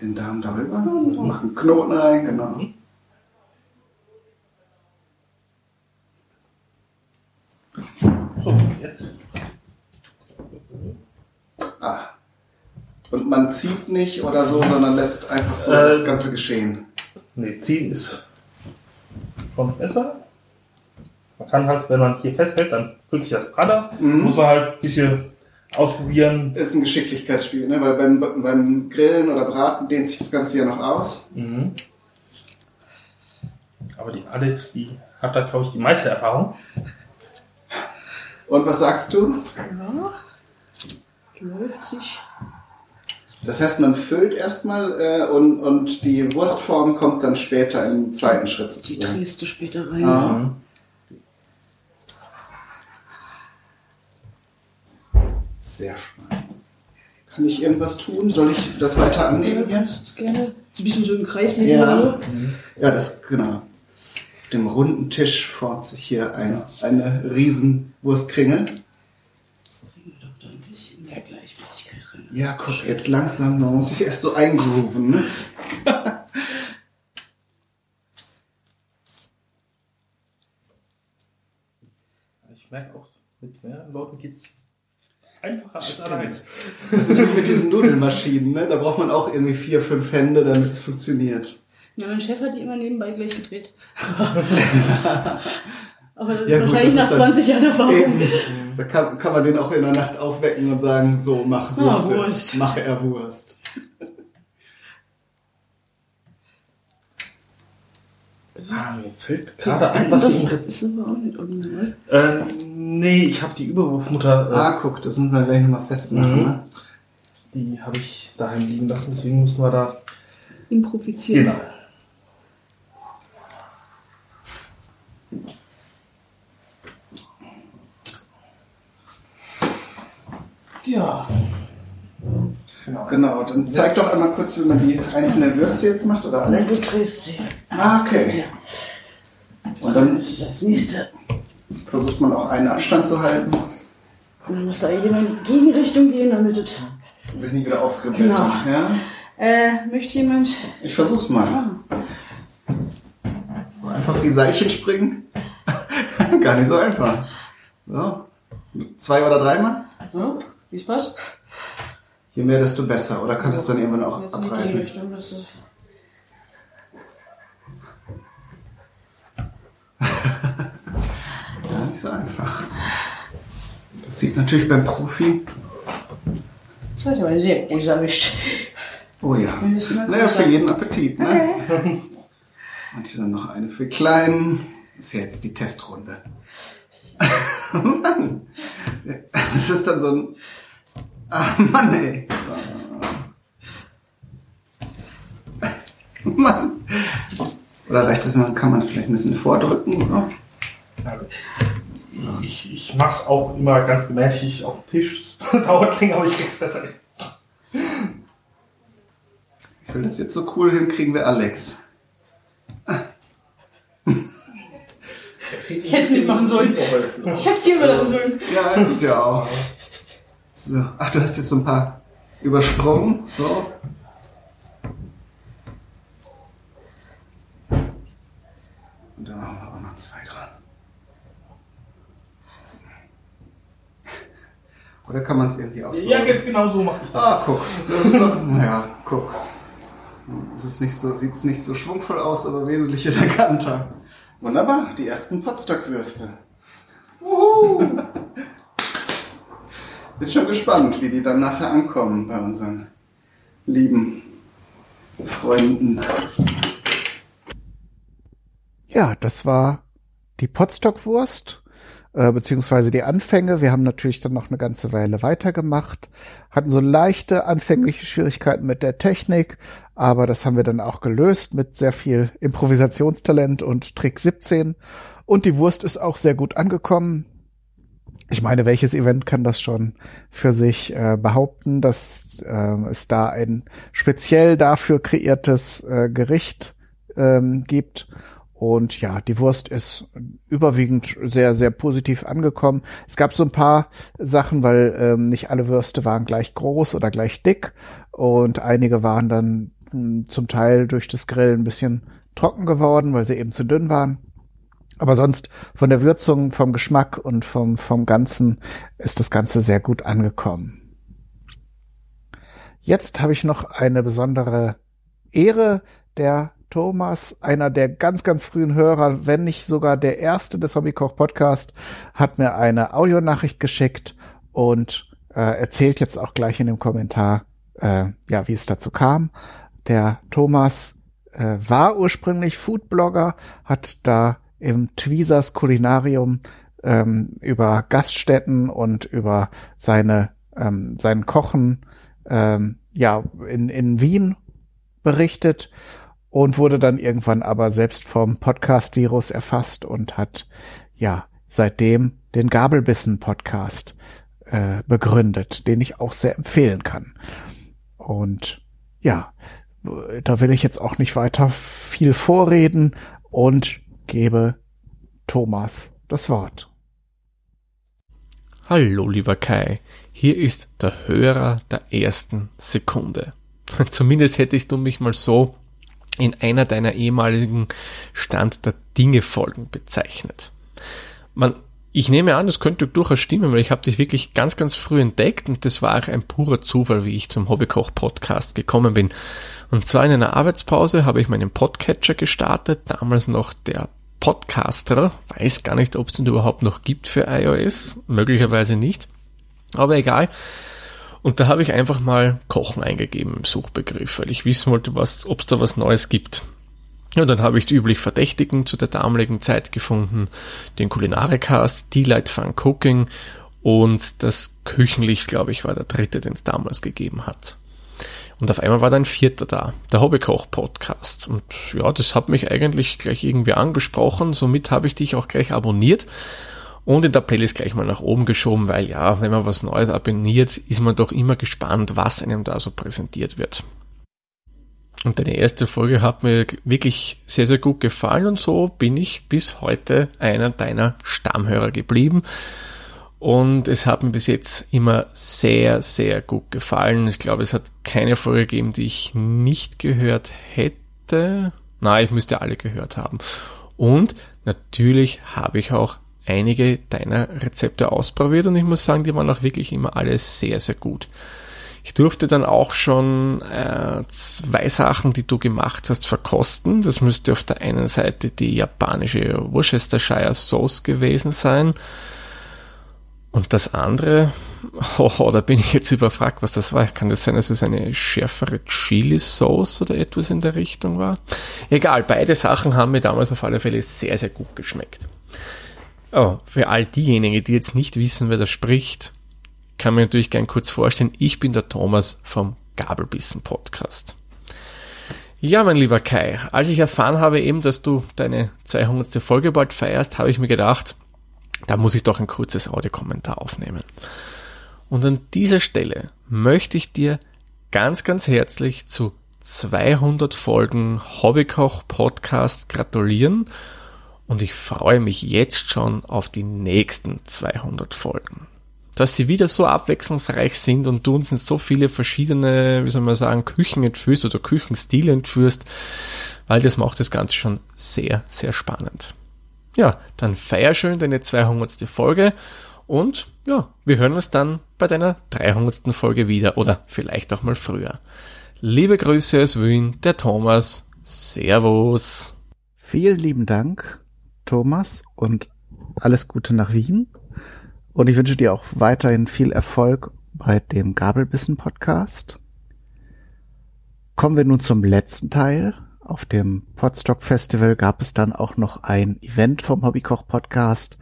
den Darm darüber, macht einen Knoten rein, genau. so. Jetzt. Ah. Und man zieht nicht oder so, sondern lässt einfach so Äh, das Ganze geschehen. Nee, ziehen ist schon besser. Man kann halt, wenn man hier festhält, dann fühlt sich das praller. Mhm. Muss man halt ein bisschen ausprobieren. Das ist ein Geschicklichkeitsspiel, ne? weil beim, beim Grillen oder Braten dehnt sich das Ganze ja noch aus. Mhm. Aber die Alex, die hat da, glaube ich, die meiste Erfahrung. Und was sagst du? Ja. Läuft sich. Das heißt, man füllt erstmal äh, und, und die Wurstform kommt dann später im zweiten Schritt Die sozusagen. drehst du später rein. Ah. Sehr spannend. Kann ich irgendwas tun? Soll ich das weiter annehmen hier? Gerne. Ein bisschen so im Kreis mit Ja. Ja, das, genau. Auf dem runden Tisch formt sich hier ein, eine riesen Wurstkringel. Doch ein bisschen mehr Gleichmäßigkeit rein. Ja, guck, jetzt langsam, man muss sich erst so eingrooven, ne? <laughs> Ich merke auch, mit mehreren Leuten geht es einfacher als allein. Das ist wie mit diesen Nudelmaschinen, ne? Da braucht man auch irgendwie vier, fünf Hände, damit es funktioniert. Ja, mein Chef hat die immer nebenbei gleich gedreht. <laughs> Aber das Ja, ist gut, wahrscheinlich das nach ist dann 20 Jahren Erfahrung. Eben. Da kann, kann man den auch in der Nacht aufwecken und sagen, so, mach Würste. Wurst. Mach er Wurst. Ah, mir fällt gerade ein, was das wir ist aber auch nicht original. äh, Nee, ich habe die Überwurfmutter. Äh, Ah, guck, das müssen wir gleich nochmal festmachen. Mhm. Ne? Die habe ich daheim liegen lassen, deswegen mussten wir da. Improvizieren. Genau. Ja. Genau, dann zeig doch einmal kurz, wie man die einzelnen Würste jetzt macht, oder Alex? Du drehst sie. Ah, okay. Und dann Das nächste. versucht man auch einen Abstand zu halten, Und dann muss da jemand in die Gegenrichtung gehen, damit es. sich nicht wieder aufribbelt. Genau. Ja? Äh, möchte jemand. Ich versuch's mal. Ah, So einfach wie Seilchen springen. <laughs> Gar nicht so einfach. So. Zwei oder dreimal? so, wie Spaß? Je mehr, desto besser. Oder kann es dann irgendwann auch Jetzt abreißen? Gegenrichtung, das ist. <laughs> Ja, nicht so einfach. Das sieht natürlich beim Profi. Das hat aber sehr groß erwischt. Oh ja. Mal Naja, für jeden Appetit, ne? Und <laughs> hier dann noch eine für Kleinen. Das ist ja jetzt die Testrunde. <laughs> Mann. Das ist dann so ein. Ah, Mann, ey. Mann. Oder reicht das mal, kann man es vielleicht ein bisschen vordrücken, oder? Ich, ich mach's auch immer ganz gemächlich auf dem Tisch. Das <laughs> dauert länger, aber ich krieg's besser hin. Ich will das jetzt so cool hinkriegen wie Alex. Ich hätte es nicht machen sollen. Ich hätte es dir überlassen sollen. Ja, ist es ja auch. So. Ach, du hast jetzt so ein paar übersprungen. So. Und dann machen wir auch noch zwei dran. So. Oder kann man es irgendwie auch so... Ja, ge- genau so mache ich das. Ah, guck. <laughs> Das doch, naja, guck. Es ist nicht so, sieht's nicht so schwungvoll aus, aber wesentlich eleganter. Wunderbar, die ersten Potstockwürste. <laughs> Bin schon gespannt, wie die dann nachher ankommen bei unseren lieben Freunden. Ja, das war die Potstockwurst, äh, beziehungsweise die Anfänge. Wir haben natürlich dann noch eine ganze Weile weitergemacht, hatten so leichte anfängliche Schwierigkeiten mit der Technik, aber das haben wir dann auch gelöst mit sehr viel Improvisationstalent und Trick 17. Und die Wurst ist auch sehr gut angekommen. Ich meine, welches Event kann das schon für sich äh, behaupten, dass äh, es da ein speziell dafür kreiertes äh, Gericht ähm, gibt? Und ja, die Wurst ist überwiegend sehr, sehr positiv angekommen. Es gab so ein paar Sachen, weil ähm, nicht alle Würste waren gleich groß oder gleich dick und einige waren dann mh, zum Teil durch das Grillen ein bisschen trocken geworden, weil sie eben zu dünn waren. Aber sonst von der Würzung, vom Geschmack und vom, vom Ganzen ist das Ganze sehr gut angekommen. Jetzt habe ich noch eine besondere Ehre. Der Thomas, einer der ganz, ganz frühen Hörer, wenn nicht sogar der erste des Hobbykoch Podcast, hat mir eine Audionachricht geschickt und äh, erzählt jetzt auch gleich in dem Kommentar, äh, ja, wie es dazu kam. Der Thomas äh, war ursprünglich Foodblogger, hat da im Tweezers Kulinarium ähm, über Gaststätten und über seine ähm, sein Kochen ähm, ja in, in Wien berichtet und wurde dann irgendwann aber selbst vom Podcast-Virus erfasst und hat ja seitdem den Gabelbissen-Podcast äh, begründet, den ich auch sehr empfehlen kann. Und ja, da will ich jetzt auch nicht weiter viel vorreden und gebe Thomas das Wort. Hallo, lieber Kai. Hier ist der Hörer der ersten Sekunde. <laughs> Zumindest hättest du mich mal so in einer deiner ehemaligen Stand der Dinge Folgen bezeichnet. Man Ich nehme an, das könnte durchaus stimmen, weil ich habe dich wirklich ganz, ganz früh entdeckt und das war auch ein purer Zufall, wie ich zum Hobbykoch-Podcast gekommen bin. Und zwar in einer Arbeitspause habe ich meinen Podcatcher gestartet, damals noch der Podcaster, weiß gar nicht, ob es den überhaupt noch gibt für iOS, möglicherweise nicht, aber egal. Und da habe ich einfach mal Kochen eingegeben im Suchbegriff, weil ich wissen wollte, ob es da was Neues gibt. Und dann habe ich die üblich Verdächtigen zu der damaligen Zeit gefunden, den Kulinarikast, Delight Fun Cooking und das Küchenlicht, glaube ich, war der dritte, den es damals gegeben hat. Und auf einmal war da ein vierter da, der Hobbykoch-Podcast. Und ja, das hat mich eigentlich gleich irgendwie angesprochen, somit habe ich dich auch gleich abonniert und in der Playlist gleich mal nach oben geschoben, weil ja, wenn man was Neues abonniert, ist man doch immer gespannt, was einem da so präsentiert wird. Und deine erste Folge hat mir wirklich sehr, sehr gut gefallen und so bin ich bis heute einer deiner Stammhörer geblieben. Und es hat mir bis jetzt immer sehr, sehr gut gefallen. Ich glaube, es hat keine Folge gegeben, die ich nicht gehört hätte. Nein, ich müsste alle gehört haben. Und natürlich habe ich auch einige deiner Rezepte ausprobiert und ich muss sagen, die waren auch wirklich immer alle sehr, sehr gut. Ich durfte dann auch schon äh, zwei Sachen, die du gemacht hast, verkosten. Das müsste auf der einen Seite die japanische Worcestershire Sauce gewesen sein. Und das andere, <laughs> oh, da bin ich jetzt überfragt, was das war. Kann das sein, dass es eine schärfere Chili-Sauce oder etwas in der Richtung war? Egal, beide Sachen haben mir damals auf alle Fälle sehr, sehr gut geschmeckt. Oh, für all diejenigen, die jetzt nicht wissen, wer da spricht, kann mir natürlich gern kurz vorstellen, ich bin der Thomas vom Gabelbissen Podcast. Ja, mein lieber Kai, als ich erfahren habe eben, dass du deine 200. Folge bald feierst, habe ich mir gedacht, da muss ich doch ein kurzes Audiokommentar aufnehmen. Und an dieser Stelle möchte ich dir ganz, ganz herzlich zu 200 Folgen Hobbykoch Podcast gratulieren und ich freue mich jetzt schon auf die nächsten 200 Folgen. Dass sie wieder so abwechslungsreich sind und du uns in so viele verschiedene, wie soll man sagen, Küchen entführst oder Küchenstile entführst, weil das macht das Ganze schon sehr, sehr spannend. Ja, dann feier schön deine 200. Folge und ja, wir hören uns dann bei deiner 300. Folge wieder oder vielleicht auch mal früher. Liebe Grüße aus Wien, der Thomas. Servus. Vielen lieben Dank Thomas, und alles Gute nach Wien. Und ich wünsche dir auch weiterhin viel Erfolg bei dem Gabelbissen Podcast. Kommen wir nun zum letzten Teil. Auf dem Podstock Festival gab es dann auch noch ein Event vom Hobbykoch Podcast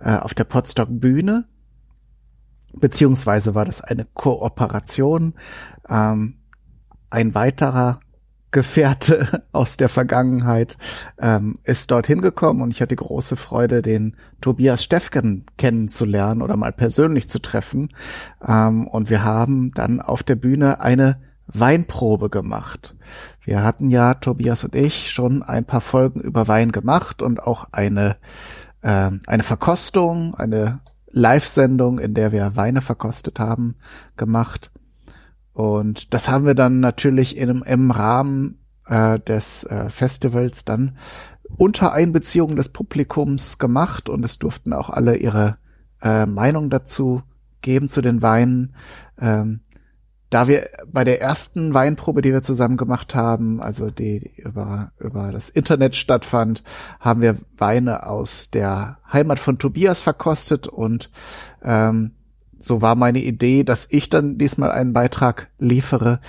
äh, auf der Podstock Bühne. Beziehungsweise war das eine Kooperation. Ähm, ein weiterer Gefährte <laughs> aus der Vergangenheit ähm, ist dorthin gekommen und ich hatte große Freude, den Tobias Steffken kennenzulernen oder mal persönlich zu treffen. Ähm, und wir haben dann auf der Bühne eine Weinprobe gemacht. Wir hatten ja, Tobias und ich, schon ein paar Folgen über Wein gemacht und auch eine, äh, eine Verkostung, eine Live-Sendung, in der wir Weine verkostet haben, gemacht. Und das haben wir dann natürlich in, im Rahmen äh, des äh, Festivals dann unter Einbeziehung des Publikums gemacht und es durften auch alle ihre äh, Meinung dazu geben zu den Weinen. Ähm, da wir bei der ersten Weinprobe, die wir zusammen gemacht haben, also die über, über das Internet stattfand, haben wir Weine aus der Heimat von Tobias verkostet und ähm, so war meine Idee, dass ich dann diesmal einen Beitrag liefere.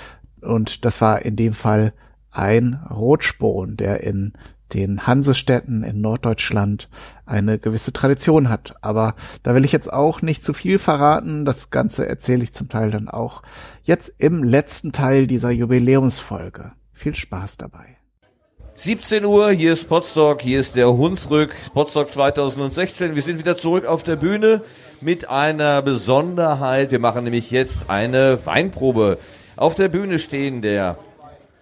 Und das war in dem Fall ein Rotspon, der in den Hansestädten in Norddeutschland eine gewisse Tradition hat. Aber da will ich jetzt auch nicht zu viel verraten. Das Ganze erzähle ich zum Teil dann auch jetzt im letzten Teil dieser Jubiläumsfolge. Viel Spaß dabei. 17 Uhr, hier ist Potsdok, hier ist der Hunsrück, Potsdok 2016. Wir sind wieder zurück auf der Bühne mit einer Besonderheit. Wir machen nämlich jetzt eine Weinprobe. Auf der Bühne stehen der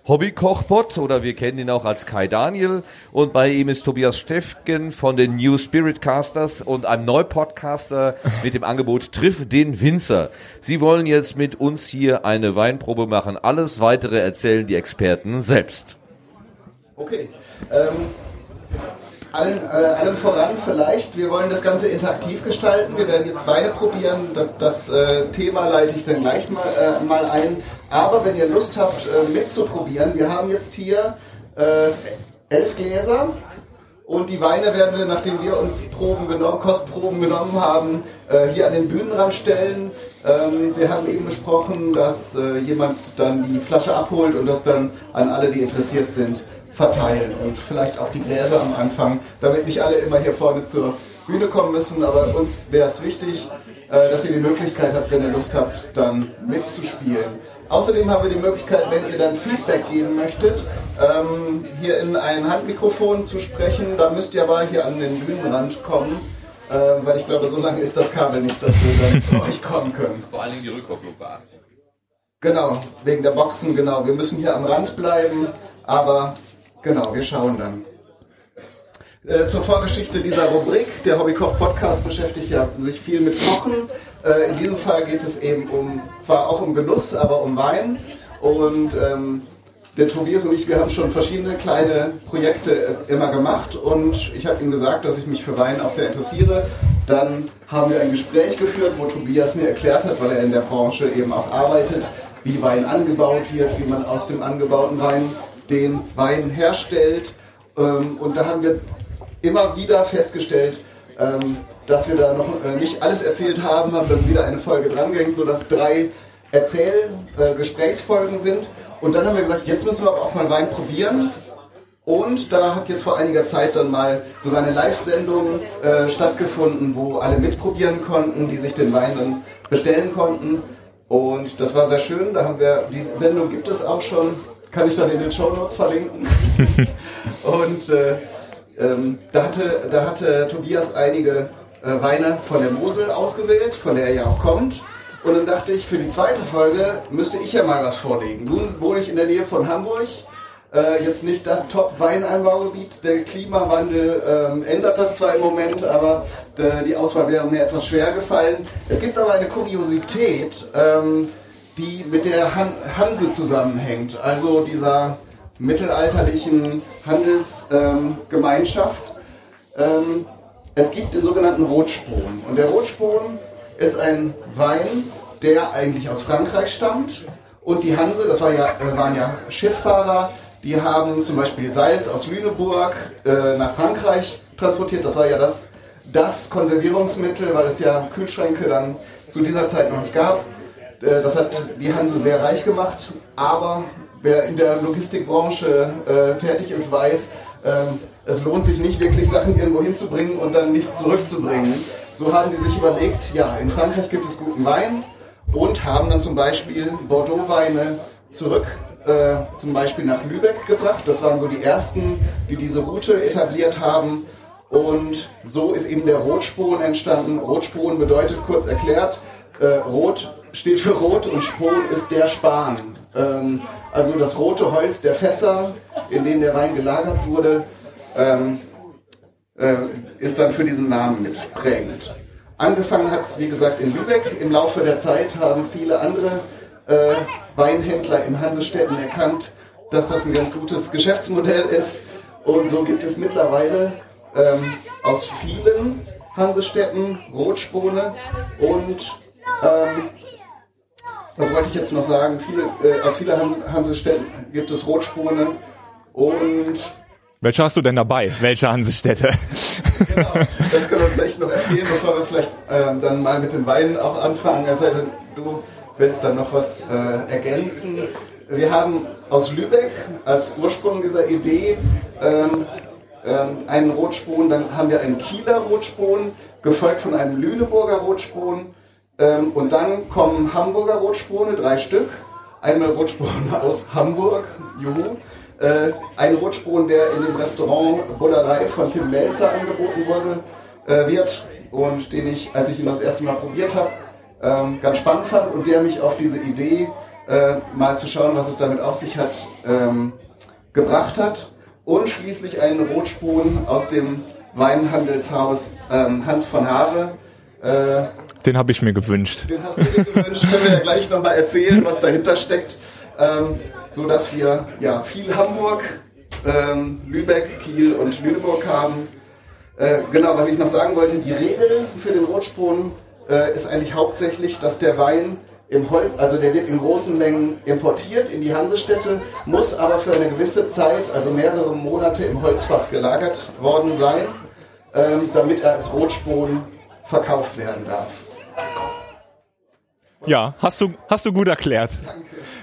Hobbykochpot oder wir kennen ihn auch als Kai Daniel und bei ihm ist Tobias Steffgen von den New Spirit Casters und einem Neupodcaster mit dem Angebot Triff den Winzer. Sie wollen jetzt mit uns hier eine Weinprobe machen. Alles weitere erzählen die Experten selbst. Okay. Ähm, Allen, äh, allem voran vielleicht, wir wollen das Ganze interaktiv gestalten. Wir werden jetzt Weine probieren. Das, das äh, Thema leite ich dann gleich mal, äh, mal ein. Aber wenn ihr Lust habt, äh, mitzuprobieren, wir haben jetzt hier äh, elf Gläser. Und die Weine werden wir, nachdem wir uns Proben genommen, Kostproben genommen haben, äh, hier an den Bühnenrand stellen. Ähm, wir haben eben besprochen, dass äh, jemand dann die Flasche abholt und das dann an alle, die interessiert sind, verteilen. Und vielleicht auch die Gläser am Anfang, damit nicht alle immer hier vorne zur Bühne kommen müssen. Aber uns wäre es wichtig, äh, dass ihr die Möglichkeit habt, wenn ihr Lust habt, dann mitzuspielen. Außerdem haben wir die Möglichkeit, wenn ihr dann Feedback geben möchtet, ähm, hier in ein Handmikrofon zu sprechen. Da müsst ihr aber hier an den Bühnenrand kommen, äh, weil ich glaube, so lange ist das Kabel nicht, dass wir dann zu euch kommen können. Vor allen Dingen die Rückkopplung beachten. Genau, wegen der Boxen, genau. Wir müssen hier am Rand bleiben, aber genau, wir schauen dann. Äh, zur Vorgeschichte dieser Rubrik. Der Hobbykoch-Podcast beschäftigt ja sich viel mit Kochen. Äh, in diesem Fall geht es eben um, zwar auch um Genuss, aber um Wein. Und ähm, der Tobias und ich, wir haben schon verschiedene kleine Projekte äh, immer gemacht und ich habe ihm gesagt, dass ich mich für Wein auch sehr interessiere. Dann haben wir ein Gespräch geführt, wo Tobias mir erklärt hat, weil er in der Branche eben auch arbeitet, wie Wein angebaut wird, wie man aus dem angebauten Wein den Wein herstellt. Ähm, Und da haben wir immer wieder festgestellt, ähm, dass wir da noch äh, nicht alles erzählt haben, haben dann wieder eine Folge drangehängt, sodass drei Erzähl-Gesprächsfolgen sind. Und dann haben wir gesagt, jetzt müssen wir aber auch mal Wein probieren. Und da hat jetzt vor einiger Zeit dann mal sogar eine Live-Sendung äh, stattgefunden, wo alle mitprobieren konnten, die sich den Wein dann bestellen konnten. Und das war sehr schön. Da haben wir, die Sendung gibt es auch schon, kann ich dann in den Show Notes verlinken. <laughs> Und äh, ähm, da, hatte, da hatte Tobias einige äh, Weine von der Mosel ausgewählt, von der er ja auch kommt. Und dann dachte ich, für die zweite Folge müsste ich ja mal was vorlegen. Nun wohne ich in der Nähe von Hamburg. Äh, jetzt nicht das Top-Weinanbaugebiet. Der Klimawandel ähm, ändert das zwar im Moment, aber äh, die Auswahl wäre mir etwas schwer gefallen. Es gibt aber eine Kuriosität, ähm, die mit der Han Hanse zusammenhängt. Also dieser mittelalterlichen Handelsgemeinschaft. Ähm, es gibt den sogenannten Rotspon. Und der Rotspon ist ein Wein, der eigentlich aus Frankreich stammt. Und die Hanse, das war ja, äh, waren ja Schifffahrer, die haben zum Beispiel Salz aus Lüneburg äh, nach Frankreich transportiert. Das war ja das, das Konservierungsmittel, weil es ja Kühlschränke dann zu dieser Zeit noch nicht gab. Äh, das hat die Hanse sehr reich gemacht, aber wer in der Logistikbranche äh, tätig ist, weiß, ähm, es lohnt sich nicht wirklich Sachen irgendwo hinzubringen und dann nicht zurückzubringen. So haben die sich überlegt, ja, in Frankreich gibt es guten Wein und haben dann zum Beispiel Bordeaux-Weine zurück, äh, zum Beispiel nach Lübeck gebracht. Das waren so die ersten, die diese Route etabliert haben. Und so ist eben der Rotspon entstanden. Rotspon bedeutet kurz erklärt, äh, Rot steht für Rot und Spon ist der Span. Ähm, also das rote Holz der Fässer, in denen der Wein gelagert wurde, ähm, äh, ist dann für diesen Namen mit prägend. Angefangen hat es, wie gesagt, in Lübeck. Im Laufe der Zeit haben viele andere äh, Weinhändler in Hansestädten erkannt, dass das ein ganz gutes Geschäftsmodell ist. Und so gibt es mittlerweile ähm, aus vielen Hansestädten Rotspone und ähm, was wollte ich jetzt noch sagen? Viele, äh, aus vielen Hanse, Hansestädten gibt es Rotspone und Welche hast du denn dabei? Welche Hansestädte? das können wir vielleicht noch erzählen, bevor wir vielleicht ähm, dann mal mit den Weinen auch anfangen. Es sei denn, du willst dann noch was äh, ergänzen. Wir haben aus Lübeck als Ursprung dieser Idee ähm, ähm, einen Rotspon, dann haben wir einen Kieler Rotspon, gefolgt von einem Lüneburger Rotspon ähm, und dann kommen Hamburger Rotspone, drei Stück. Eine Rotspone <laughs> aus Hamburg, juhu. Äh, ein Rotspon, der in dem Restaurant Bullerei von Tim Melzer angeboten wurde, äh, wird und den ich, als ich ihn das erste Mal probiert habe, ähm, ganz spannend fand und der mich auf diese Idee, äh, mal zu schauen, was es damit auf sich hat, ähm, gebracht hat. Und schließlich einen Rotspon aus dem Weinhandelshaus ähm, Hans von Haare. Äh, Den habe ich mir gewünscht. den hast du dir gewünscht, können wir ja gleich nochmal erzählen, was dahinter steckt. Ähm, so dass wir ja viel Hamburg ähm, Lübeck, Kiel und Lüneburg haben. Äh, genau, was ich noch sagen wollte, die Regel für den Rotspon äh, ist eigentlich hauptsächlich, dass der Wein im Holz, also der wird in großen Mengen importiert in die Hansestädte, muss aber für eine gewisse Zeit, also mehrere Monate im Holzfass gelagert worden sein, ähm, damit er als Rotspon verkauft werden darf. Ja, hast du, hast du gut erklärt.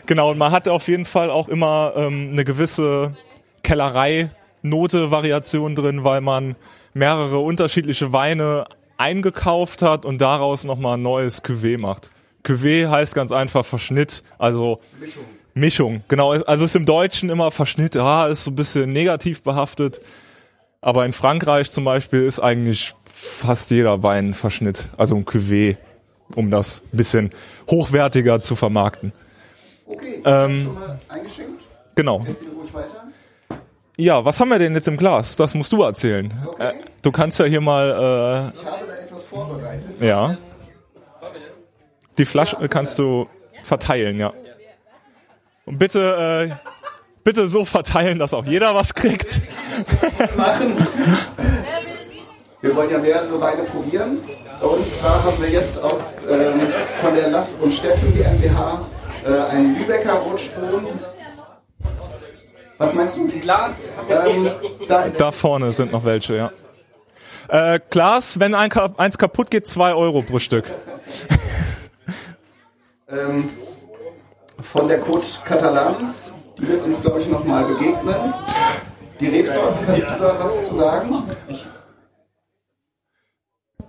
Genau, und man hat auf jeden Fall auch immer ähm, eine gewisse Kellerei-Note-Variation drin, weil man mehrere unterschiedliche Weine eingekauft hat und daraus nochmal ein neues Cuvée macht. Cuvée heißt ganz einfach Verschnitt, also Mischung. Mischung, genau. Also ist im Deutschen immer Verschnitt, ja, ist so ein bisschen negativ behaftet. Aber in Frankreich zum Beispiel ist eigentlich fast jeder Wein Verschnitt, also ein Cuvée, um das ein bisschen hochwertiger zu vermarkten. Okay, Ähm, schon mal eingeschenkt? Genau. Erzähl ruhig weiter. Ja, was haben wir denn jetzt im Glas? Das musst du erzählen. Äh, du kannst ja hier mal, Ich habe da etwas vorbereitet. äh, ja. Die Flasche kannst du verteilen, ja. Und bitte, äh, bitte so verteilen, dass auch jeder was kriegt. machen. Wir wollen ja mehrere Weine probieren. Und zwar haben wir jetzt aus, ähm, von der Lass und Steffen GmbH äh, einen Lübecker Rotspon. Was meinst du? Glas. Ähm, da, Da vorne sind noch welche, ja. Äh, Glas, wenn ein, eins kaputt geht, zwei Euro pro Stück. <laughs> ähm, von der Côte Catalans. Die wird uns, glaube ich, nochmal begegnen. Die Rebsorten, kannst du da was zu sagen? Ich,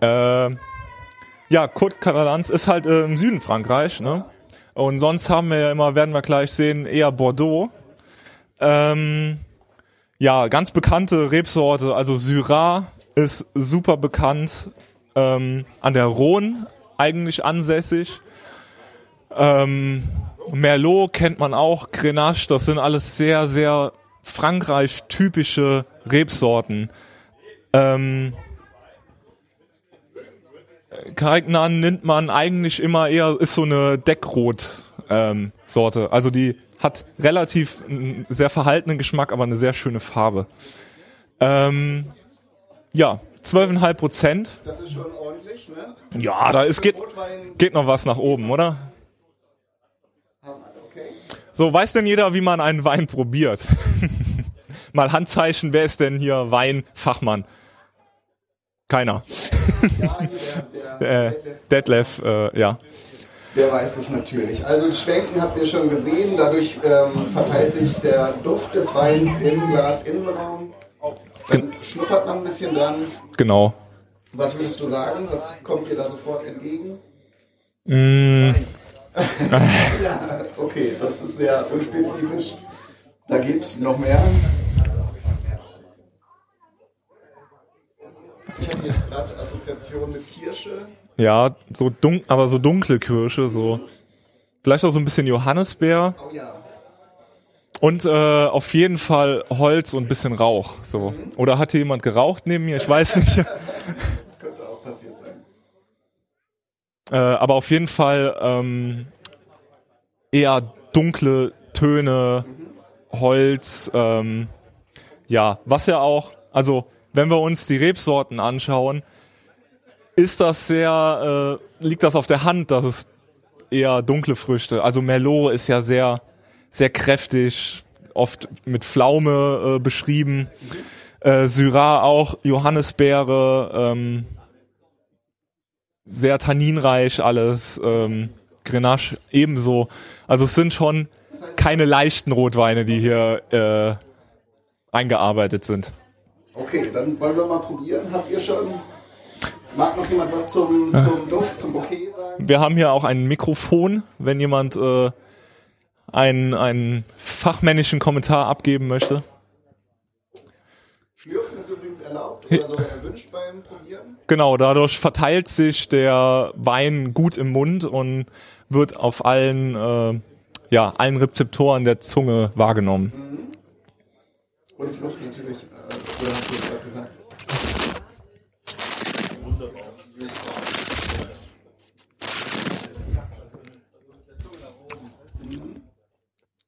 Äh, ja, Côte Catalans ist halt äh, im Süden Frankreich, ne? Und sonst haben wir ja immer, werden wir gleich sehen, eher Bordeaux. Ähm, ja, ganz bekannte Rebsorte, also Syrah ist super bekannt, ähm, an der Rhone eigentlich ansässig. Ähm, Merlot kennt man auch, Grenache, das sind alles sehr, sehr Frankreich-typische Rebsorten. Ähm, Carignan nimmt man eigentlich immer eher, ist so eine Deckrot-Sorte. also die hat relativ einen sehr verhaltenen Geschmack, aber eine sehr schöne Farbe. Ähm, ja, 12,5 Prozent. das ist schon ordentlich, ne? Ja, da ist, geht, geht noch was nach oben, oder? So, weiß denn jeder, wie man einen Wein probiert? <laughs> Mal Handzeichen, wer ist denn hier Weinfachmann? Keiner. <laughs> äh, Detlef, äh, ja. Der weiß es natürlich. Also Schwenken habt ihr schon gesehen, dadurch ähm, verteilt sich der Duft des Weins im Glasinnenraum. Dann schnuppert man ein bisschen dran. Genau. Was würdest du sagen? Was kommt dir da sofort entgegen? Mm, <laughs> ja, okay, das ist sehr unspezifisch. Da geht noch mehr. Ich habe jetzt gerade Assoziation mit Kirsche. ja, so dun aber so dunkle Kirsche, so. Vielleicht auch so ein bisschen Johannisbeer. Oh ja. Und äh, auf jeden Fall Holz und ein bisschen Rauch. So. Oder hatte jemand geraucht neben mir? Ich weiß nicht. <laughs> Könnte auch passiert sein. Äh, aber auf jeden Fall ähm, eher dunkle Töne, Holz, ähm, ja, was ja auch, also wenn wir uns die Rebsorten anschauen, ist das sehr, äh, liegt das auf der Hand, dass es eher dunkle Früchte, also Merlot ist ja sehr, sehr kräftig, oft mit Pflaume äh, beschrieben, äh, Syrah auch, Johannisbeere, ähm, sehr tanninreich alles, ähm, Grenache ebenso. Also es sind schon keine leichten Rotweine, die hier äh, eingearbeitet sind. Okay, dann wollen wir mal probieren. Habt ihr schon. Mag noch jemand was zum, zum Duft, zum Bouquet sagen? Wir haben hier auch ein Mikrofon, wenn jemand äh, einen, einen fachmännischen Kommentar abgeben möchte. Schlürfen ist übrigens erlaubt oder sogar erwünscht beim Probieren. Genau, dadurch verteilt sich der Wein gut im Mund und wird auf allen, äh, ja, allen Rezeptoren der Zunge wahrgenommen. Und Luft natürlich, du hast es gerade gesagt.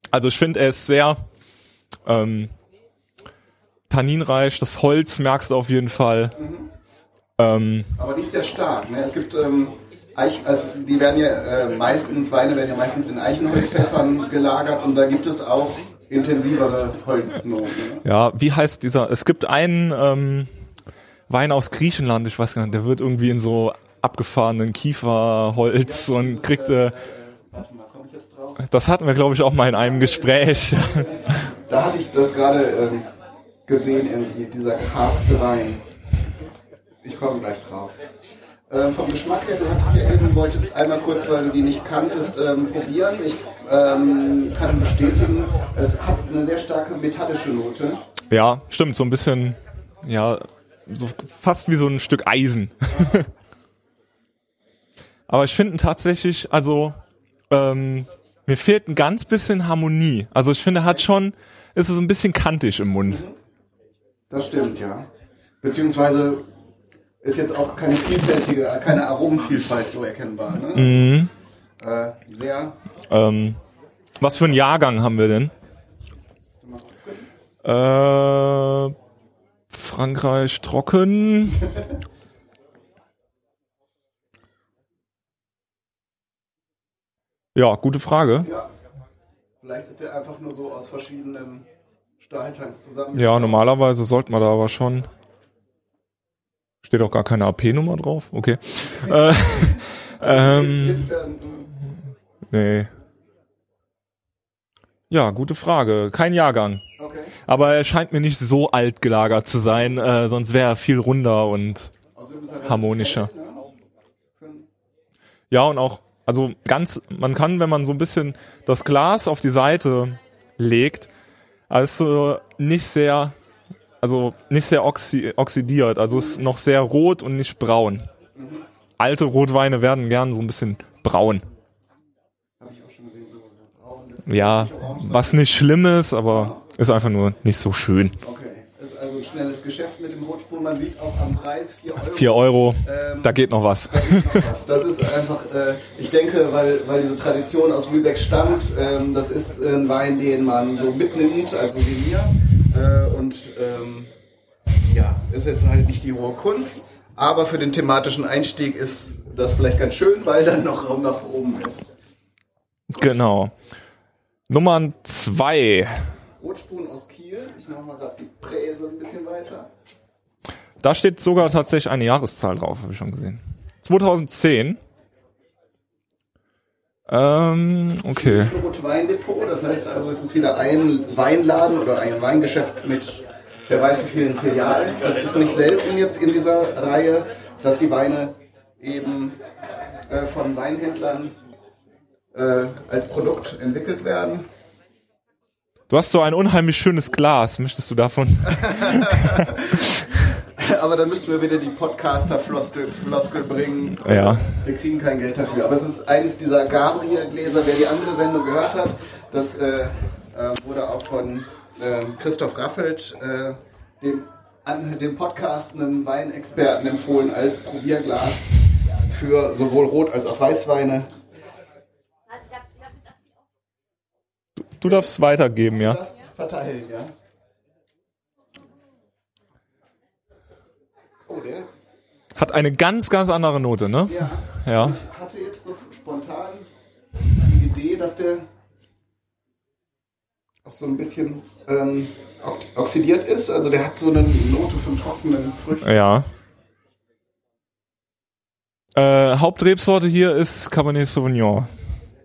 Also ich finde, er ist sehr, ähm, tanninreich. Das Holz merkst du auf jeden Fall. Ähm, Aber nicht sehr stark. Ne? Es gibt ähm, Eich, also die werden ja äh, meistens, Weine werden ja meistens in Eichenholzfässern gelagert und da gibt es auch intensivere Holznoten. Ja, wie heißt dieser? Es gibt einen ähm, Wein aus Griechenland, ich weiß gar nicht, der wird irgendwie in so abgefahrenen Kieferholz und kriegt. Äh, das hatten wir, glaube ich, auch mal in einem Gespräch. <laughs> Da hatte ich das gerade ähm, gesehen, irgendwie, dieser geharzte Wein. Ich komme gleich drauf. Ähm, vom Geschmack her, du hattest ja eben, wolltest einmal kurz, weil du die nicht kanntest, ähm, probieren. Ich ähm, kann bestätigen, es hat eine sehr starke metallische Note. Ja, stimmt, so ein bisschen, ja, so fast wie so ein Stück Eisen. <laughs> Aber ich finde tatsächlich, also ähm, mir fehlt ein ganz bisschen Harmonie. Also ich finde, hat schon, ist so ein bisschen kantig im Mund. Das stimmt, ja. Beziehungsweise ist jetzt auch keine vielfältige, keine Aromenvielfalt so erkennbar. Ne? Mhm. Äh, sehr Ähm, was für einen Jahrgang haben wir denn? Äh, Frankreich trocken. Ja, gute Frage. Ja. Vielleicht ist der einfach nur so aus verschiedenen Stahltanks zusammen. Ja, normalerweise sollte man da aber schon. Steht auch gar keine AP-Nummer drauf. Okay. äh, <laughs> ähm, nee. Ja, gute Frage. Kein Jahrgang. Okay. Aber er scheint mir nicht so alt gelagert zu sein, äh, sonst wäre er viel runder und harmonischer. Ja, und auch, also ganz, man kann, wenn man so ein bisschen das Glas auf die Seite legt, also nicht sehr, also nicht sehr oxi oxidiert, also ist noch sehr rot und nicht braun. Alte Rotweine werden gern so ein bisschen braun. Ja, was nicht schlimm ist, aber ist einfach nur nicht so schön. Okay. Ist also ein schnelles Geschäft mit dem Rotsprung. Man sieht auch am Preis 4 Euro. 4 Euro, Ähm, da geht noch was. was. Das ist einfach, äh, ich denke, weil, weil diese Tradition aus Lübeck stammt, ähm, das ist ein Wein, den man so mitnimmt, als Souvenir. Äh, und ähm, ja, ist jetzt halt nicht die hohe Kunst, aber für den thematischen Einstieg ist das vielleicht ganz schön, weil dann noch Raum nach oben ist. Genau. Nummer zwei. Rotsprung aus Kiel, ich mache mal gerade die Präse ein bisschen weiter. Da steht sogar tatsächlich eine Jahreszahl drauf, habe ich schon gesehen. 2010. Ähm, okay. Rotweindepot, das heißt also, es ist wieder ein Weinladen oder ein Weingeschäft mit wer weiß wie vielen Filialen. Das ist nicht selten jetzt in dieser Reihe, dass die Weine eben äh, von Weinhändlern äh, als Produkt entwickelt werden. Du hast so ein unheimlich schönes Glas. Möchtest du davon? <laughs> Aber dann müssten wir wieder die Podcaster-Floskel Floskel bringen. Ja. Wir kriegen kein Geld dafür. Aber es ist eines dieser Gabriel-Gläser. Wer die andere Sendung gehört hat, das äh, äh, wurde auch von äh, Christoph Raffelt, dem, an, dem podcastenden Weinexperten, empfohlen als Probierglas für sowohl Rot- als auch Weißweine. Du darfst weitergeben, ja. Das verteilen, ja. Oh, der Hat eine ganz, ganz andere Note, ne? Ja. Ja. Ich hatte jetzt so spontan die Idee, dass der auch so ein bisschen ähm, ox oxidiert ist. Also der hat so eine Note von trockenen Früchten. Ja. Äh, Hauptrebsorte hier ist Cabernet Sauvignon.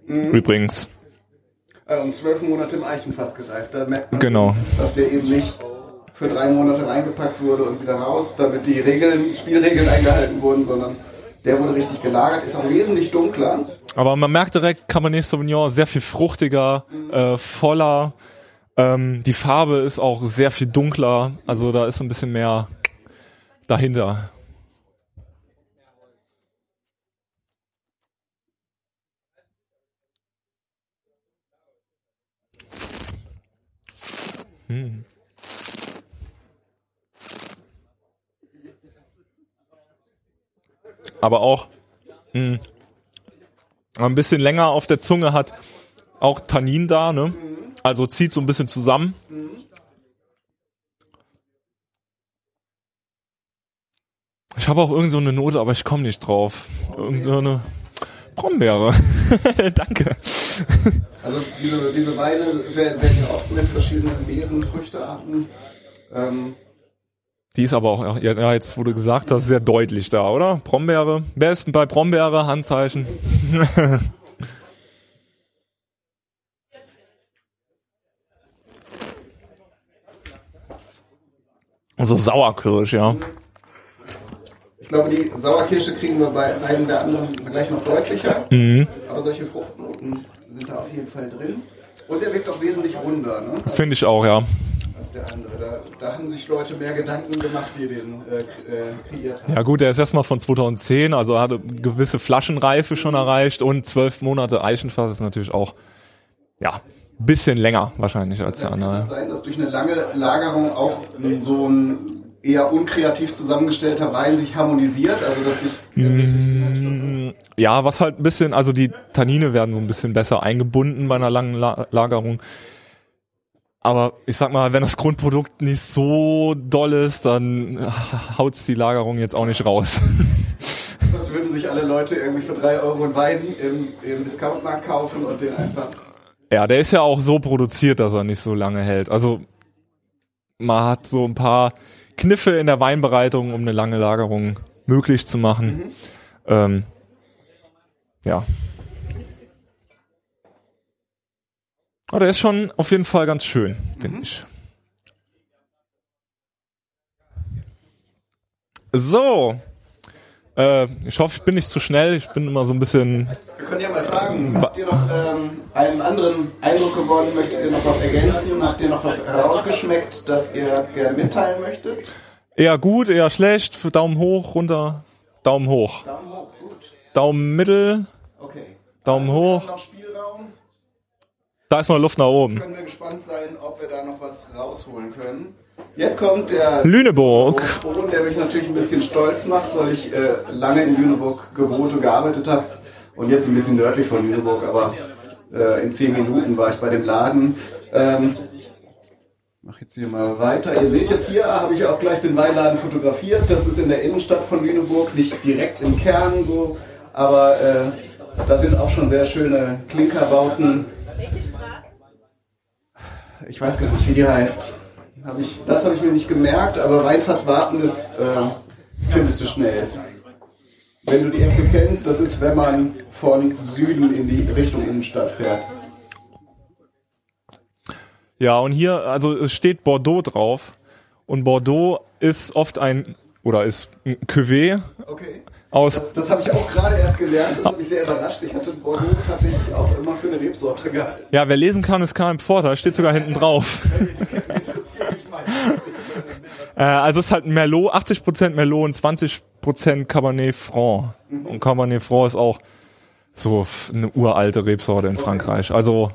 Mhm. Übrigens. Äh, und zwölf Monate im Eichenfass gereift. Da merkt man, Genau. dass der eben nicht für drei Monate reingepackt wurde und wieder raus, damit die Regeln, Spielregeln eingehalten wurden, sondern der wurde richtig gelagert, ist auch wesentlich dunkler. Aber man merkt direkt, Cabernet Sauvignon sehr viel fruchtiger, äh, voller. Ähm, die Farbe ist auch sehr viel dunkler. Also da ist ein bisschen mehr dahinter. Hm. Aber auch hm, mh, ein bisschen länger auf der Zunge hat auch Tannin da, ne? Also zieht so ein bisschen zusammen. Ich habe auch irgend so eine Note, aber ich komme nicht drauf. Irgend so eine Brombeere. <laughs> Danke. Also diese, diese Weine werden ja oft mit verschiedenen Beeren, Früchtearten. Ähm, Die ist aber auch, ja, jetzt wurde gesagt, das ist sehr deutlich da, oder? Brombeere. Wer ist bei Brombeere? Handzeichen. <laughs> Also Sauerkirsch, ja. ich glaube, die Sauerkirsche kriegen wir bei einem der anderen gleich noch deutlicher. Mhm. Aber solche Fruchtnoten sind da auf jeden Fall drin. Und der wirkt auch wesentlich runder, ne? Finde ich auch, ja. Als der andere. Da, da haben sich Leute mehr Gedanken gemacht, die den äh, äh, kreiert haben. Ja gut, der ist erstmal von 2010, also hat eine gewisse Flaschenreife schon erreicht und zwölf Monate Eichenfass ist natürlich auch, ja, ein bisschen länger wahrscheinlich als der Kann es andere. sein, dass durch eine lange Lagerung auch so ein eher unkreativ zusammengestellter Wein sich harmonisiert? Also dass sich Mm, Ja, was halt ein bisschen, also die Tannine werden so ein bisschen besser eingebunden bei einer langen La Lagerung. Aber ich sag mal, wenn das Grundprodukt nicht so doll ist, dann <laughs> haut's die Lagerung jetzt auch nicht raus. <laughs> Sonst würden sich alle Leute irgendwie für drei Euro einen Wein im, im Discountmarkt kaufen und den einfach. Ja, der ist ja auch so produziert, dass er nicht so lange hält. Also man hat so ein paar Kniffe in der Weinbereitung, um eine lange Lagerung möglich zu machen. Ähm, ja. Aber der ist schon auf jeden Fall ganz schön, finde ich. So. Äh, ich hoffe, ich bin nicht zu schnell. Ich bin immer so ein bisschen Wir können ja mal fragen, habt ihr noch ähm, einen anderen Eindruck gewonnen? Möchtet ihr noch was ergänzen? Habt ihr noch was herausgeschmeckt, das ihr gerne mitteilen möchtet? Eher gut, eher schlecht. Daumen hoch, runter, Daumen hoch. Daumen hoch, gut. Daumen mittel, Okay. Daumen hoch. Noch Spielraum? Da ist noch Luft nach oben. Können wir gespannt sein, ob wir da noch was rausholen können. Jetzt kommt der Lüneburg. Der mich natürlich ein bisschen stolz macht, weil ich äh, lange in Lüneburg gewohnt und gearbeitet habe und jetzt ein bisschen nördlich von Lüneburg, aber äh, in zehn Minuten war ich bei dem Laden. Ähm, mach jetzt hier mal weiter. Ihr seht jetzt hier, habe ich auch gleich den Weinladen fotografiert. Das ist in der Innenstadt von Lüneburg, nicht direkt im Kern so, aber äh, da sind auch schon sehr schöne Klinkerbauten. Ich weiß gar nicht, wie die heißt. Hab ich, das habe ich mir nicht gemerkt, aber Weinfass warten, das äh, findest du schnell. Wenn du die Ecke kennst, das ist, wenn man von Süden in die Richtung Innenstadt fährt. Ja, und hier, also es steht Bordeaux drauf. Und Bordeaux ist oft ein, oder ist ein Cuvée Okay. aus, Das, das habe ich auch gerade erst gelernt, das hat mich sehr überrascht. Ich hatte Bordeaux tatsächlich auch immer für eine Rebsorte gehalten. ja, wer lesen kann, ist KM Vorteil, steht sogar hinten drauf. <laughs> äh, also es ist halt Merlot, 80% Merlot und 20% Cabernet Franc. Und Cabernet Franc ist auch so eine uralte Rebsorte in Frankreich. Also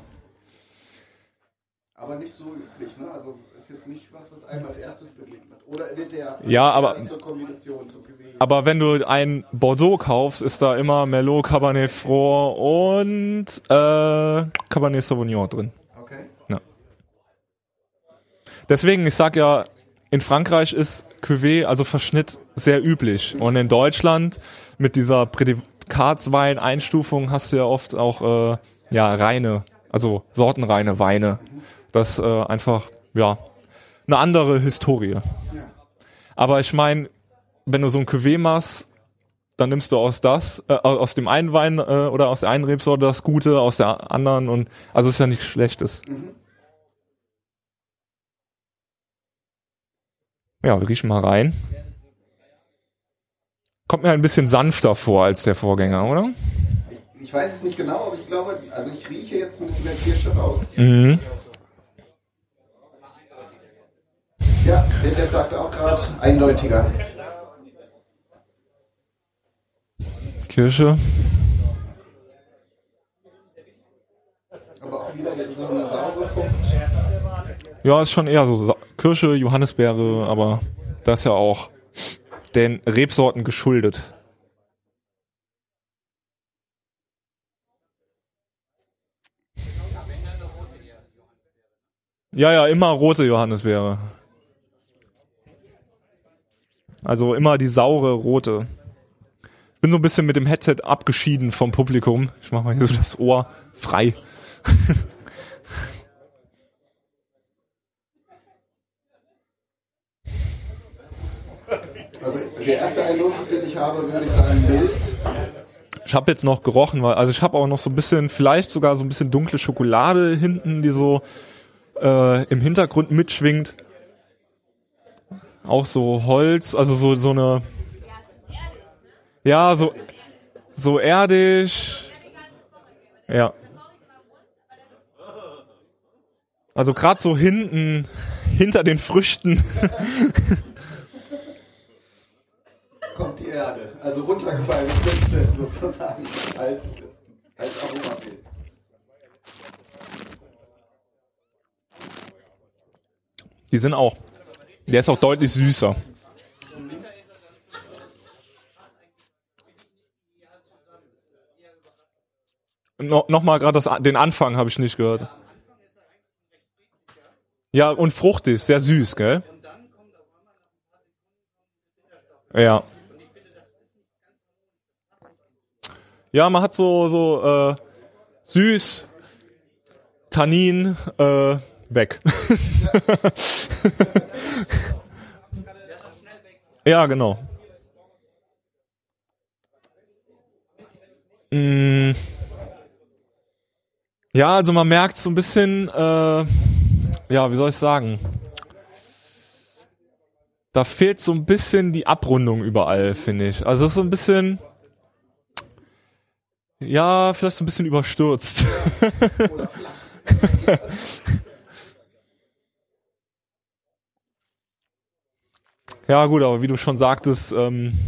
Aber nicht so üblich, ne? Also ist jetzt nicht was, was einem als erstes begegnet. Oder wird der Ja, aber- zur Kombination zu gesehen? Aber wenn du ein Bordeaux kaufst, ist da immer Merlot, Cabernet Franc und äh, Cabernet Sauvignon drin. Deswegen, ich sag ja, in Frankreich ist Cuvée, also Verschnitt, sehr üblich. Und in Deutschland mit dieser Prädikatswein-Einstufung hast du ja oft auch äh, ja reine, also sortenreine Weine. Das äh, einfach ja eine andere Historie. Aber ich meine, wenn du so ein Cuvée machst, dann nimmst du aus das, äh, aus dem einen Wein äh, oder aus der einen Rebsorte das Gute, aus der anderen und also ist ja nichts Schlechtes. Ja, wir riechen mal rein. Kommt mir ein bisschen sanfter vor als der Vorgänger, oder? Ich weiß es nicht genau, aber ich glaube, also ich rieche jetzt ein bisschen der Kirsche raus. Mhm. Ja, Detlef sagte auch gerade, eindeutiger. Kirsche. Aber auch wieder so eine saure Frucht. Ja, ist schon eher so Kirsche, Johannisbeere, aber das ja auch den Rebsorten geschuldet. Ja, ja, immer rote Johannisbeere. Also immer die saure rote. Ich bin so ein bisschen mit dem Headset abgeschieden vom Publikum. Ich mache mal hier so das Ohr frei. <laughs> der erste Eindruck, den ich habe, würde ich sagen, mild. Ich habe jetzt noch gerochen, weil also ich habe auch noch so ein bisschen, vielleicht sogar so ein bisschen dunkle Schokolade hinten, die so äh, im Hintergrund mitschwingt. Auch so Holz, also so so eine ja so so erdig. Ja. Also gerade so hinten hinter den Früchten. <laughs> kommt die Erde. Also runtergefallene Früchte sozusagen als, als Aromabild. Die sind auch. Der ist auch deutlich süßer. No, Nochmal gerade den Anfang habe ich nicht gehört. Ja, und fruchtig, sehr süß, gell? Ja. Ja, man hat so so äh, süß, Tannin, äh, weg. <laughs> ja, genau. Mm. Ja, also man merkt so ein bisschen, äh, ja, wie soll ich sagen? Da fehlt so ein bisschen die Abrundung überall, finde ich. Also es ist so ein bisschen, ja, vielleicht so ein bisschen überstürzt. <laughs> ja, gut, aber wie du schon sagtest, ähm,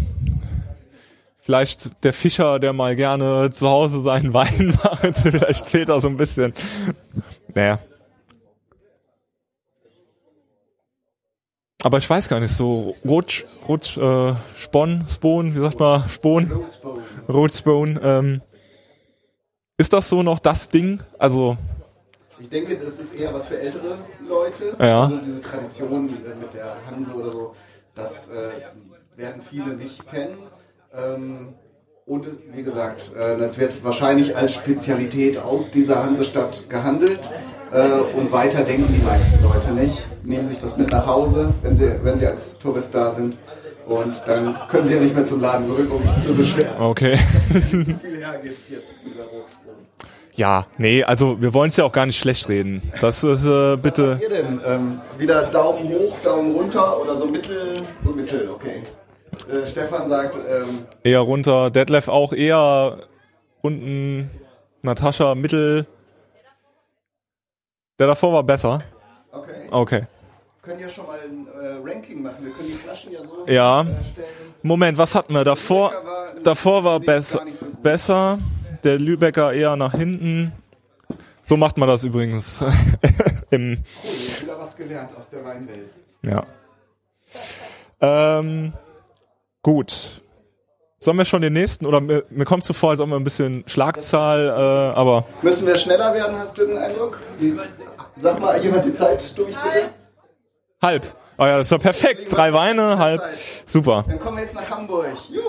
vielleicht der Fischer, der mal gerne zu Hause seinen <laughs> Wein macht, vielleicht fehlt da so ein bisschen. Naja. Aber ich weiß gar nicht, so Rot, Rot, äh, Spon, Spon, wie sagt man, Spon? Rotspone. Ähm, ist das so noch das Ding? Also, Ich denke, das ist eher was für ältere Leute. Ja. Also diese Tradition äh, mit der Hanse oder so, das äh, werden viele nicht kennen. Ähm, und wie gesagt, äh, das wird wahrscheinlich als Spezialität aus dieser Hansestadt gehandelt. Äh, und weiter denken die meisten Leute nicht. Nehmen sich das mit nach Hause, wenn sie, wenn sie als Tourist da sind. Und dann können sie ja nicht mehr zum Laden zurück, um sich zu beschweren. Okay. <laughs> Dass es so viel hergibt jetzt. Ja, nee, also wir wollen es ja auch gar nicht schlecht reden. Das ist äh, bitte. Ihr denn? Ähm, wieder Daumen hoch, Daumen runter oder so mittel? So mittel, okay. Äh, Stefan sagt, ähm, Eher runter. Detlef auch eher unten. Natascha mittel. Der davor war besser. okay. Okay. Können ja schon mal ein äh, Ranking machen. Wir können die Flaschen ja so Ja. äh. Moment, was hatten wir? Davor, davor war besser, besser. Der Lübecker eher nach hinten. So macht man das übrigens <laughs> im, Cool, jetzt wieder was gelernt aus der Weinwelt. ja. Ähm, gut. Sollen wir schon den nächsten, oder mir, mir kommt so vor, als ob wir ein bisschen Schlagzahl, äh, aber Müssen wir schneller werden, hast du den Eindruck? Wie, sag mal jemand die Zeit durch, bitte. halb. Oh ja, das ist doch perfekt. Drei Weine, halb. Super. Dann kommen wir jetzt nach Hamburg. Juhu!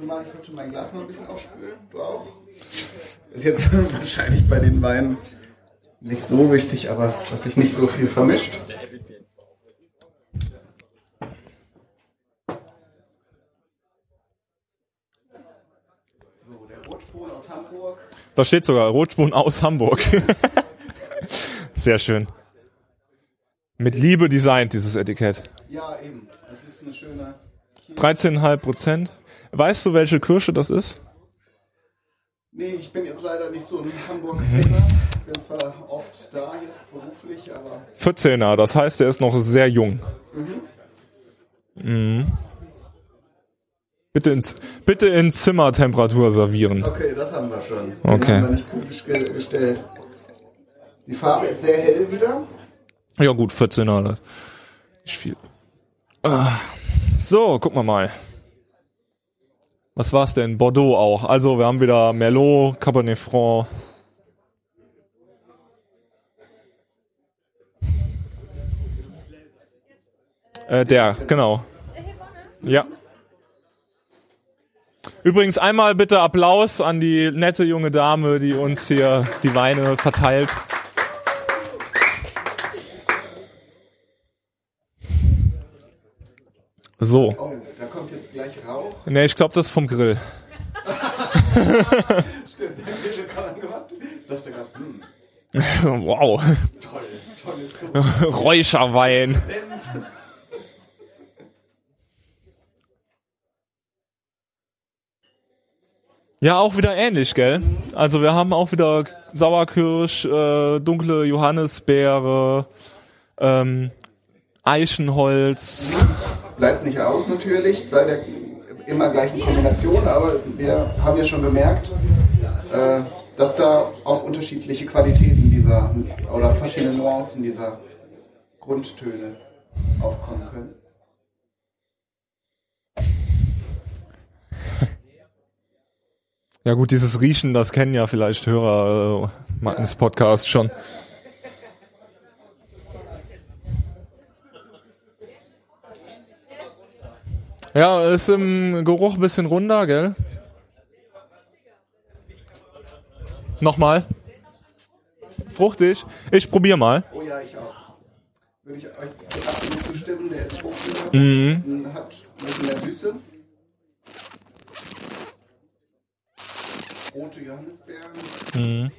Warte mal, ich wollte mein Glas mal ein bisschen aufspülen. Du auch? Ist jetzt <laughs> wahrscheinlich bei den Weinen nicht so wichtig, aber dass sich nicht so viel vermischt. So, der Rotspon aus Hamburg. Da steht sogar Rotspun aus Hamburg. <laughs> Sehr schön. Mit Liebe designt, dieses Etikett. Ja, eben. Das ist eine schöne. 13,5 Prozent. Weißt du, welche Kirsche das ist? Nee, ich bin jetzt leider nicht so ein Hamburg-Kenner. Ich bin zwar oft da jetzt beruflich, aber 14er, das heißt, er ist noch sehr jung. mhm. Mhm. Bitte ins, bitte in Zimmertemperatur servieren. okay, das haben wir schon. Den Okay. haben wir nicht ge- gestellt. Die Farbe ist sehr hell wieder. Ja gut, 14er. das- Nicht viel. Ah. So, gucken wir mal. Was war's denn? Bordeaux auch. Also wir haben wieder Merlot, Cabernet Franc. Äh, der, genau. Ja. Übrigens einmal bitte Applaus an die nette junge Dame, die uns hier die Weine verteilt. So. Da kommt jetzt gleich Rauch. Ne, ich glaube, das ist vom Grill. <laughs> Stimmt, der Grill kann man gehört. Ich dachte gerade, hm. <laughs> wow. Toll, tolles Räucherwein. Senf. Ja, auch wieder ähnlich, gell? Also wir haben auch wieder Sauerkirsch, äh, dunkle Johannisbeere, ähm, Eichenholz. Bleibt nicht aus natürlich bei der immer gleichen Kombination, aber wir haben ja schon bemerkt, äh, dass da auch unterschiedliche Qualitäten dieser oder verschiedene Nuancen dieser Grundtöne aufkommen können. Ja gut, dieses Riechen, das kennen ja vielleicht Hörer äh, meines Podcasts schon. Ja, ist im Geruch ein bisschen runder, gell? Nochmal. Fruchtig. Ich probier mal. Oh ja, ich auch. Würde ich euch absolut zustimmen, der ist fruchtiger, Mhm. hat ein bisschen mehr Süße. Rote Johannisbeeren. Mhm.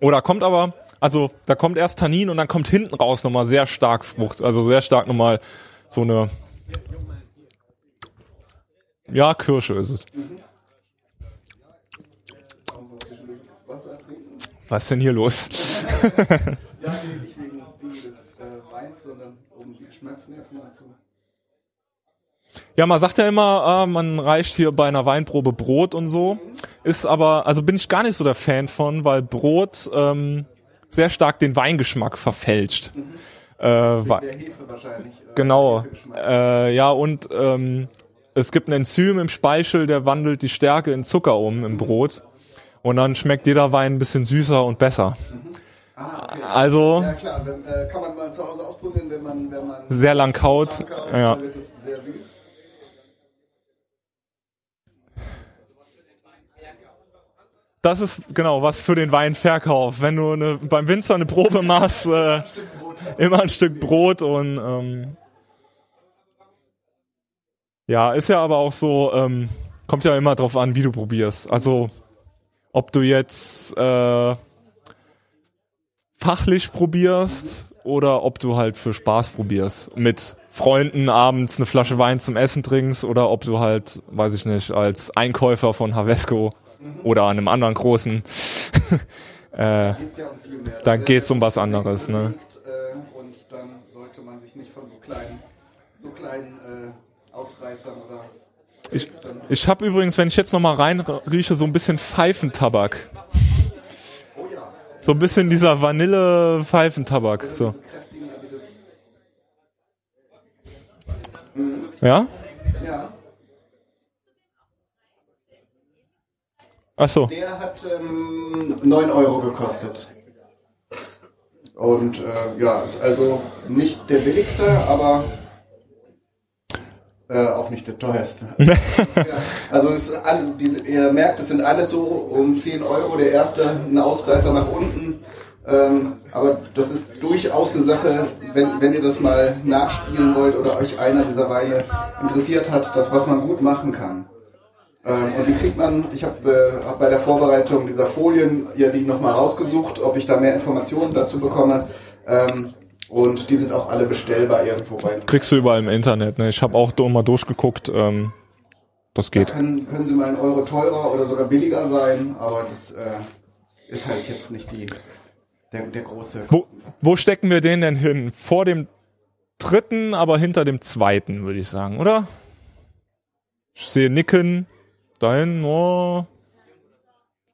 Oh, da kommt aber, also da kommt erst Tannin und dann kommt hinten raus nochmal sehr stark Frucht. Also sehr stark nochmal so eine. Ja, Kirsche ist es. Was ist denn hier los? <laughs> Ja, nicht wegen, wegen des äh, Weins, sondern um die Geschmacksnerven dazu. Ja, man sagt ja immer, ah, man reicht hier bei einer Weinprobe Brot und so. Ist aber, also bin ich gar nicht so der Fan von, weil Brot ähm, sehr stark den Weingeschmack verfälscht. Äh, wa- Der Hefe wahrscheinlich. Äh, genau. Äh, ja, und ähm, es gibt ein Enzym im Speichel, der wandelt die Stärke in Zucker um im Brot. Und dann schmeckt jeder Wein ein bisschen süßer und besser. Ah, okay. Also- Ja klar, wenn, äh, kann man mal zu Hause ausprobieren, wenn man, wenn man Sehr lang kaut, kaut, ja. wird es sehr süß. Das ist genau was für den Weinverkauf. Wenn du eine, beim Winzer eine Probe machst, äh, immer ein Stück Brot und ähm, ja, ist ja aber auch so, ähm, kommt ja immer drauf an, wie du probierst. Also ob du jetzt äh, fachlich probierst oder ob du halt für Spaß probierst. Mit Freunden abends eine Flasche Wein zum Essen trinkst oder ob du halt, weiß ich nicht, als Einkäufer von Havesco oder einem anderen großen, <laughs> äh, dann geht's um was anderes, ne? Und dann sollte man sich nicht von so kleinen, so kleinen äh, Ausreißern oder Ich, ich habe übrigens, wenn ich jetzt noch mal reinrieche, so ein bisschen Pfeifentabak. So ein bisschen dieser Vanille-Pfeifentabak. So. Ja? Ja. Ach so. Der hat ähm, 9 Euro gekostet. Und äh, ja, ist also nicht der billigste, aber äh, auch nicht der teuerste. <laughs> ja, also es ist alles, diese, ihr merkt, es sind alles so um 10 Euro. Der erste ein Ausreißer nach unten. Ähm, aber das ist durchaus eine Sache, wenn, wenn ihr das mal nachspielen wollt oder euch einer dieser Weine interessiert hat, das was man gut machen kann. Ähm, und die kriegt man, ich habe äh, hab bei der Vorbereitung dieser Folien ja die nochmal rausgesucht, ob ich da mehr Informationen dazu bekomme. Ähm, und die sind auch alle bestellbar irgendwo bei. Kriegst du überall im Internet. Ne? Ich habe auch da mal durchgeguckt. Ähm, das geht. Können, können sie mal einen Euro teurer oder sogar billiger sein, aber das äh, ist halt jetzt nicht die, der, der große. Wo, wo stecken wir den denn hin? Vor dem dritten, aber hinter dem zweiten, würde ich sagen, oder? Ich sehe Nicken. Dahin, oh.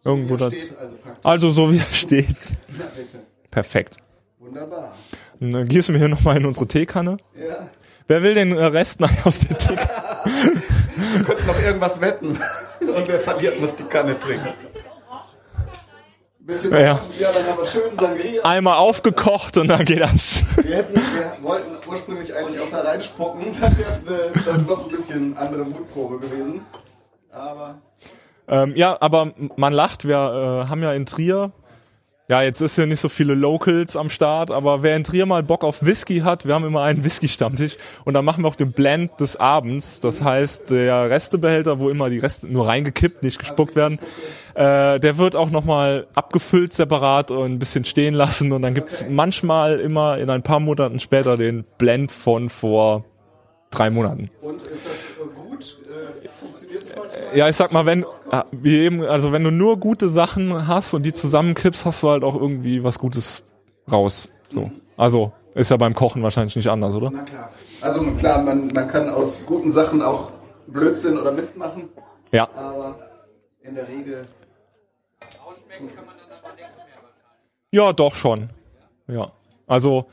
Irgendwo wie er da. steht, also. Also so wie er steht. <laughs> Bitte. Perfekt. Wunderbar. Dann äh, gießen wir hier nochmal in unsere Teekanne. Ja. Wer will den Rest nachher aus der Teekanne? <laughs> Wir könnten noch irgendwas wetten. Und wer verliert, muss die Kanne trinken. bisschen Ja. ja, dann haben wir schön Sangria. Einmal aufgekocht und dann geht das. Wir, hätten, wir wollten ursprünglich eigentlich auch da reinspucken, dann wäre es dann noch ein bisschen andere Mutprobe gewesen. Aber Ähm, ja, aber man lacht, wir äh, haben ja in Trier, ja, jetzt ist ja nicht so viele Locals am Start, aber wer in Trier mal Bock auf Whisky hat, wir haben immer einen Whisky-Stammtisch und dann machen wir auch den Blend des Abends. Das heißt, der Restebehälter, wo immer die Reste nur reingekippt, nicht gespuckt werden, äh, der wird auch nochmal abgefüllt separat und ein bisschen stehen lassen und dann gibt's manchmal immer in ein paar Monaten später den Blend von vor drei Monaten. und ist das äh, gut? Äh, funktioniert das manchmal? Ja, ich sag mal, wenn, ah, wie eben, also wenn du nur gute Sachen hast und die zusammenkippst, hast du halt auch irgendwie was Gutes raus. So. Also, ist ja beim Kochen wahrscheinlich nicht anders, oder? Na klar. Also klar, man, man kann aus guten Sachen auch Blödsinn oder Mist machen. Ja. Aber in der Regel. Ja, doch schon. Ja. Also,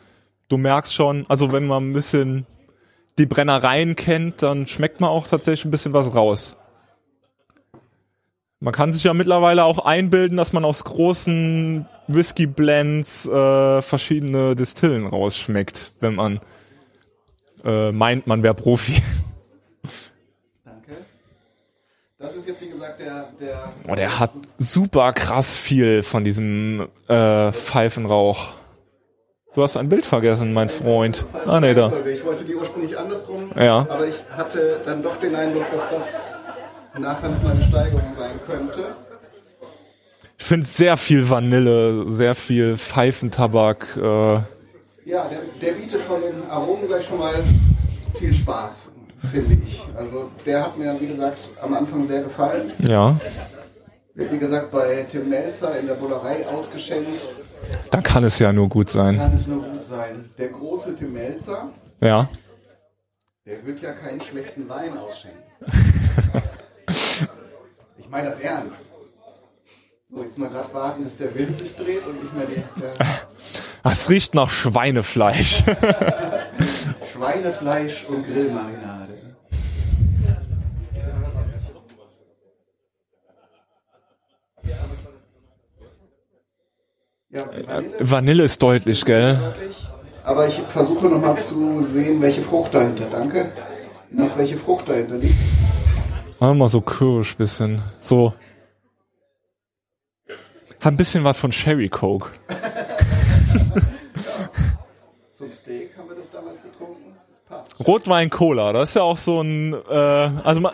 du merkst schon, also wenn man ein bisschen die Brennereien kennt, dann schmeckt man auch tatsächlich ein bisschen was raus. Man kann sich ja mittlerweile auch einbilden, dass man aus großen Whisky-Blends äh, verschiedene Distillen rausschmeckt, wenn man äh, meint, man wäre Profi. Danke. Das ist jetzt wie gesagt der. der Oh, der hat super krass viel von diesem äh, Pfeifenrauch. Du hast ein Bild vergessen, mein Freund. Ah, nee, da. Ich wollte die ursprünglich andersrum. Ja. Aber ich hatte dann doch den Eindruck, dass das nachher noch mal eine Steigerung sein könnte. Ich finde sehr viel Vanille, sehr viel Pfeifentabak. Äh, Ja, der, der bietet von den Aromen gleich schon mal viel Spaß, finde ich. Also der hat mir, wie gesagt, am Anfang sehr gefallen. ja, Wird, wie gesagt, bei Tim Melzer in der Bullerei ausgeschenkt. dann kann es ja nur gut sein. Kann es nur gut sein. Der große Tim Melzer, Ja. der wird ja keinen schlechten Wein ausschenken. <laughs> ich meine das ernst. So, jetzt mal gerade warten, bis der Wind sich dreht und nicht mehr die, der <laughs> Es riecht nach Schweinefleisch. <laughs> Schweinefleisch und Grillmarinade. Ja, Vanille, Vanille ist deutlich, gell? aber ich versuche nochmal zu sehen, welche Frucht dahinter, danke. Noch welche Frucht dahinter liegt. Mal so Kirsch bisschen. So. Hat ein bisschen was von Sherry Coke. <laughs> Zum Steak haben wir das damals getrunken. Das passt. Rotwein Cola, das ist ja auch so ein, äh, also man,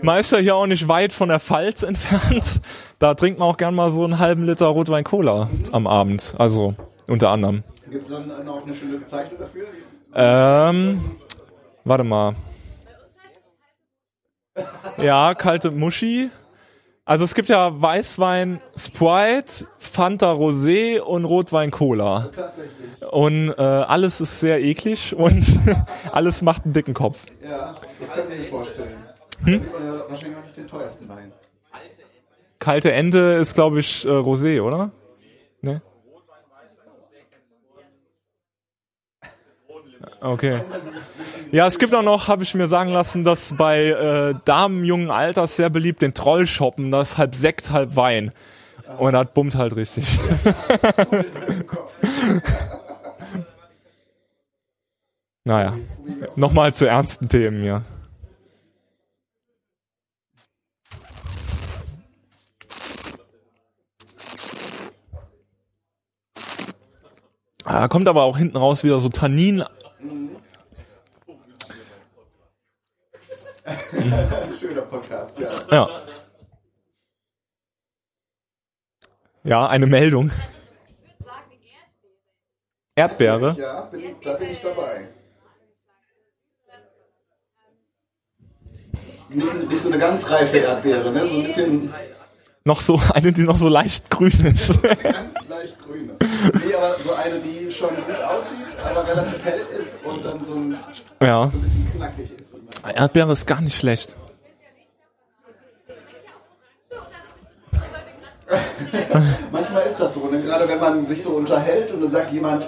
man ist ja hier auch nicht weit von der Pfalz entfernt. <laughs> Da trinkt man auch gern mal so einen halben Liter Rotwein Cola am Abend. Also unter anderem. Gibt es dann noch eine schöne Bezeichnung dafür? Ähm, warte mal. Ja, kalte Muschi. Also es gibt ja Weißwein Sprite, Fanta Rosé und Rotwein Cola. Tatsächlich. Und äh, alles ist sehr eklig und <laughs> alles macht einen dicken Kopf. Ja, das könnte ich mir vorstellen. Hm? Da sieht man ja wahrscheinlich auch nicht den teuersten Wein. Kalte Ende ist, glaube ich, äh, Rosé, oder? Ne? Okay. Ja, es gibt auch noch, habe ich mir sagen lassen, dass bei äh, Damen jungen Alters sehr beliebt den Troll shoppen, das ist halb Sekt, halb Wein. Und das bummt halt richtig. <laughs> naja, nochmal zu ernsten Themen hier. Ah, kommt aber auch hinten raus wieder so Tannin. Schöner Podcast, ja. Ja. Ja, eine Meldung. Erdbeere. Ja, bin, da bin ich dabei. Nicht, so- nicht so eine ganz reife Erdbeere, ne? So ein bisschen Noch so eine, die noch so leicht grün ist. ganz leicht grün. Nee, aber so eine, die schon gut aber relativ hell ist und dann so ein, ja. so ein bisschen knackig ist. Erdbeere ist gar nicht schlecht. Manchmal ist das so, ne? gerade wenn man sich so unterhält und dann sagt jemand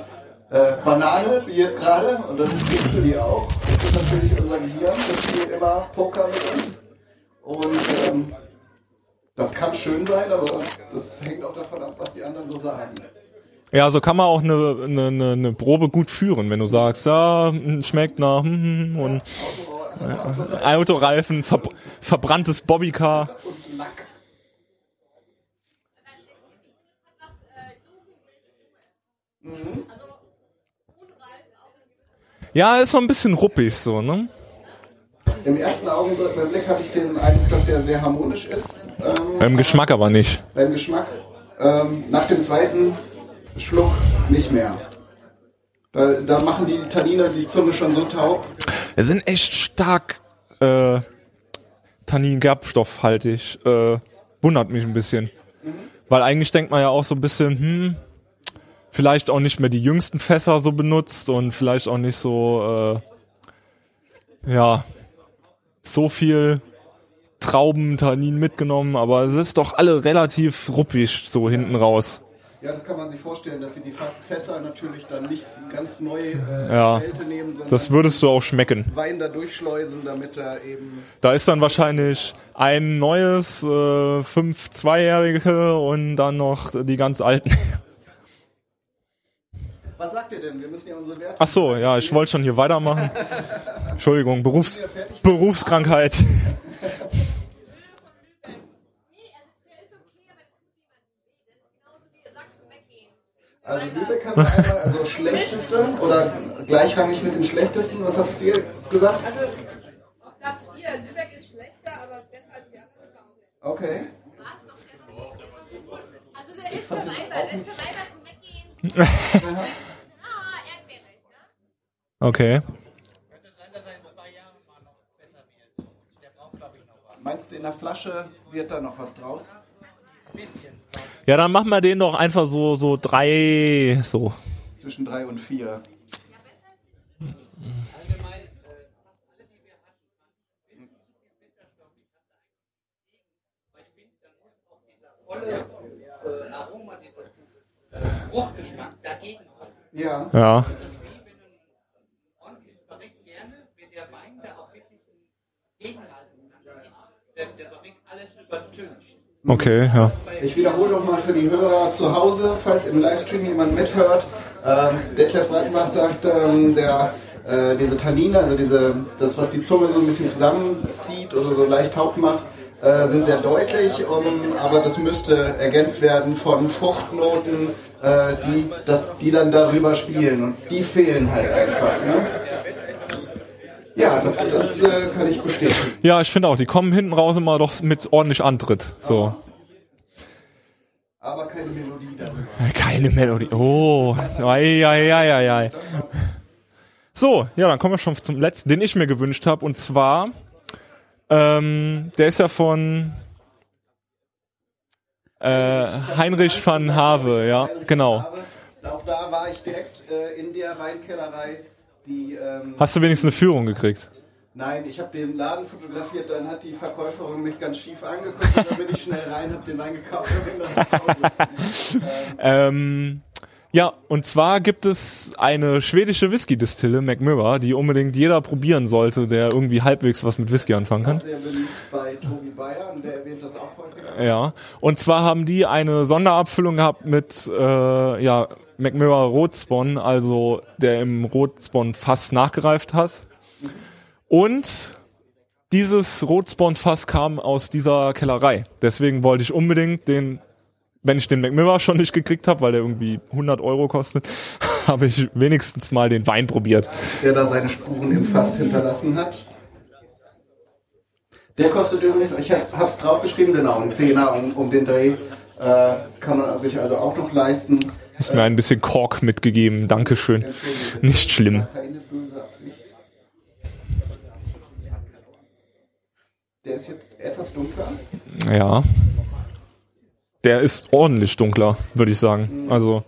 äh, Banane, wie jetzt gerade, und dann kriegst du die auch. Das ist natürlich unser Gehirn, das spielt immer Poker mit uns. Und ähm, das kann schön sein, aber das hängt auch davon ab, was die anderen so sagen. Ja, so kann man auch eine, eine, eine, Probe gut führen, wenn du sagst, ja, hm, schmeckt nach hm, hm, und äh, Autoreifen, ver, verbranntes Bobbycar. Ja, ist so ein bisschen ruppig so, ne? Im ersten Augenblick hatte ich den Eindruck, dass der sehr harmonisch ist. Ähm, Beim Geschmack aber nicht. beim Geschmack. Ähm, nach dem zweiten Schluck nicht mehr. Da, da machen die Tannine die Zunge schon so taub. Es sind echt stark äh, Tannin-Gerbstoffhaltig. Äh, wundert mich ein bisschen. Weil eigentlich denkt man ja auch so ein bisschen, hm, vielleicht auch nicht mehr die jüngsten Fässer so benutzt und vielleicht auch nicht so, äh, ja, so viel Traubentannin mitgenommen, aber es ist doch alle relativ ruppig so hinten raus. Ja, das kann man sich vorstellen, dass sie die Fässer natürlich dann nicht ganz neu äh, Ja, nehmen, sondern das würdest du auch schmecken. Wein da durchschleusen, damit da eben Da ist dann wahrscheinlich ein neues, äh, fünf Zweijährige und dann noch die ganz alten. <laughs> Was sagt ihr denn? Wir müssen ja unsere Werte. Ach so, ja, ich wollte schon hier weitermachen. <laughs> Entschuldigung, Berufs Berufskrankheit. <laughs> Also Lübeck haben wir einmal, also schlechteste oder gleichrangig mit dem schlechtesten. Was hast du jetzt gesagt? Also auf Platz 4, Lübeck ist schlechter, aber besser als die anderen ist er auch. Okay. Also der ist für Weiber, der ist für Weiber zum Weggehen. Ah, ne? Okay. Meinst du, in der Flasche wird da noch was draus? Ja, dann machen wir den doch einfach so, so drei, so. Zwischen drei und vier. Fruchtgeschmack dagegen. Ja. Ja. Das ist wie wenn du einen ordentlichen Barrique gerne, wenn der Wein da auch wirklich gegenhalten kann. Der, der Barrique alles übertüncht. Okay, ja. Ich wiederhole noch mal für die Hörer zu Hause, falls im Livestream jemand mithört. Ähm, Detlef Breitenbach sagt, ähm, der, äh, diese Tannine, also diese, das, was die Zunge so ein bisschen zusammenzieht oder so leicht taub macht, äh, sind sehr deutlich, um, aber das müsste ergänzt werden von Fruchtnoten, äh, die, das, die dann darüber spielen. Und die fehlen halt einfach. Ne? Ja, das, das äh, kann ich bestätigen. Ja, ich finde auch, die kommen hinten raus immer doch mit ordentlich Antritt. So. Aber keine Melodie darüber. Keine Melodie. Oh. Ei, ei, ei, ei, ei. So, ja, dann kommen wir schon zum letzten, den ich mir gewünscht habe. Und zwar, ähm, der ist ja von äh, Heinrich van Have, ja, genau. Auch da war ich direkt äh, in der Weinkellerei. Die, ähm, Hast du wenigstens eine Führung gekriegt? Nein, ich habe den Laden fotografiert, dann hat die Verkäuferin mich ganz schief angeguckt und dann bin ich schnell rein, habe den Wein gekauft und bin dann nach Hause. Ähm, ja, und zwar gibt es eine schwedische Whisky-Distille, McMurray, die unbedingt jeder probieren sollte, der irgendwie halbwegs was mit Whisky anfangen kann. Sehr beliebt bei Tobi Bayer und der erwähnt das auch häufiger. Ja, und zwar haben die eine Sonderabfüllung gehabt mit äh, ja, McMurray Rotspon, also der im Rotspon Fass nachgereift hat. Und dieses Rotspon Fass kam aus dieser Kellerei. Deswegen wollte ich unbedingt den, wenn ich den McMurray schon nicht gekriegt habe, weil der irgendwie 100 Euro kostet, <laughs> habe ich wenigstens mal den Wein probiert. Der da seine Spuren im Fass hinterlassen hat. Der kostet übrigens, ich habe es draufgeschrieben, genau, ein Zehner um, um den Dreh. Äh, kann man sich also auch noch leisten. Hast mir ein bisschen Kork mitgegeben. Dankeschön. Nicht schlimm. Der ist jetzt etwas dunkler. Ja. Der ist ordentlich dunkler, würde ich sagen. Also.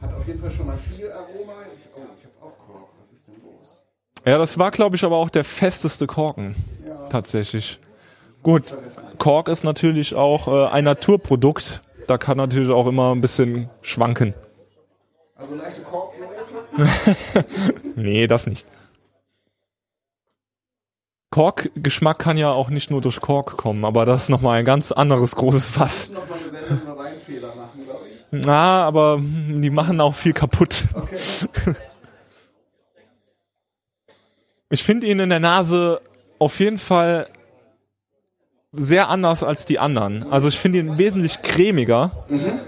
Hat auf jeden Fall schon mal viel Aroma. Ich, oh, ich habe auch Kork. Was ist denn los? Ja, das war, glaube ich, aber auch der festeste Korken. Ja. Tatsächlich. Gut. Kork ist natürlich auch äh, ein Naturprodukt. Da kann natürlich auch immer ein bisschen schwanken. Also leichte Korknote. <laughs> nee, das nicht. Kork-Geschmack kann ja auch nicht nur durch Kork kommen, aber das ist nochmal ein ganz anderes großes Fass. Noch mal eine Sendung über Weinfehler machen, glaube ich. Na, aber die machen auch viel kaputt. Okay. <laughs> Ich finde ihn in der Nase auf jeden Fall sehr anders als die anderen. Also ich finde ihn wesentlich cremiger. Mhm.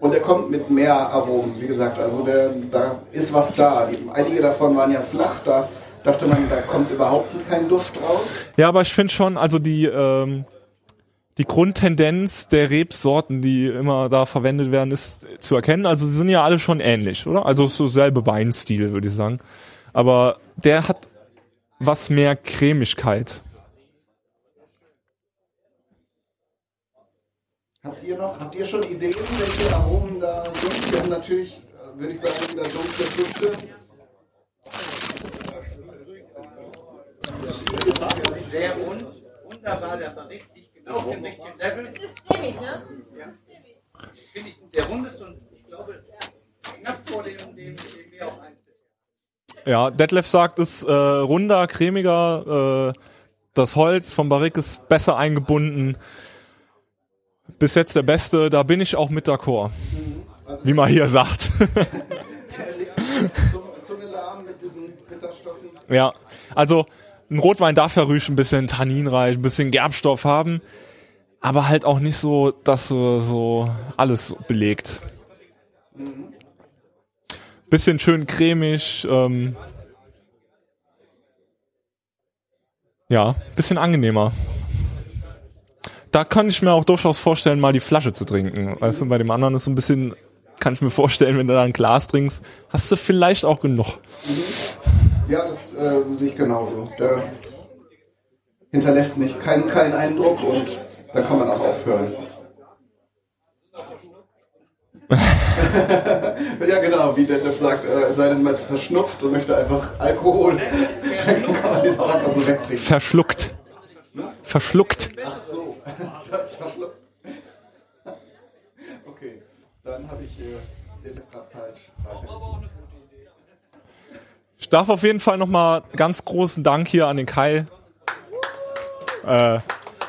Und er kommt mit mehr Aromen, wie gesagt. Also der, da ist was da. Einige davon waren ja flach, da dachte man, da kommt überhaupt kein Duft raus. Ja, aber ich finde schon, also die, ähm, die Grundtendenz der Rebsorten, die immer da verwendet werden, ist zu erkennen. Also sie sind ja alle schon ähnlich, oder? Also so selbe Weinstil, würde ich sagen. Aber der hat was mehr Cremigkeit. Habt ihr noch, habt ihr schon Ideen, welche Aromen da sind? Wir haben natürlich, äh, würde ich sagen, wieder dunkle Früchte. Sehr rund, wunderbar, der Bericht liegt genau auf dem richtigen Level. Es ist cremig, ne? Ja. Finde ich der rundeste und ich glaube knapp vor dem, dem, dem mehr auf eins. Ja, Detlef sagt, es äh, runder, cremiger, äh, das Holz vom Barrique ist besser eingebunden. Bis jetzt der beste, da bin ich auch mit d'accord. Wie man hier sagt. <laughs> <laughs> Ja, also ein Rotwein darf ja ruhig ein bisschen tanninreich, ein bisschen Gerbstoff haben, aber halt auch nicht so, dass so, so alles belegt. Bisschen schön cremig, ähm, ja, bisschen angenehmer. Da kann ich mir auch durchaus vorstellen, mal die Flasche zu trinken. Weißt du, bei dem anderen ist so ein bisschen, kann ich mir vorstellen, wenn du da ein Glas trinkst, hast du vielleicht auch genug. Ja, das äh, sehe ich genauso. Der hinterlässt nicht keinen keinen Eindruck und dann kann man auch aufhören. <laughs> ja, genau, wie Detlef sagt, äh, es sei denn, man ist verschnupft und möchte einfach Alkohol, dann kann man den auch einfach so wegtrinken. Verschluckt. Verschluckt. Ach so, <laughs> Okay, dann habe ich äh, Detlef gerade falsch. Ich darf auf jeden Fall nochmal ganz großen Dank hier an den Kai äh,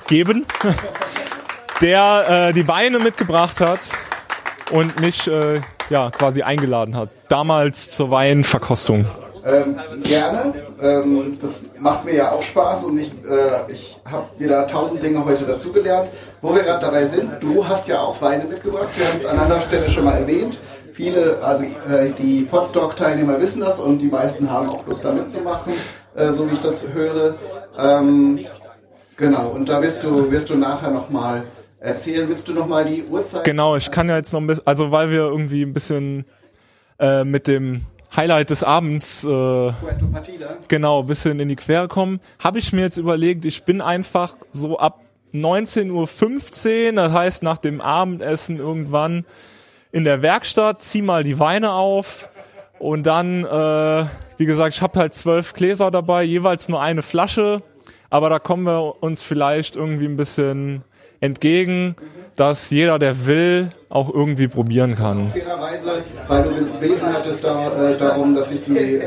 geben, <laughs> der äh, die Weine mitgebracht hat und mich äh, ja quasi eingeladen hat. Damals zur Weinverkostung. Ähm, gerne. Ähm, das macht mir ja auch Spaß und ich, äh, ich habe wieder tausend Dinge heute dazugelernt. Wo wir gerade dabei sind, du hast ja auch Weine mitgebracht. Wir haben es an anderer Stelle schon mal erwähnt. Viele, also äh, die Podstock-Teilnehmer wissen das und die meisten haben auch Lust da mitzumachen, äh, so wie ich das höre. Ähm, genau, und da wirst du, wirst du nachher nochmal erzählen. Willst du nochmal die Uhrzeit? Genau, ich kann ja jetzt noch ein bisschen, also weil wir irgendwie ein bisschen äh, mit dem Highlight des Abends äh, genau ein bisschen in die Quere kommen, habe ich mir jetzt überlegt, ich bin einfach so ab 19.15 Uhr, das heißt nach dem Abendessen irgendwann in der Werkstatt, zieh mal die Weine auf und dann, äh, wie gesagt, ich habe halt zwölf Gläser dabei, jeweils nur eine Flasche, aber da kommen wir uns vielleicht irgendwie ein bisschen entgegen, dass jeder, der will, auch irgendwie probieren kann. Fairerweise, weil du gebeten hattest da, äh, darum, dass sich die, äh,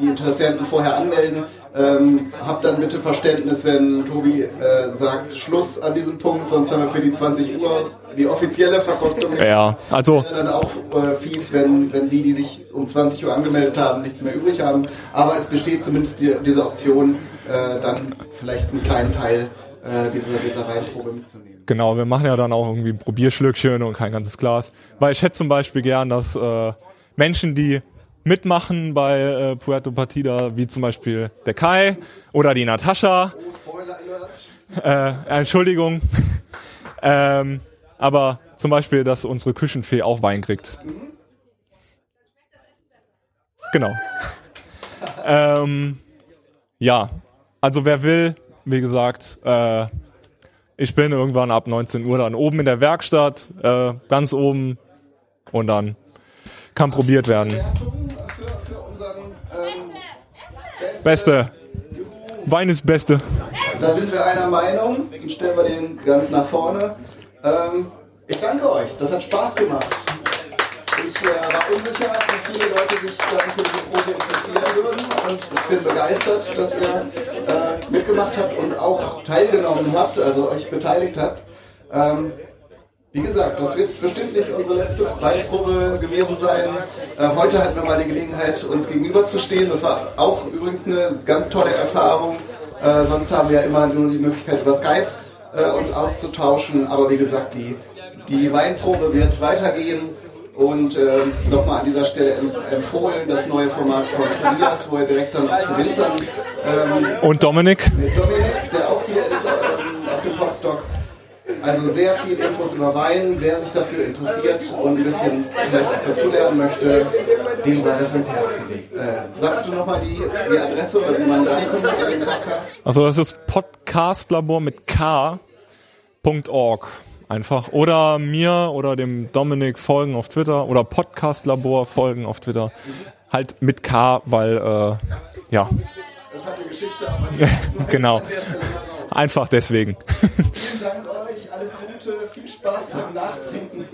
die Interessenten vorher anmelden, ähm, hab dann bitte Verständnis, wenn Tobi äh, sagt Schluss an diesem Punkt, sonst haben wir für die 20 Uhr die offizielle Verkostung. Ja, also- Wäre dann auch äh, fies, wenn, wenn die, die sich um 20 Uhr angemeldet haben, nichts mehr übrig haben. Aber es besteht zumindest die, diese Option, äh, dann vielleicht einen kleinen Teil äh, dieser Weinprobe mitzunehmen. Genau, wir machen ja dann auch irgendwie ein Probierschlückchen und kein ganzes Glas. Weil ich hätte zum Beispiel gern, dass äh, Menschen, die mitmachen bei äh, Puerto Partida, wie zum Beispiel der Kai oder die Natascha, äh, Entschuldigung, <laughs> ähm, aber zum Beispiel, dass unsere Küchenfee auch Wein kriegt. Genau. <laughs> ähm, ja, also wer will, wie gesagt, äh, ich bin irgendwann ab 19 Uhr dann oben in der Werkstatt, äh, ganz oben und dann kann probiert werden. Beste. Wein ist Beste. Da sind wir einer Meinung. Dann stellen wir den ganz nach vorne. Ähm, ich danke euch. Das hat Spaß gemacht. Ich äh, war unsicher, wie viele Leute sich dann für diese Probe interessieren würden. Und ich bin begeistert, dass ihr äh, mitgemacht habt und auch teilgenommen habt, also euch beteiligt habt. Ähm, wie gesagt, das wird bestimmt nicht unsere letzte Weinprobe gewesen sein. Äh, heute hatten wir mal die Gelegenheit, uns gegenüberzustehen. Das war auch übrigens eine ganz tolle Erfahrung. Äh, sonst haben wir ja immer nur die Möglichkeit, über Skype äh, uns auszutauschen. Aber wie gesagt, die, die Weinprobe wird weitergehen. Und äh, nochmal an dieser Stelle empfohlen das neue Format von Tobias, wo er direkt dann zu Winzern ähm, Und Dominik? Dominik, der auch hier ist ähm, auf dem Podstock. Also sehr viel Infos über Wein. Wer sich dafür interessiert und ein bisschen vielleicht auch dazulernen möchte, dem sei das ans Herz gelegt. Äh, sagst du nochmal die, die Adresse oder wie man reinkommt in den Podcast? Also das ist Podcastlabor mit K.org einfach. Oder mir oder dem Dominik folgen auf Twitter oder Podcastlabor folgen auf Twitter. Halt mit K, weil äh, ja. Das hat eine Geschichte, aber die <laughs> genau. Einfach deswegen. Vielen Dank euch, alles Gute, viel Spaß beim Nachtrinken.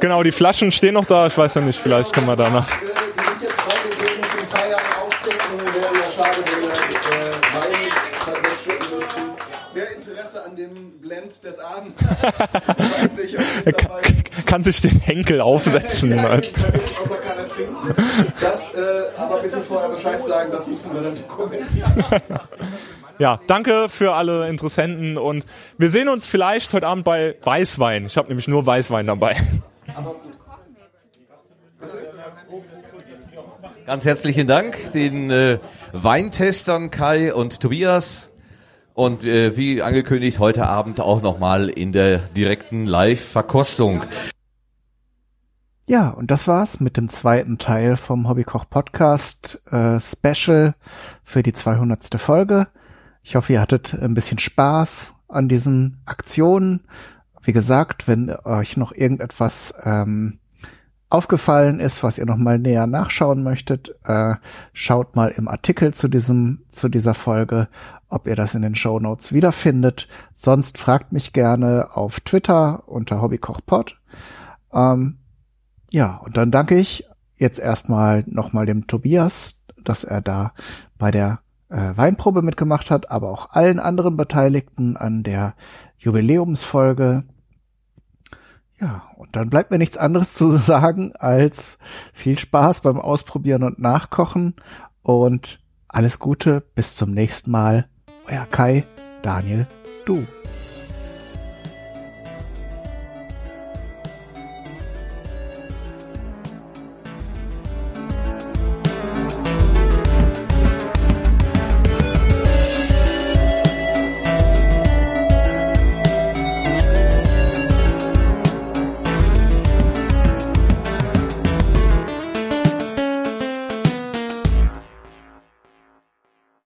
Genau, die Flaschen stehen noch da. Ich weiß ja nicht, vielleicht können wir danach. Die sind jetzt freigegeben zum Feiern, Austrinken. Wäre ja schade, wenn an dem Blend des Abends <laughs> nicht, ob ich dabei Kann sich den Henkel aufsetzen. halt. keiner trinken. Das äh, aber bitte vorher Bescheid sagen, das müssen wir dann dokumentieren. Ja, danke für alle Interessenten und wir sehen uns vielleicht heute Abend bei Weißwein. Ich habe nämlich nur Weißwein dabei. Ganz herzlichen Dank den äh, Weintestern Kai und Tobias. Und äh, wie angekündigt, heute Abend auch nochmal in der direkten Live-Verkostung. Ja, und das war's mit dem zweiten Teil vom Hobbykoch Podcast äh, Special für die 200. Folge. Ich hoffe, ihr hattet ein bisschen Spaß an diesen Aktionen. Wie gesagt, wenn euch noch irgendetwas ähm, aufgefallen ist, was ihr noch mal näher nachschauen möchtet, äh, schaut mal im Artikel zu diesem zu dieser Folge, ob ihr das in den Show Notes wiederfindet. Sonst fragt mich gerne auf Twitter unter Hobbykochpod. Ähm, ja, und dann danke ich jetzt erstmal nochmal dem Tobias, dass er da bei der äh, Weinprobe mitgemacht hat, aber auch allen anderen Beteiligten an der Jubiläumsfolge. Ja, dann bleibt mir nichts anderes zu <laughs> sagen als viel Spaß beim Ausprobieren und Nachkochen und alles Gute, bis zum nächsten Mal. Euer Kai, Daniel, du.